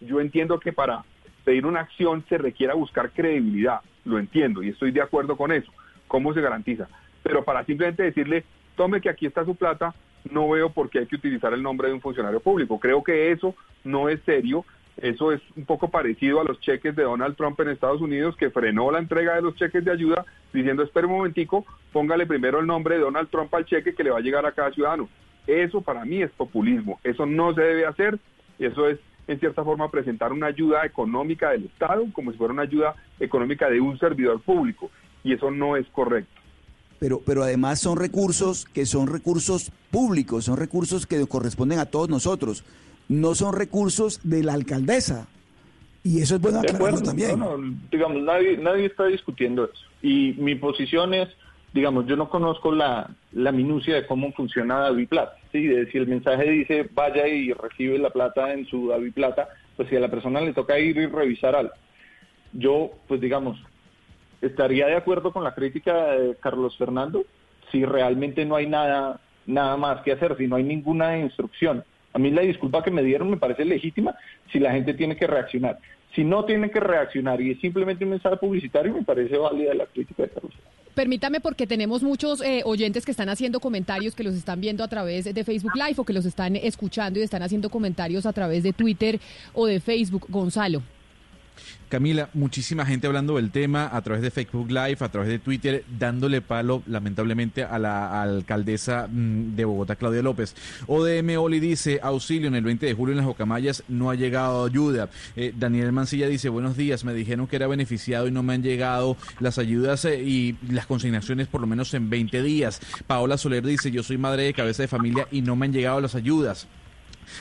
yo entiendo que para pedir una acción se requiera buscar credibilidad, lo entiendo y estoy de acuerdo con eso. ¿Cómo se garantiza? Pero para simplemente decirle, tome que aquí está su plata, no veo por qué hay que utilizar el nombre de un funcionario público. Creo que eso no es serio. Eso es un poco parecido a los cheques de Donald Trump en Estados Unidos, que frenó la entrega de los cheques de ayuda diciendo, espere un momentico, póngale primero el nombre de Donald Trump al cheque que le va a llegar a cada ciudadano. Eso para mí es populismo. Eso no se debe hacer. Eso es, en cierta forma, presentar una ayuda económica del Estado como si fuera una ayuda económica de un servidor público. Y eso no es correcto. Pero, pero además son recursos que son recursos públicos, son recursos que corresponden a todos nosotros, no son recursos de la alcaldesa. Y eso es bueno aclararlo también. no, no, digamos, nadie, nadie está discutiendo eso. Y mi posición es, digamos, yo no conozco la, la minucia de cómo funciona David Plata. ¿sí? De si el mensaje dice vaya y recibe la plata en su David Plata, pues si a la persona le toca ir y revisar algo. Yo, pues digamos, estaría de acuerdo con la crítica de Carlos Fernando si realmente no hay nada, nada más que hacer, si no hay ninguna instrucción. A mí la disculpa que me dieron me parece legítima si la gente tiene que reaccionar. Si no tiene que reaccionar y es simplemente un mensaje publicitario, me parece válida la crítica de Carlos. Permítame porque tenemos muchos eh, oyentes que están haciendo comentarios, que los están viendo a través de Facebook Live o que los están escuchando y están haciendo comentarios a través de Twitter o de Facebook. Gonzalo. Camila, muchísima gente hablando del tema a través de Facebook Live, a través de Twitter, dándole palo, lamentablemente, a la alcaldesa mm, de Bogotá, Claudia López. ODM Oli dice, auxilio, en el 20 de julio en las Ocamayas no ha llegado ayuda. Eh, Daniel Mancilla dice, buenos días, me dijeron que era beneficiado y no me han llegado las ayudas eh, y las consignaciones por lo menos en 20 días. Paola Soler dice, yo soy madre de cabeza de familia y no me han llegado las ayudas.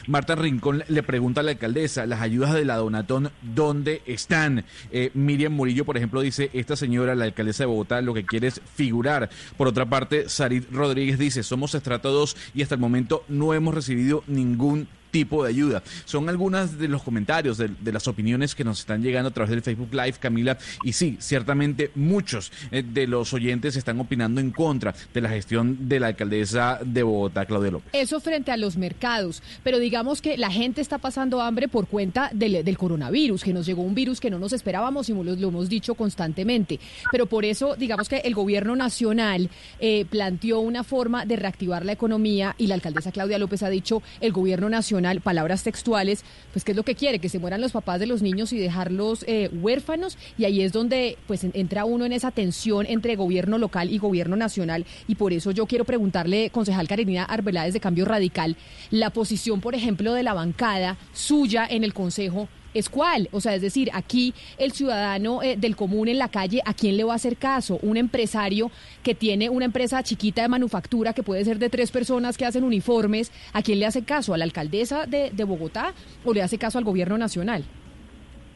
Marta Rincón le pregunta a la alcaldesa, las ayudas de la Donatón, ¿dónde están? Eh, Miriam Murillo, por ejemplo, dice, esta señora, la alcaldesa de Bogotá, lo que quiere es figurar. Por otra parte, Sarit Rodríguez dice, somos estrato 2 y hasta el momento no hemos recibido ningún tipo de ayuda. Son algunas de los comentarios, de, las opiniones que nos están llegando a través del Facebook Live, Camila. Y sí, ciertamente muchos eh, de los oyentes están opinando en contra de la gestión de la alcaldesa de Bogotá, Claudia López. Eso frente a los mercados, pero digamos que la gente está pasando hambre por cuenta del, coronavirus, que nos llegó un virus que no nos esperábamos y lo, hemos dicho constantemente. Pero por eso, digamos que el gobierno nacional eh, planteó una forma de reactivar la economía y la alcaldesa Claudia López ha dicho, el gobierno nacional palabras textuales, pues ¿qué es lo que quiere? Que se mueran los papás de los niños y dejarlos eh, huérfanos y ahí es donde pues entra uno en esa tensión entre gobierno local y gobierno nacional y por eso yo quiero preguntarle, concejal Karenina Arbeláez de Cambio Radical, la posición, por ejemplo, de la bancada suya en el Consejo es cuál. O sea, es decir, aquí el ciudadano eh, del común en la calle, ¿a quién le va a hacer caso? Un empresario que tiene una empresa chiquita de manufactura que puede ser de tres personas que hacen uniformes, ¿a quién le hace caso? ¿A la alcaldesa de, Bogotá o le hace caso al gobierno nacional?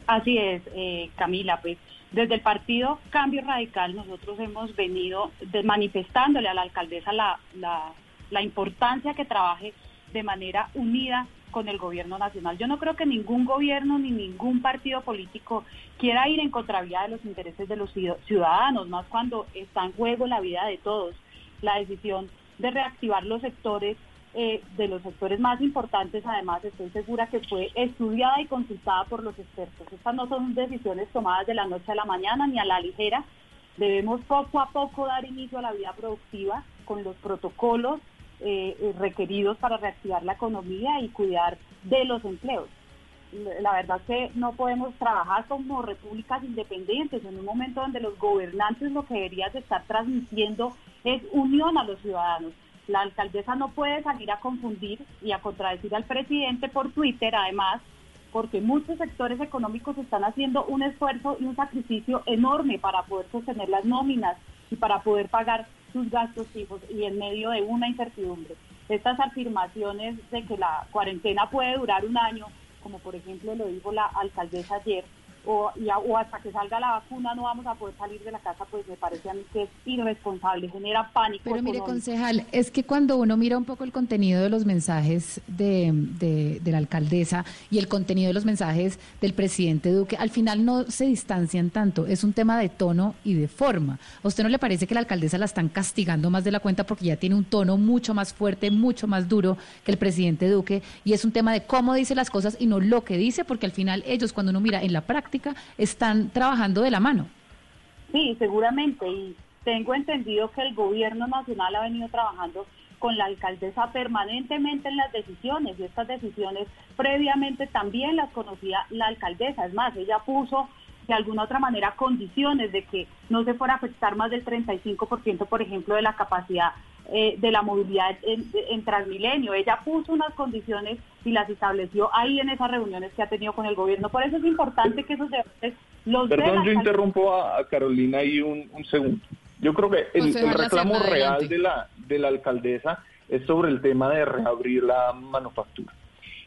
Así es, eh, Camila, pues desde el partido Cambio Radical nosotros hemos venido manifestándole a la alcaldesa la, la, la importancia que trabaje de manera unida con el gobierno nacional. Yo no creo que ningún gobierno ni ningún partido político quiera ir en contravía de los intereses de los ciudadanos, más cuando está en juego la vida de todos. La decisión de reactivar los sectores, eh, de los sectores más importantes, además estoy segura que fue estudiada y consultada por los expertos. Estas no son decisiones tomadas de la noche a la mañana ni a la ligera. Debemos poco a poco dar inicio a la vida productiva con los protocolos eh, eh, requeridos para reactivar la economía y cuidar de los empleos. La verdad que no podemos trabajar como repúblicas independientes en un momento donde los gobernantes lo que deberían de estar transmitiendo es unión a los ciudadanos. La alcaldesa no puede salir a confundir y a contradecir al presidente por Twitter, además, porque muchos sectores económicos están haciendo un esfuerzo y un sacrificio enorme para poder sostener las nóminas y para poder pagar sus gastos fijos y en medio de una incertidumbre. Estas afirmaciones de que la cuarentena puede durar un año, como por ejemplo lo dijo la alcaldesa ayer, o, o hasta que salga la vacuna no vamos a poder salir de la casa, pues me parece a mí que es irresponsable, genera pánico. Pero mire, concejal, es que cuando uno mira un poco el contenido de los mensajes de, de, la alcaldesa y el contenido de los mensajes del presidente Duque, al final no se distancian tanto, es un tema de tono y de forma. ¿A usted no le parece que la alcaldesa la están castigando más de la cuenta porque ya tiene un tono mucho más fuerte, mucho más duro que el presidente Duque y es un tema de cómo dice las cosas y no lo que dice, porque al final ellos cuando uno mira en la práctica, están trabajando de la mano. Sí, seguramente. Y tengo entendido que el gobierno nacional ha venido trabajando con la alcaldesa permanentemente en las decisiones y estas decisiones previamente también las conocía la alcaldesa. Es más, ella puso de alguna otra manera condiciones de que no se fuera a afectar más del 35%, por ejemplo, de la capacidad eh, de la movilidad en, Transmilenio. Ella puso unas condiciones y las estableció ahí en esas reuniones que ha tenido con el gobierno. Por eso es importante que esos debates los Perdón, yo interrumpo a, Carolina ahí un, segundo. Yo creo que el, reclamo real de la, de la alcaldesa es sobre el tema de reabrir la manufactura.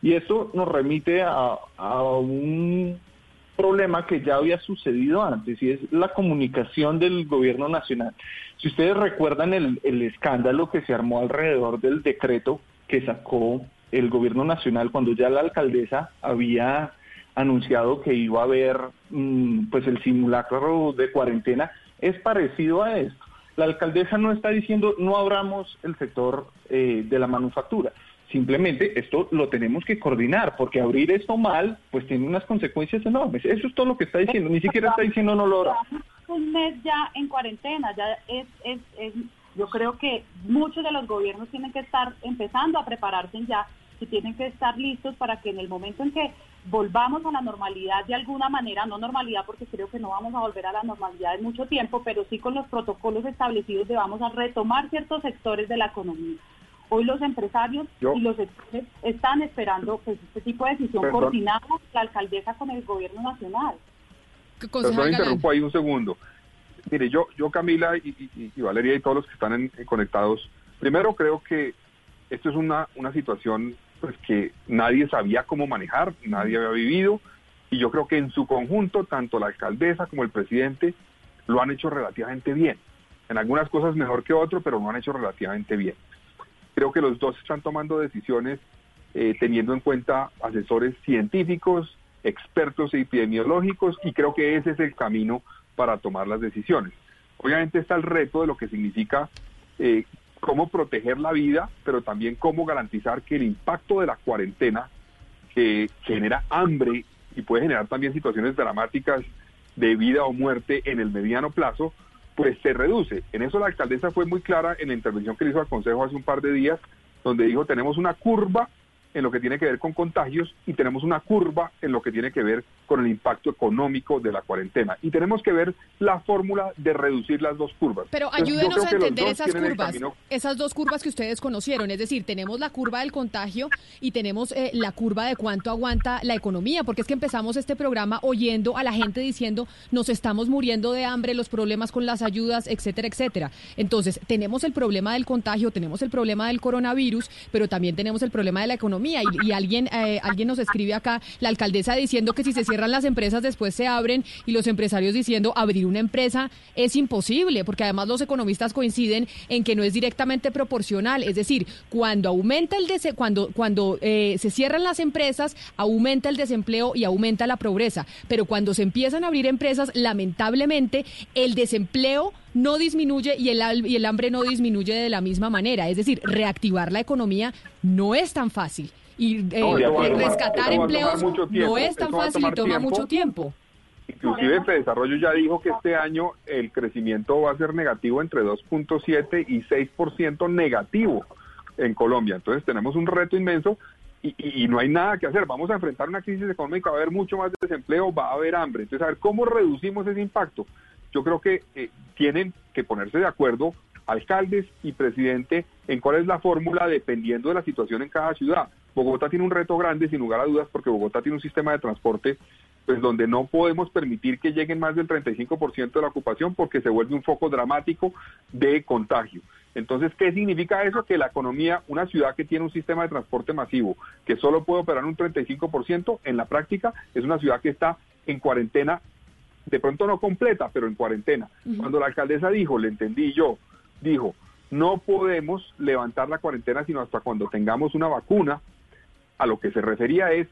Y esto nos remite a, a un problema que ya había sucedido antes y es la comunicación del gobierno nacional. Si ustedes recuerdan el, escándalo que se armó alrededor del decreto que sacó el gobierno nacional cuando ya la alcaldesa había anunciado que iba a haber mm, pues el simulacro de cuarentena, es parecido a esto. La alcaldesa no está diciendo no abramos el sector eh, de la manufactura, Simplemente esto lo tenemos que coordinar, porque abrir esto mal, pues tiene unas consecuencias enormes. Eso es todo lo que está diciendo, ni siquiera está diciendo no lo Un mes ya en cuarentena, ya es, es, es, yo creo que muchos de los gobiernos tienen que estar empezando a prepararse ya que tienen que estar listos para que en el momento en que volvamos a la normalidad de alguna manera, no normalidad porque creo que no vamos a volver a la normalidad en mucho tiempo, pero sí con los protocolos establecidos de vamos a retomar ciertos sectores de la economía. Hoy los empresarios y los sectores están esperando pues, este tipo de decisión coordinada la alcaldesa con el gobierno nacional. Perdón, interrumpo ahí un segundo. Mire, yo, yo Camila y, Valeria y todos los que están conectados, primero creo que esto es una, una situación pues que nadie sabía cómo manejar, nadie había vivido, y yo creo que en su conjunto, tanto la alcaldesa como el presidente lo han hecho relativamente bien. En algunas cosas mejor que otro, pero lo han hecho relativamente bien. Creo que los dos están tomando decisiones eh, teniendo en cuenta asesores científicos, expertos epidemiológicos, y creo que ese es el camino para tomar las decisiones. Obviamente está el reto de lo que significa eh, cómo proteger la vida, pero también cómo garantizar que el impacto de la cuarentena, que genera hambre y puede generar también situaciones dramáticas de vida o muerte en el mediano plazo, pues se reduce. En eso la alcaldesa fue muy clara en la intervención que hizo al Consejo hace un par de días, donde dijo tenemos una curva en lo que tiene que ver con contagios y tenemos una curva en lo que tiene que ver con el impacto económico de la cuarentena. Y tenemos que ver la fórmula de reducir las dos curvas. Pero ayúdenos a entender esas curvas, esas dos curvas que ustedes conocieron. Es decir, tenemos la curva del contagio y tenemos eh, la curva de cuánto aguanta la economía, porque es que empezamos este programa oyendo a la gente diciendo nos estamos muriendo de hambre, los problemas con las ayudas, etcétera, etcétera. Entonces, tenemos el problema del contagio, tenemos el problema del coronavirus, pero también tenemos el problema de la economía y, alguien, eh, alguien nos escribe acá, la alcaldesa diciendo que si se cierran las empresas después se abren y los empresarios diciendo abrir una empresa es imposible, porque además los economistas coinciden en que no es directamente proporcional. Es decir, cuando aumenta el cuando, cuando eh, se cierran las empresas, aumenta el desempleo y aumenta la pobreza. Pero cuando se empiezan a abrir empresas, lamentablemente, el desempleo no disminuye y el, y el hambre no disminuye de la misma manera. Es decir, reactivar la economía no es tan fácil. Y eh, rescatar empleos no es tan fácil y toma mucho tiempo. Inclusive el Desarrollo ya dijo que este año el crecimiento va a ser negativo entre 2.7 y 6% negativo en Colombia. Entonces tenemos un reto inmenso y, y, no hay nada que hacer. Vamos a enfrentar una crisis económica, va a haber mucho más desempleo, va a haber hambre. Entonces, a ver cómo reducimos ese impacto yo creo que eh, tienen que ponerse de acuerdo alcaldes y presidente en cuál es la fórmula dependiendo de la situación en cada ciudad. Bogotá tiene un reto grande, sin lugar a dudas, porque Bogotá tiene un sistema de transporte pues donde no podemos permitir que lleguen más del 35% de la ocupación porque se vuelve un foco dramático de contagio. Entonces, ¿qué significa eso? Que la economía, una ciudad que tiene un sistema de transporte masivo, que solo puede operar un 35%, en la práctica es una ciudad que está en cuarentena de pronto no completa, pero en cuarentena. Cuando la alcaldesa dijo, le entendí yo, dijo, no podemos levantar la cuarentena sino hasta cuando tengamos una vacuna, a lo que se refería es,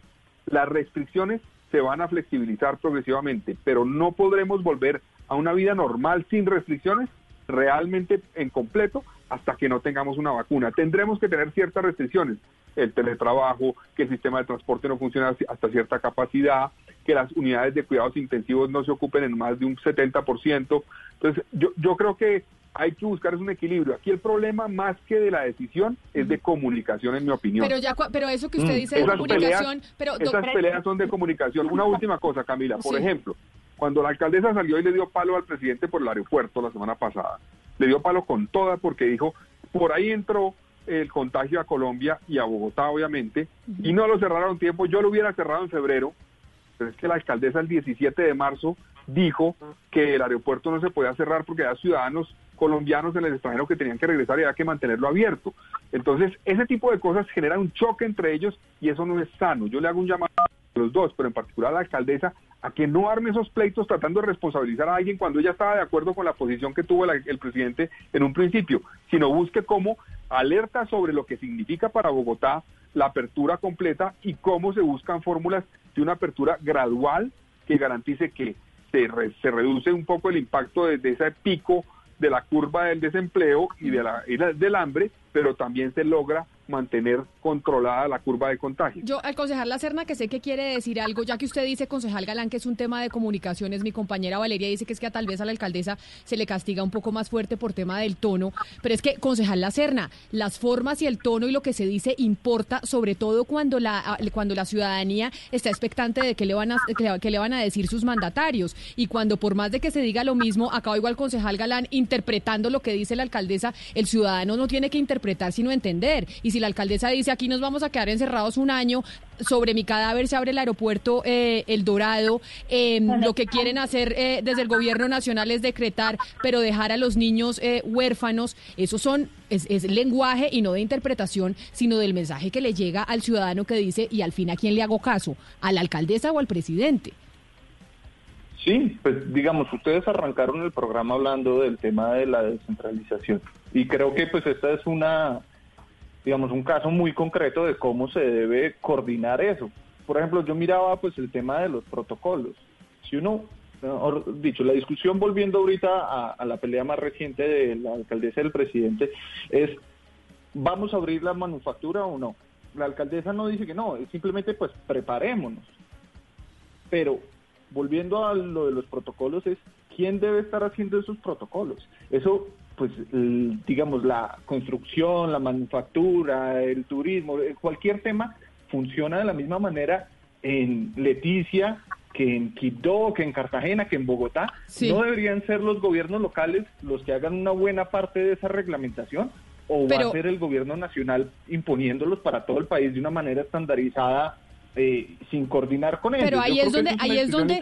las restricciones se van a flexibilizar progresivamente, pero no podremos volver a una vida normal sin restricciones realmente en completo hasta que no tengamos una vacuna. Tendremos que tener ciertas restricciones, el teletrabajo, que el sistema de transporte no funciona hasta cierta capacidad, que las unidades de cuidados intensivos no se ocupen en más de un 70%. Entonces, yo, yo creo que hay que buscar un equilibrio. Aquí el problema más que de la decisión es de comunicación, en mi opinión. Pero ya, pero eso que usted mm. dice de comunicación, pero esas peleas son de comunicación. Una última cosa, Camila. Por ejemplo, cuando la alcaldesa salió y le dio palo al presidente por el aeropuerto la semana pasada, le dio palo con toda porque dijo, por ahí entró el contagio a Colombia y a Bogotá, obviamente, y no lo cerraron tiempo. Yo lo hubiera cerrado en febrero pero es que la alcaldesa el 17 de marzo dijo que el aeropuerto no se podía cerrar porque había ciudadanos colombianos en el extranjero que tenían que regresar y había que mantenerlo abierto. Entonces, ese tipo de cosas generan un choque entre ellos y eso no es sano. Yo le hago un llamado a los dos, pero en particular a la alcaldesa, a que no arme esos pleitos tratando de responsabilizar a alguien cuando ella estaba de acuerdo con la posición que tuvo el presidente en un principio, sino busque cómo alerta sobre lo que significa para Bogotá la apertura completa y cómo se buscan fórmulas de una apertura gradual que garantice que se, se reduce un poco el impacto de, ese pico de la curva del desempleo y, de la, y del hambre, pero también se logra mantener controlada la curva de contagio. Yo, al concejal La Serna, que sé que quiere decir algo, ya que usted dice, concejal Galán, que es un tema de comunicaciones, mi compañera Valeria dice que es que a tal vez a la alcaldesa se le castiga un poco más fuerte por tema del tono, pero es que, concejal La Serna, las formas y el tono y lo que se dice importa, sobre todo cuando la, cuando la ciudadanía está expectante de qué le, van a, que le van a decir sus mandatarios, y cuando por más de que se diga lo mismo, acá igual concejal Galán interpretando lo que dice la alcaldesa, el ciudadano no tiene que interpretar sino entender, y si la alcaldesa dice aquí nos vamos a quedar encerrados un año, sobre mi cadáver se abre el aeropuerto eh, El Dorado, eh, lo que quieren hacer eh, desde el gobierno nacional es decretar, pero dejar a los niños eh, huérfanos, eso son es, es, lenguaje y no de interpretación, sino del mensaje que le llega al ciudadano que dice, y al fin a quién le hago caso, a la alcaldesa o al presidente. Sí, pues digamos, ustedes arrancaron el programa hablando del tema de la descentralización. Y creo que pues esta es una digamos, un caso muy concreto de cómo se debe coordinar eso. Por ejemplo, yo miraba pues el tema de los protocolos. Si uno, dicho, la discusión volviendo ahorita a, a la pelea más reciente de la alcaldesa del presidente es, ¿vamos a abrir la manufactura o no? La alcaldesa no dice que no, es simplemente pues preparémonos. Pero volviendo a lo de los protocolos es, ¿quién debe estar haciendo esos protocolos? Eso pues digamos la construcción, la manufactura, el turismo, cualquier tema funciona de la misma manera en Leticia que en Quibdó, que en Cartagena, que en Bogotá. Sí. ¿No deberían ser los gobiernos locales los que hagan una buena parte de esa reglamentación? ¿O Pero... va a ser el gobierno nacional imponiéndolos para todo el país de una manera estandarizada eh, sin coordinar con ellos. Pero ahí es donde, ahí es donde,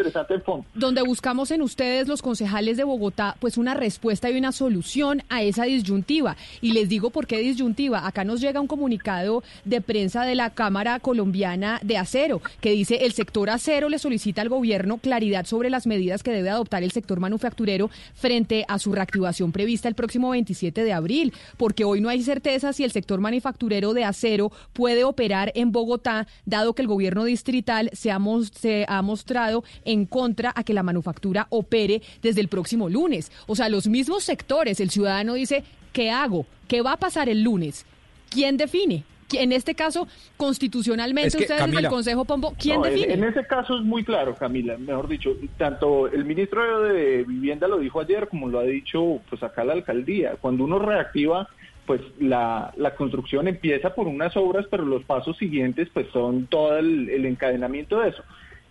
donde buscamos en ustedes, los concejales de Bogotá, pues una respuesta y una solución a esa disyuntiva. Y les digo por qué disyuntiva. Acá nos llega un comunicado de prensa de la Cámara Colombiana de Acero, que dice el sector acero le solicita al gobierno claridad sobre las medidas que debe adoptar el sector manufacturero frente a su reactivación prevista el próximo 27 de abril, porque hoy no hay certeza si el sector manufacturero de acero puede operar en Bogotá, dado que el gobierno gobierno distrital se ha, se ha mostrado en contra a que la manufactura opere desde el próximo lunes. O sea, los mismos sectores, el ciudadano dice, ¿qué hago? ¿Qué va a pasar el lunes? ¿Quién define? En este caso, constitucionalmente, es que, ustedes Camila, el Consejo Pombo, ¿quién no, define? En, en, ese caso es muy claro, Camila, mejor dicho, tanto el ministro de Vivienda lo dijo ayer como lo ha dicho pues acá la alcaldía. Cuando uno reactiva pues la, la, construcción empieza por unas obras, pero los pasos siguientes pues son todo el, el encadenamiento de eso.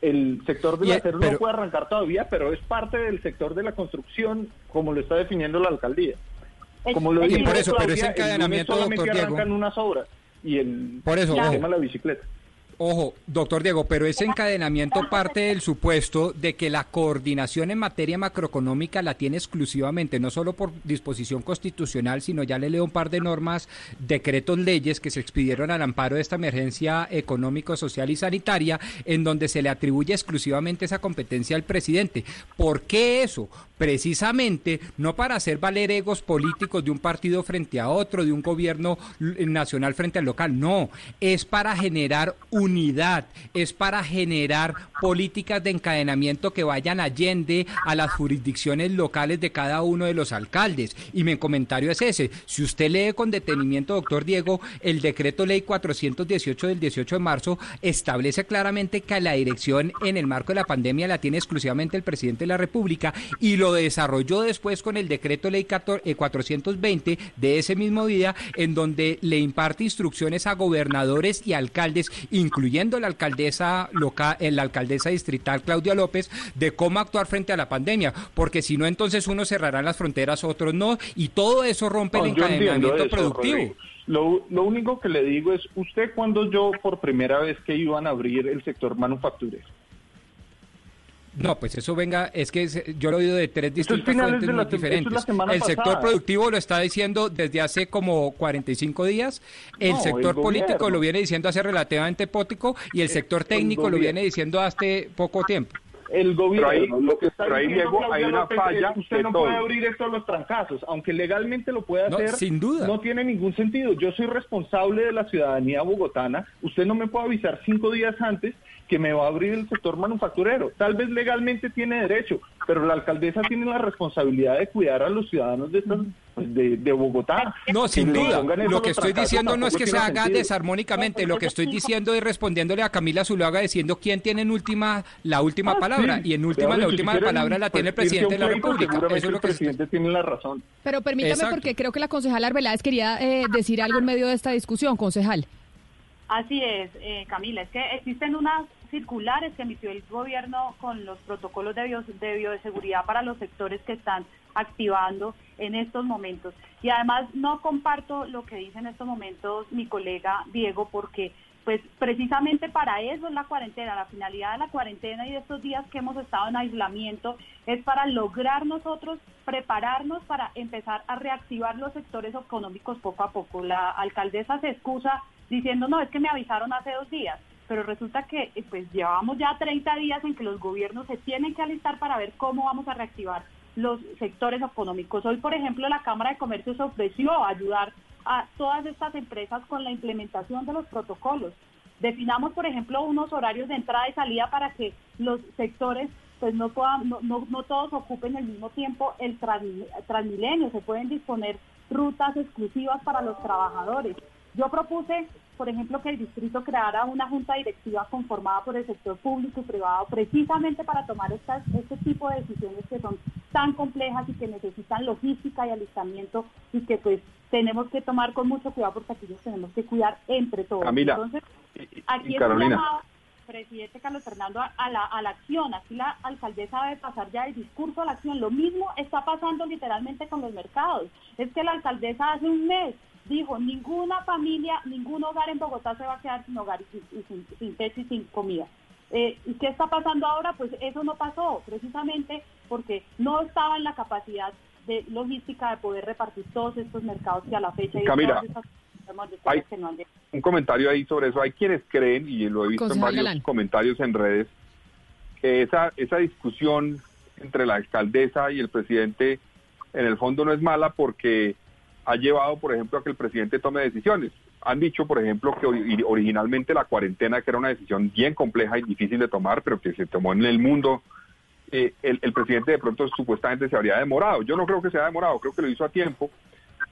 El sector del acero no puede arrancar todavía, pero es parte del sector de la construcción, como lo está definiendo la alcaldía. Como lo dice por eso, pero ese encadenamiento, solamente doctor arrancan unas obras y el, por eso, el tema de la bicicleta. Ojo, doctor Diego, pero ese encadenamiento parte del supuesto de que la coordinación en materia macroeconómica la tiene exclusivamente, no solo por disposición constitucional, sino ya le leo un par de normas, decretos, leyes que se expidieron al amparo de esta emergencia económico, social y sanitaria, en donde se le atribuye exclusivamente esa competencia al presidente. ¿Por qué eso? Precisamente no para hacer valer egos políticos de un partido frente a otro, de un gobierno nacional frente al local, no, es para generar un unidad, es para generar políticas de encadenamiento que vayan allende a las jurisdicciones locales de cada uno de los alcaldes. Y mi comentario es ese. Si usted lee con detenimiento, doctor Diego, el decreto ley 418 del 18 de marzo establece claramente que la dirección en el marco de la pandemia la tiene exclusivamente el presidente de la República y lo desarrolló después con el decreto ley 420 de ese mismo día en donde le imparte instrucciones a gobernadores y alcaldes, incluyendo la alcaldesa local, la alcaldesa distrital Claudia López, de cómo actuar frente a la pandemia, porque si no entonces unos cerrarán las fronteras, otros no, y todo eso rompe No, el encadenamiento eso, productivo. Rodrigo. Lo, lo único que le digo es, usted cuando yo por primera vez que iban a abrir el sector manufacturero, No, pues eso venga, es que es- yo lo he oído de tres distintas fuentes de muy es la diferentes. El sector pasada. productivo lo está diciendo desde hace como 45 días, el No, el sector político gobierno. lo viene diciendo hace relativamente pótico y el sector técnico lo viene diciendo hace poco tiempo. el gobierno, Pero ahí- lo que está pero ahí, diciendo hay una López falla usted no todo. puede abrir esto a los trancazos, aunque legalmente lo puede No, hacer, sin duda. no tiene ningún sentido. Yo soy responsable de la ciudadanía bogotana, usted no me puede avisar cinco días antes que me va a abrir el sector manufacturero. Tal vez legalmente tiene derecho, pero la alcaldesa tiene la responsabilidad de cuidar a los ciudadanos de, estas- pues, de, de Bogotá. No, sin Que duda. Lo que estoy diciendo no es que se haga sentido. desarmónicamente. Lo que estoy diciendo es respondiéndole a Camila Zuluaga diciendo quién tiene en última la última Ah, palabra. sí. Y en última Pero, la si última quieren, palabra la pues, tiene el a presidente de la República. Eso es lo el que presidente tiene la razón. Pero permítame Exacto. porque creo que la concejal Arbeláez quería eh, decir algo en medio de esta discusión, concejal. Así es, eh, Camila, es que existen unas circulares que emitió el gobierno con los protocolos de, bio- de bioseguridad para los sectores que están activando en estos momentos. Y además no comparto lo que dice en estos momentos mi colega Diego, porque pues precisamente para eso es la cuarentena, la finalidad de la cuarentena y de estos días que hemos estado en aislamiento es para lograr nosotros prepararnos para empezar a reactivar los sectores económicos poco a poco. La alcaldesa se excusa diciendo, no, es que me avisaron hace dos días, pero resulta que eh, pues llevamos ya 30 días en que los gobiernos se tienen que alistar para ver cómo vamos a reactivar los sectores económicos. Hoy, por ejemplo, la Cámara de Comercio se ofreció a ayudar a todas estas empresas con la implementación de los protocolos. Definamos, por ejemplo, unos horarios de entrada y salida para que los sectores pues no puedan, no, no, no todos ocupen al mismo tiempo el transmi- transmilenio, se pueden disponer rutas exclusivas para los trabajadores. Yo propuse, por ejemplo, que el distrito creara una junta directiva conformada por el sector público y privado precisamente para tomar estas, este tipo de decisiones que son tan complejas y que necesitan logística y alistamiento y que pues tenemos que tomar con mucho cuidado porque aquí los tenemos que cuidar entre todos. Camila, Entonces, y aquí es un Carolina. llamado, presidente Carlos Fernando, a, a la, a la acción. Aquí la alcaldesa debe pasar ya del discurso a la acción. Lo mismo está pasando literalmente con los mercados. Es que la alcaldesa hace un mes dijo, ninguna familia, ningún hogar en Bogotá se va a quedar sin hogar y sin, y sin, sin techo y sin comida. Eh, ¿Y qué está pasando ahora? Pues eso no pasó, precisamente porque no estaba en la capacidad de logística de poder repartir todos estos mercados que a la fecha y Camila, todas estas formas de hay- que no han de- un comentario ahí sobre eso. Hay quienes creen, y lo he visto en Concejal varios Galán. comentarios en redes, que esa, esa discusión entre la alcaldesa y el presidente en el fondo no es mala porque ha llevado, por ejemplo, a que el presidente tome decisiones. Han dicho, por ejemplo, que ori- originalmente la cuarentena, que era una decisión bien compleja y difícil de tomar, pero que se tomó en el mundo, eh, el, el presidente de pronto supuestamente se habría demorado. Yo no creo que se haya demorado, creo que lo hizo a tiempo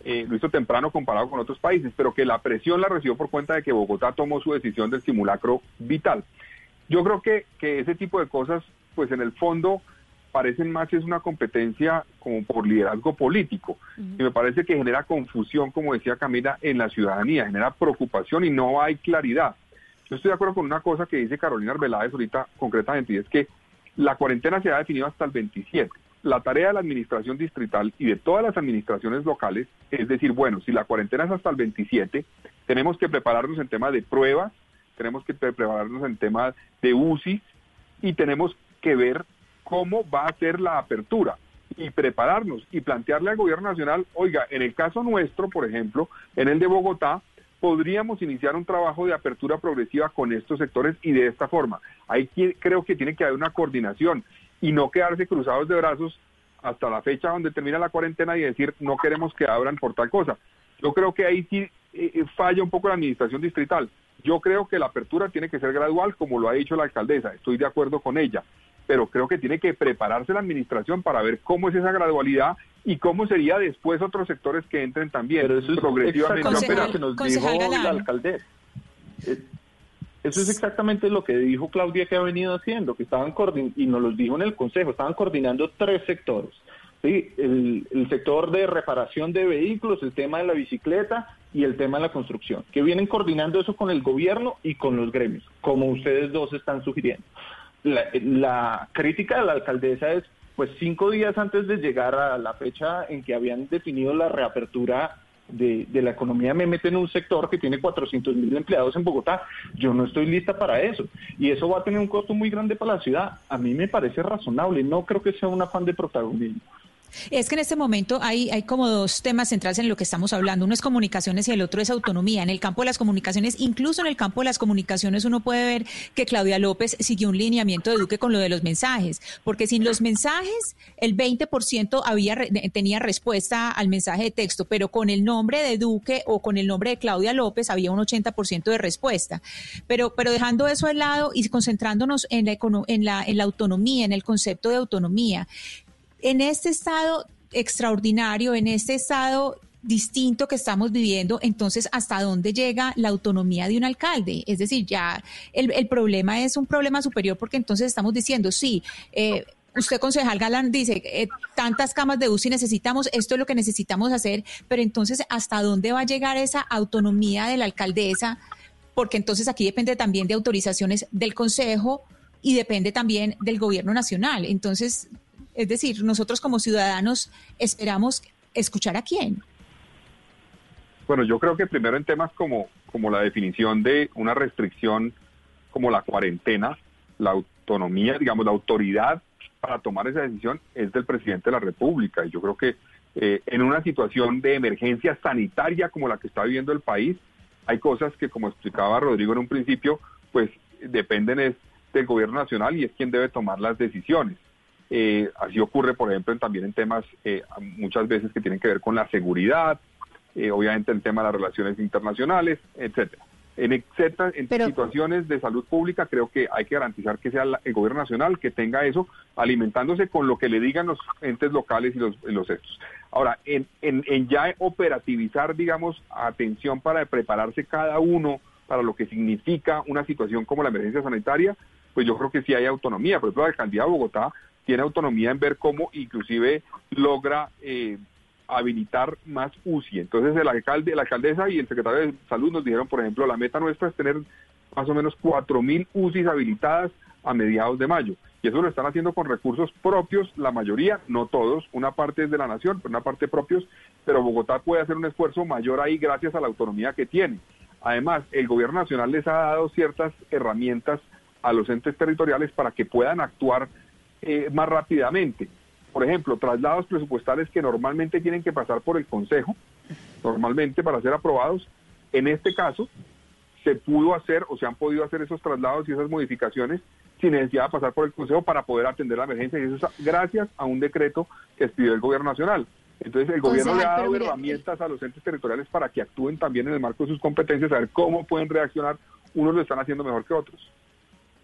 eh, lo hizo temprano comparado con otros países, pero que la presión la recibió por cuenta de que Bogotá tomó su decisión del simulacro vital. Yo creo que, que ese tipo de cosas, pues en el fondo, parecen más es una competencia como por liderazgo político. Y me parece que genera confusión, como decía Camila, en la ciudadanía, genera preocupación y no hay claridad. Yo estoy de acuerdo con una cosa que dice Carolina Arbeláez ahorita concretamente, y es que la cuarentena se ha definido hasta el 27. La tarea de la administración distrital y de todas las administraciones locales es decir, bueno, si la cuarentena es hasta el 27, tenemos que prepararnos en temas de pruebas, tenemos que pre- prepararnos en temas de UCI y tenemos que ver cómo va a ser la apertura y prepararnos y plantearle al gobierno nacional, oiga, en el caso nuestro, por ejemplo, en el de Bogotá, podríamos iniciar un trabajo de apertura progresiva con estos sectores y de esta forma. Ahí creo que tiene que haber una coordinación y no quedarse cruzados de brazos hasta la fecha donde termina la cuarentena y decir no queremos que abran por tal cosa. Yo creo que ahí sí eh, eh, falla un poco la administración distrital. Yo creo que la apertura tiene que ser gradual, como lo ha dicho la alcaldesa, estoy de acuerdo con ella, pero creo que tiene que prepararse la administración para ver cómo es esa gradualidad y cómo sería después otros sectores que entren también Pero eso es progresivamente. que nos dijo la alcaldesa. Eso es exactamente lo que dijo Claudia que ha venido haciendo, que estaban coordin- y nos lo dijo en el Consejo, estaban coordinando tres sectores. ¿sí? El, el sector de reparación de vehículos, el tema de la bicicleta y el tema de la construcción, que vienen coordinando eso con el gobierno y con los gremios, como ustedes dos están sugiriendo. La, crítica de la alcaldesa es, pues cinco días antes de llegar a la fecha en que habían definido la reapertura de, de la economía, me meten en un sector que tiene 400 mil empleados en Bogotá. Yo no estoy lista para eso. Y eso va a tener un costo muy grande para la ciudad. A mí me parece razonable. No creo que sea un afán de protagonismo. Es que en este momento hay, como dos temas centrales en lo que estamos hablando. Uno es comunicaciones y el otro es autonomía. En el campo de las comunicaciones, incluso en el campo de las comunicaciones, uno puede ver que Claudia López siguió un lineamiento de Duque con lo de los mensajes, porque sin los mensajes el 20% había, tenía respuesta al mensaje de texto, pero con el nombre de Duque o con el nombre de Claudia López había un 80% de respuesta. Pero, pero dejando eso de lado y concentrándonos en la, en la autonomía, en el concepto de autonomía en este estado extraordinario, en este estado distinto que estamos viviendo, entonces, ¿hasta dónde llega la autonomía de un alcalde? Es decir, ya el, problema es un problema superior porque entonces estamos diciendo, sí, eh, usted, concejal Galán, dice, eh, tantas camas de UCI necesitamos, esto es lo que necesitamos hacer, pero entonces, ¿hasta dónde va a llegar esa autonomía de la alcaldesa? Porque entonces aquí depende también de autorizaciones del Consejo y depende también del gobierno nacional. Entonces, es decir, nosotros como ciudadanos esperamos escuchar a quién. Bueno, yo creo que primero en temas como, como la definición de una restricción como la cuarentena, la autonomía, digamos, la autoridad para tomar esa decisión es del presidente de la República. Y yo creo que eh, en una situación de emergencia sanitaria como la que está viviendo el país, hay cosas que, como explicaba Rodrigo en un principio, pues dependen es del gobierno nacional y es quien debe tomar las decisiones. Eh, así ocurre, por ejemplo, también en temas eh, muchas veces que tienen que ver con la seguridad, eh, obviamente el tema de las relaciones internacionales, etcétera. En, etcétera, en situaciones de salud pública creo que hay que garantizar que sea el gobierno nacional que tenga eso alimentándose con lo que le digan los entes locales y los, los estos. Ahora, en, en, en ya operativizar, digamos, atención para prepararse cada uno para lo que significa una situación como la emergencia sanitaria, pues yo creo que sí hay autonomía. Por ejemplo, la alcaldía de Bogotá tiene autonomía en ver cómo inclusive logra eh, habilitar más UCI. Entonces el alcalde, la alcaldesa y el secretario de salud nos dijeron, por ejemplo, la meta nuestra es tener más o menos 4.000 UCIs habilitadas a mediados de mayo. Y eso lo están haciendo con recursos propios, la mayoría, no todos, una parte es de la nación, pero una parte propios, pero Bogotá puede hacer un esfuerzo mayor ahí gracias a la autonomía que tiene. Además, el gobierno nacional les ha dado ciertas herramientas a los entes territoriales para que puedan actuar eh, más rápidamente. Por ejemplo, traslados presupuestales que normalmente tienen que pasar por el Consejo, normalmente para ser aprobados. En este caso, se pudo hacer o se han podido hacer esos traslados y esas modificaciones sin necesidad de pasar por el Consejo para poder atender la emergencia. Y eso es gracias a un decreto que expidió el Gobierno Nacional. Entonces, el gobierno le ha dado herramientas a los entes territoriales para que actúen también en el marco de sus competencias, a ver cómo pueden reaccionar. Unos lo están haciendo mejor que otros.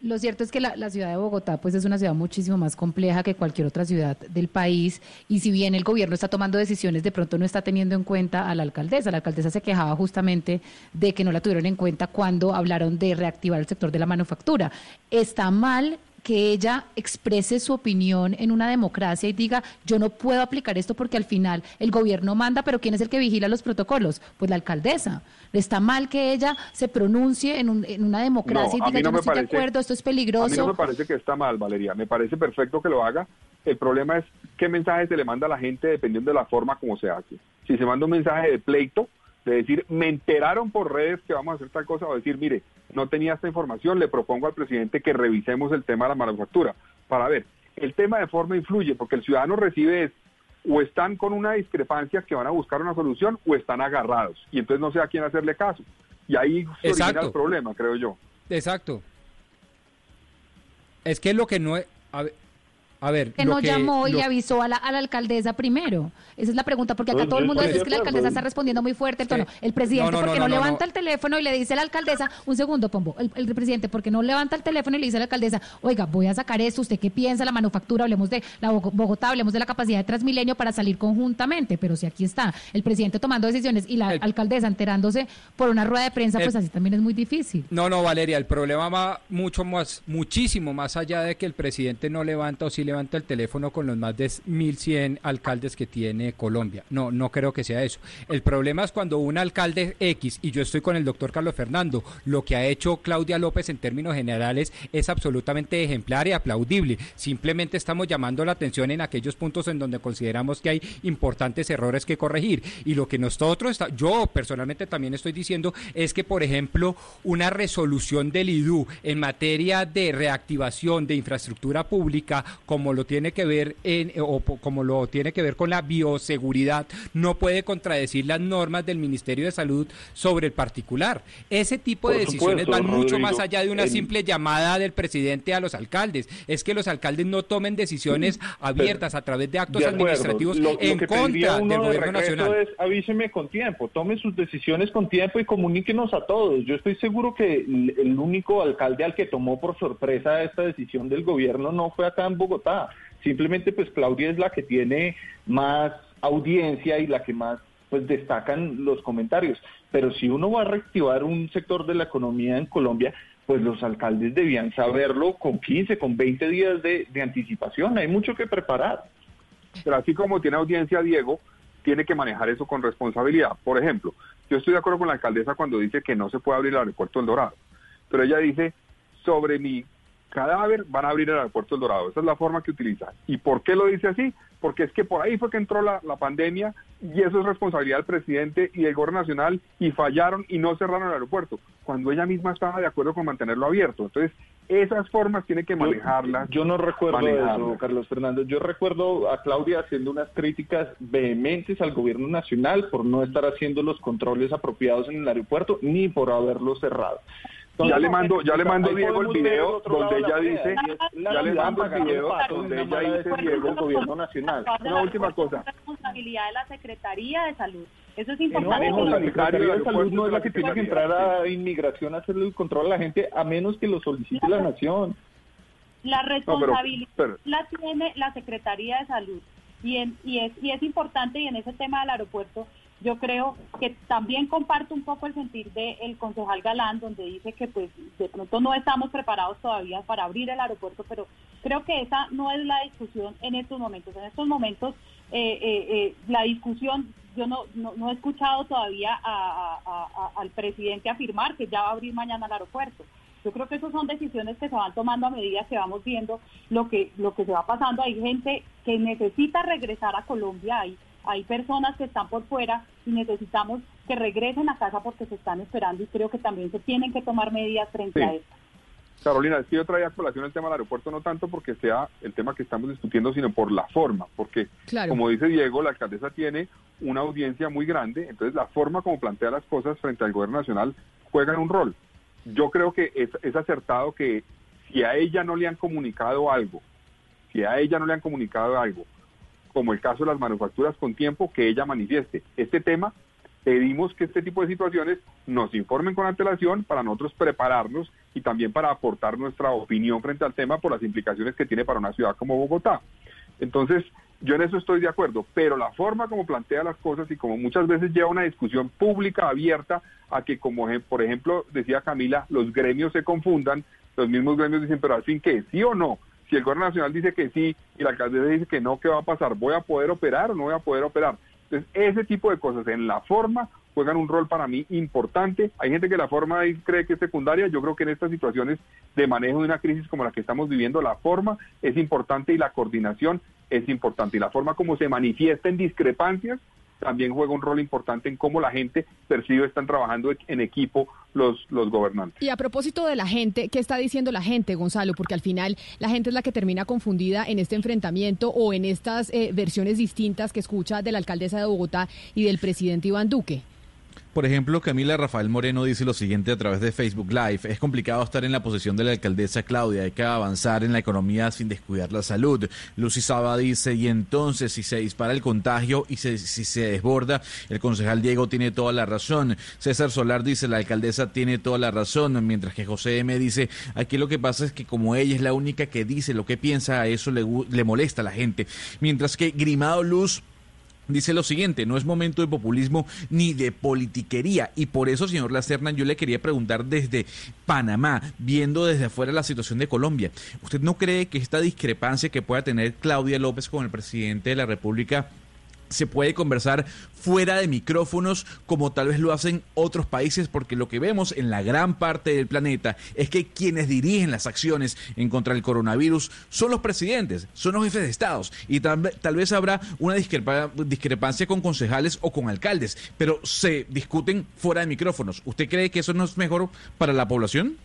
Lo cierto es que la, ciudad de Bogotá pues es una ciudad muchísimo más compleja que cualquier otra ciudad del país y si bien el gobierno está tomando decisiones, de pronto no está teniendo en cuenta a la alcaldesa. La alcaldesa se quejaba justamente de que no la tuvieron en cuenta cuando hablaron de reactivar el sector de la manufactura. Está mal que ella exprese su opinión en una democracia y diga, yo no puedo aplicar esto porque al final el gobierno manda, pero ¿quién es el que vigila los protocolos? Pues la alcaldesa. Está mal que ella se pronuncie en, una democracia y diga, yo no estoy de acuerdo, esto es peligroso. A mí no me parece que está mal, Valeria. Me parece perfecto que lo haga. El problema es qué mensaje se le manda a la gente dependiendo de la forma como se hace. Si se manda un mensaje de pleito, de decir, me enteraron por redes que vamos a hacer tal cosa, o decir, mire, no tenía esta información, le propongo al presidente que revisemos el tema de la manufactura, para ver, el tema de forma influye, porque el ciudadano recibe es, o están con una discrepancia que van a buscar una solución, o están agarrados, y entonces no sé a quién hacerle caso. Y ahí se origina el problema, creo yo. Exacto. Es que lo que no es... A ver, que no llamó y avisó a la, a la, alcaldesa primero. Esa es la pregunta, porque acá todo el mundo dice que la alcaldesa está respondiendo muy fuerte. El, el presidente, porque no, levanta el teléfono y le dice a la alcaldesa, un segundo, Pombo, el, el, presidente, porque no levanta el teléfono y le dice a la alcaldesa, oiga, voy a sacar esto, ¿usted qué piensa? La manufactura, hablemos de la Bogotá, hablemos de la capacidad de Transmilenio para salir conjuntamente. Pero si aquí está el presidente tomando decisiones y la alcaldesa enterándose por una rueda de prensa, pues así también es muy difícil. No, no, Valeria, el problema va mucho más, muchísimo más allá de que el presidente no levanta o sí levanta el teléfono con los más de 1.100 alcaldes que tiene Colombia. No, no creo que sea eso. El problema es cuando un alcalde X, y yo estoy con el doctor Carlos Fernando, lo que ha hecho Claudia López en términos generales es absolutamente ejemplar y aplaudible. Simplemente estamos llamando la atención en aquellos puntos en donde consideramos que hay importantes errores que corregir. Y lo que nosotros, está, yo personalmente también estoy diciendo es que, por ejemplo, una resolución del IDU en materia de reactivación de infraestructura pública, como como lo tiene que ver en, o como lo tiene que ver con la bioseguridad, no puede contradecir las normas del Ministerio de Salud sobre el particular. Ese tipo de Por decisiones supuesto, van mucho Rodrigo. más allá de una El- simple llamada del presidente a los alcaldes. Es que los alcaldes no tomen decisiones abiertas a través de actos De administrativos Lo- lo en contra del de gobierno nacional. es avíseme con tiempo, tome sus decisiones con tiempo y comuníquenos a todos. Yo estoy seguro que el, el único alcalde al que tomó por sorpresa esta decisión del gobierno no fue acá en Bogotá. Simplemente pues Claudia es la que tiene más audiencia y la que más pues destacan los comentarios. Pero si uno va a reactivar un sector de la economía en Colombia, pues los alcaldes debían saberlo con 15, con 20 días de, anticipación. Hay mucho que preparar. Pero así como tiene audiencia Diego, tiene que manejar eso con responsabilidad. Por ejemplo, yo estoy de acuerdo con la alcaldesa cuando dice que no se puede abrir el aeropuerto del Dorado, pero ella dice, sobre mi cadáver van a abrir el aeropuerto del Dorado. Esa es la forma que utiliza. ¿Y por qué lo dice así? Porque es que por ahí fue que entró la, la pandemia y eso es responsabilidad del presidente y del gobierno nacional y fallaron y no cerraron el aeropuerto, cuando ella misma estaba de acuerdo con mantenerlo abierto. Entonces, esas formas tiene que manejarlas. Yo no recuerdo manejarlas. eso, Carlos Fernando. Yo recuerdo a Claudia haciendo unas críticas vehementes al gobierno nacional por no estar haciendo los controles apropiados en el aeropuerto ni por haberlo cerrado. Ya le mando- ya le mando, Diego, el video donde de la ella dice- ya le mando el video donde ella dice, Diego, del gobierno nacional. Una última cosa. responsabilidad de la Secretaría de Salud. Eso es importante. no, la Secretaría de Salud no es la que tiene que entrar a inmigración a hacerle el control a la gente a menos que lo solicite la nación. La responsabilidad pero- la tiene la Secretaría de Salud y, en- y, es, y es importante y en ese tema del aeropuerto yo creo que también comparto un poco el sentir del concejal Galán donde dice que pues de pronto no estamos preparados todavía para abrir el aeropuerto pero creo que esa no es la discusión en estos momentos en estos momentos eh, eh, eh, la discusión yo no, no, he escuchado todavía a- al presidente afirmar que ya va a abrir mañana el aeropuerto yo creo que esas son decisiones que se van tomando a medida que vamos viendo lo que lo que se va pasando. Hay gente que necesita regresar a Colombia, hay, hay personas que están por fuera y necesitamos que regresen a casa porque se están esperando y creo que también se tienen que tomar medidas frente Sí. a eso. Carolina, es que yo traía a colación el tema del aeropuerto no tanto porque sea el tema que estamos discutiendo, sino por la forma, porque Claro. como dice Diego, la alcaldesa tiene una audiencia muy grande, entonces la forma como plantea las cosas frente al gobierno nacional juegan un rol. Yo creo que es, es acertado que si a ella no le han comunicado algo, si a ella no le han comunicado algo, como el caso de las manufacturas con tiempo, que ella manifieste. Este tema, pedimos que este tipo de situaciones nos informen con antelación para nosotros prepararnos y también para aportar nuestra opinión frente al tema por las implicaciones que tiene para una ciudad como Bogotá. Entonces, yo en eso estoy de acuerdo, pero la forma como plantea las cosas y como muchas veces lleva una discusión pública abierta a que, como por ejemplo decía Camila, los gremios se confundan, los mismos gremios dicen, pero al fin qué, sí o no. Si el gobierno nacional dice que sí y la alcaldesa dice que no, ¿qué va a pasar? ¿Voy a poder operar o no voy a poder operar? Entonces, ese tipo de cosas en la forma juegan un rol para mí importante. Hay gente que la forma cree que es secundaria. Yo creo que en estas situaciones de manejo de una crisis como la que estamos viviendo, la forma es importante y la coordinación es importante. Y la forma como se manifiesta en discrepancias también juega un rol importante en cómo la gente percibe están trabajando en equipo los, los gobernantes. Y a propósito de la gente, ¿qué está diciendo la gente, Gonzalo? Porque al final la gente es la que termina confundida en este enfrentamiento o en estas eh, versiones distintas que escucha de la alcaldesa de Bogotá y del presidente Iván Duque. Por ejemplo, Camila Rafael Moreno dice lo siguiente a través de Facebook Live. Es complicado estar en la posición de la alcaldesa Claudia. Hay que avanzar en la economía sin descuidar la salud. Lucy Saba dice, y entonces si se dispara el contagio y se- si se desborda, el concejal Diego tiene toda la razón. César Solar dice, la alcaldesa tiene toda la razón. Mientras que José M dice, aquí lo que pasa es que como ella es la única que dice lo que piensa, a eso le, le molesta a la gente. Mientras que Grimado Luz Dice lo siguiente, no es momento de populismo ni de politiquería y por eso, señor Lacerna, yo le quería preguntar desde Panamá, viendo desde afuera la situación de Colombia, ¿usted no cree que esta discrepancia que pueda tener Claudia López con el presidente de la República se puede conversar fuera de micrófonos como tal vez lo hacen otros países porque lo que vemos en la gran parte del planeta es que quienes dirigen las acciones en contra del coronavirus son los presidentes, son los jefes de estados y tal, tal vez habrá una discrepa- discrepancia con concejales o con alcaldes, pero se discuten fuera de micrófonos. ¿Usted cree que eso no es mejor para la población?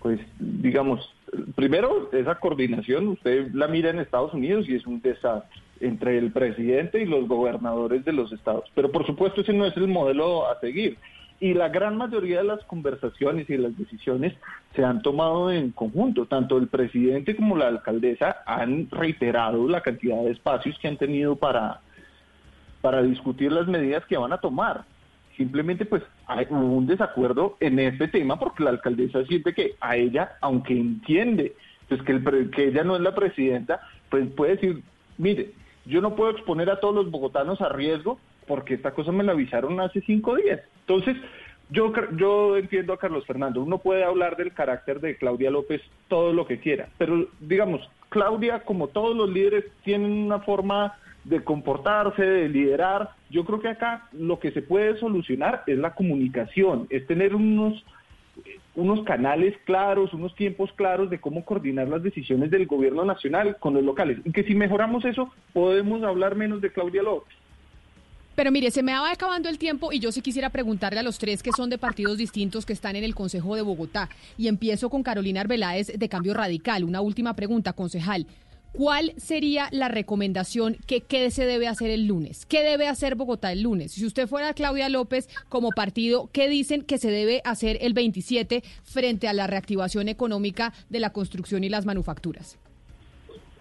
pues digamos, primero esa coordinación, usted la mira en Estados Unidos y es un desastre entre el presidente y los gobernadores de los estados. Pero por supuesto ese no es el modelo a seguir. Y la gran mayoría de las conversaciones y las decisiones se han tomado en conjunto. Tanto el presidente como la alcaldesa han reiterado la cantidad de espacios que han tenido para, para discutir las medidas que van a tomar. Simplemente pues hay un desacuerdo en este tema porque la alcaldesa siente que a ella, aunque entiende pues que, el, que ella no es la presidenta, pues puede decir, mire, yo no puedo exponer a todos los bogotanos a riesgo porque esta cosa me la avisaron hace cinco días. Entonces, yo, yo entiendo a Carlos Fernando, uno puede hablar del carácter de Claudia López todo lo que quiera, pero digamos, Claudia, como todos los líderes, tienen una forma de comportarse, de liderar. Yo creo que acá lo que se puede solucionar es la comunicación, es tener unos unos canales claros, unos tiempos claros de cómo coordinar las decisiones del gobierno nacional con los locales. Y que si mejoramos eso, podemos hablar menos de Claudia López. Pero mire, se me va acabando el tiempo y yo sí quisiera preguntarle a los tres que son de partidos distintos que están en el Consejo de Bogotá. Y empiezo con Carolina Arbeláez de Cambio Radical. Una última pregunta, concejal. ¿Cuál sería la recomendación que qué se debe hacer el lunes? ¿Qué debe hacer Bogotá el lunes? Si usted fuera Claudia López como partido, ¿qué dicen que se debe hacer el 27 frente a la reactivación económica de la construcción y las manufacturas?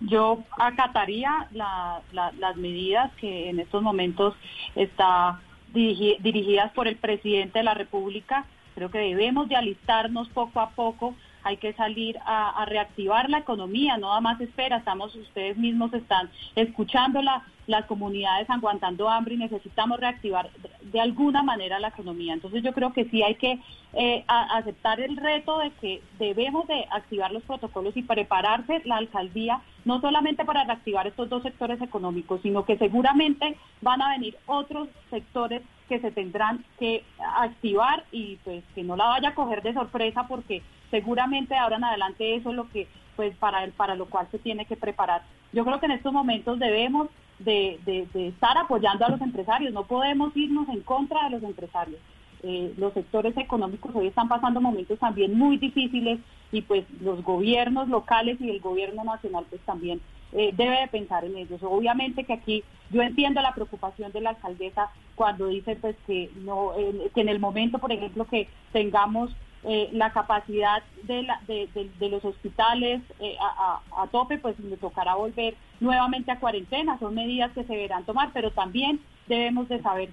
Yo acataría las medidas que en estos momentos está dirigidas por el presidente de la República. Creo que debemos de alistarnos poco a poco hay que salir a, reactivar la economía, no da más espera, estamos, ustedes mismos están escuchando las comunidades aguantando hambre y necesitamos reactivar de alguna manera la economía. Entonces yo creo que sí hay que eh, aceptar el reto de que debemos de activar los protocolos y prepararse la alcaldía no solamente para reactivar estos dos sectores económicos, sino que seguramente van a venir otros sectores que se tendrán que activar y pues que no la vaya a coger de sorpresa porque seguramente ahora en adelante eso es lo que, pues para, el, para lo cual se tiene que preparar. Yo creo que en estos momentos debemos de, estar apoyando a los empresarios, no podemos irnos en contra de los empresarios. Eh, los sectores económicos hoy están pasando momentos también muy difíciles y pues los gobiernos locales y el gobierno nacional pues también eh, debe de pensar en ellos. Obviamente que aquí yo entiendo la preocupación de la alcaldesa cuando dice pues que no que en el momento por ejemplo que tengamos eh, la capacidad de, la, de, los hospitales eh, a, tope, pues le tocará volver nuevamente a cuarentena. Son medidas que se deberán tomar, pero también debemos de saber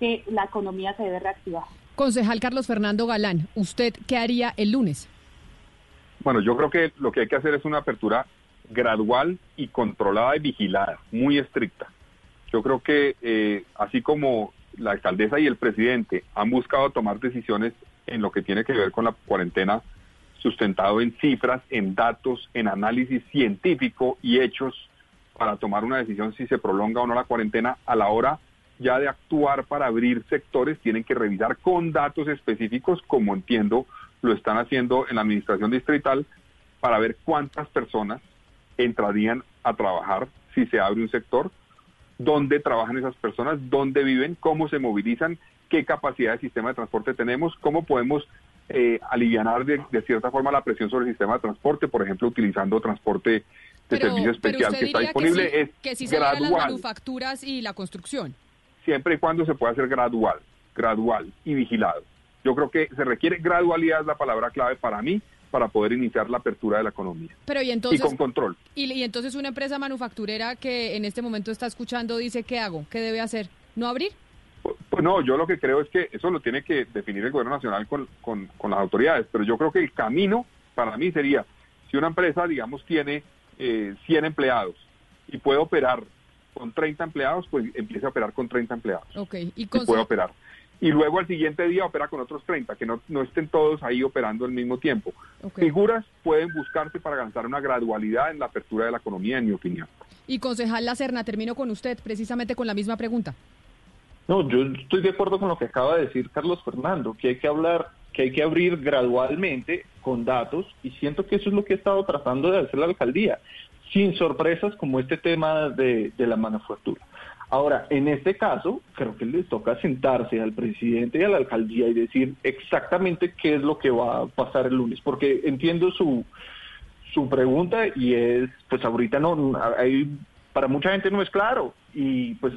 que la economía se debe reactivar. Concejal Carlos Fernando Galán, ¿usted qué haría el lunes? Bueno, yo creo que lo que hay que hacer es una apertura gradual y controlada y vigilada, muy estricta. Yo creo que eh, así como la alcaldesa y el presidente han buscado tomar decisiones en lo que tiene que ver con la cuarentena sustentado en cifras, en datos, en análisis científico y hechos para tomar una decisión si se prolonga o no la cuarentena. A la hora ya de actuar para abrir sectores, tienen que revisar con datos específicos, como entiendo lo están haciendo en la administración distrital, para ver cuántas personas entrarían a trabajar si se abre un sector, dónde trabajan esas personas, dónde viven, cómo se movilizan qué capacidad de sistema de transporte tenemos, cómo podemos eh, aliviar de, cierta forma la presión sobre el sistema de transporte, por ejemplo, utilizando transporte de servicio especial que está disponible. es que sí se las manufacturas y la construcción. Siempre y cuando se pueda hacer gradual, gradual y vigilado. Yo creo que se requiere gradualidad, es la palabra clave para mí, para poder iniciar la apertura de la economía. Pero y entonces con control. Y, y entonces una empresa manufacturera que en este momento está escuchando dice qué hago, qué debe hacer, no abrir. Pues no, yo lo que creo es que eso lo tiene que definir el gobierno nacional con, con, las autoridades, pero yo creo que el camino para mí sería, si una empresa, digamos, tiene eh, 100 empleados y puede operar con 30 empleados, pues empiece a operar con 30 empleados. Ok, y, puede operar. Y luego al siguiente día opera con otros 30, que no, no estén todos ahí operando al mismo tiempo. Figuras pueden buscarse para alcanzar una gradualidad en la apertura de la economía, en mi opinión. Y concejal La Serna, termino con usted precisamente con la misma pregunta. No, yo estoy de acuerdo con lo que acaba de decir Carlos Fernando, que hay que hablar, que hay que abrir gradualmente con datos y siento que eso es lo que ha estado tratando de hacer la alcaldía, sin sorpresas como este tema de, la manufactura. Ahora, en este caso, creo que les toca sentarse al presidente y a la alcaldía y decir exactamente qué es lo que va a pasar el lunes, porque entiendo su, su pregunta y es, pues ahorita no, hay, para mucha gente no es claro y pues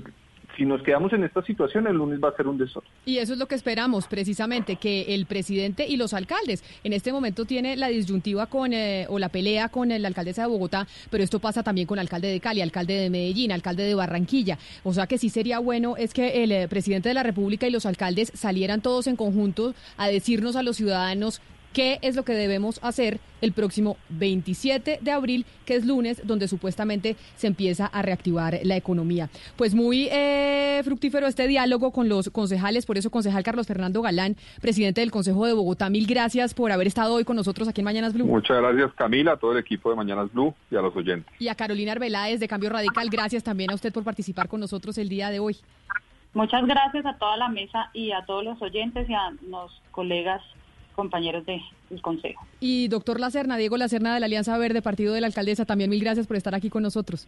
si nos quedamos en esta situación, el lunes va a ser un desorden. Y eso es lo que esperamos, precisamente, que el presidente y los alcaldes, en este momento tiene la disyuntiva con, eh, o la pelea con la alcaldesa de Bogotá, pero esto pasa también con el alcalde de Cali, alcalde de Medellín, alcalde de Barranquilla. O sea que sí sería bueno es que el eh, presidente de la República y los alcaldes salieran todos en conjunto a decirnos a los ciudadanos qué es lo que debemos hacer el próximo 27 de abril, que es lunes, donde supuestamente se empieza a reactivar la economía. Pues muy eh, fructífero este diálogo con los concejales, por eso concejal Carlos Fernando Galán, presidente del Consejo de Bogotá, mil gracias por haber estado hoy con nosotros aquí en Mañanas Blue. Muchas gracias Camila, a todo el equipo de Mañanas Blue y a los oyentes. Y a Carolina Arbeláez de Cambio Radical, gracias también a usted por participar con nosotros el día de hoy. Muchas gracias a toda la mesa y a todos los oyentes y a los colegas compañeros del Consejo. Y doctor Lacerna, Diego Lacerna de la Alianza Verde, Partido de la Alcaldesa, también mil gracias por estar aquí con nosotros.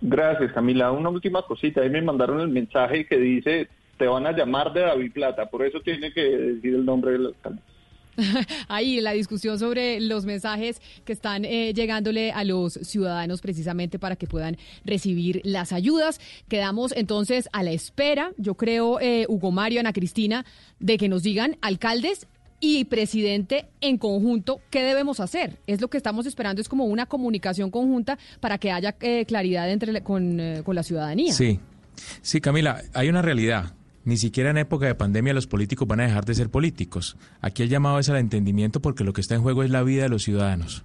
Gracias, Camila. Una última cosita. Ahí me mandaron el mensaje que dice, te van a llamar de David Plata, por eso tiene que decir el nombre del alcalde. Ahí la discusión sobre los mensajes que están eh, llegándole a los ciudadanos precisamente para que puedan recibir las ayudas. Quedamos entonces a la espera, yo creo, eh, Hugo Mario, Ana Cristina, de que nos digan alcaldes y presidente en conjunto, ¿qué debemos hacer? Es lo que estamos esperando, es como una comunicación conjunta para que haya eh, claridad entre con, eh, con la ciudadanía. Sí, sí, Camila, hay una realidad. Ni siquiera en época de pandemia los políticos van a dejar de ser políticos. Aquí el llamado es al entendimiento porque lo que está en juego es la vida de los ciudadanos.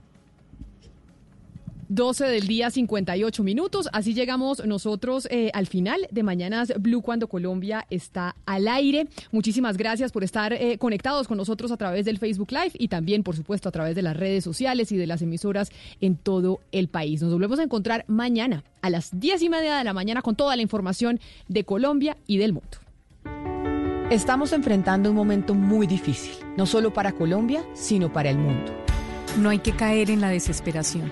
12 del día, 58 minutos. Así llegamos nosotros eh, al final de Mañanas Blue cuando Colombia está al aire. Muchísimas gracias por estar eh, conectados con nosotros a través del Facebook Live y también, por supuesto, a través de las redes sociales y de las emisoras en todo el país. Nos volvemos a encontrar mañana a las 10 y media de la mañana con toda la información de Colombia y del mundo. Estamos enfrentando un momento muy difícil, no solo para Colombia, sino para el mundo. No hay que caer en la desesperación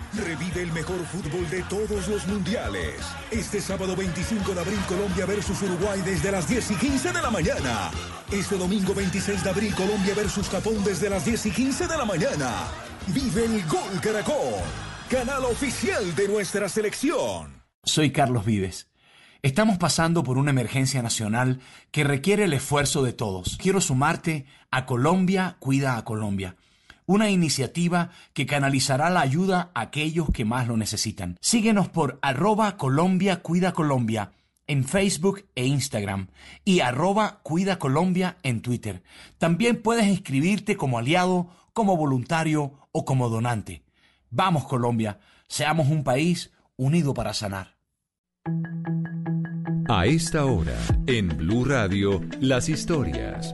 Revive el mejor fútbol de todos los mundiales. Este sábado 25 de abril Colombia versus Uruguay desde las 10 y 15 de la mañana. Este domingo 26 de abril Colombia versus Japón desde las 10 y 15 de la mañana. Vive el Gol Caracol, canal oficial de nuestra selección. Soy Carlos Vives. Estamos pasando por una emergencia nacional que requiere el esfuerzo de todos. Quiero sumarte a Colombia Cuida a Colombia una iniciativa que canalizará la ayuda a aquellos que más lo necesitan. Síguenos por arroba Colombia Cuida Colombia en Facebook e Instagram y arroba Cuida Colombia en Twitter. También puedes inscribirte como aliado, como voluntario o como donante. Vamos Colombia, seamos un país unido para sanar. A esta hora, en Blue Radio, las historias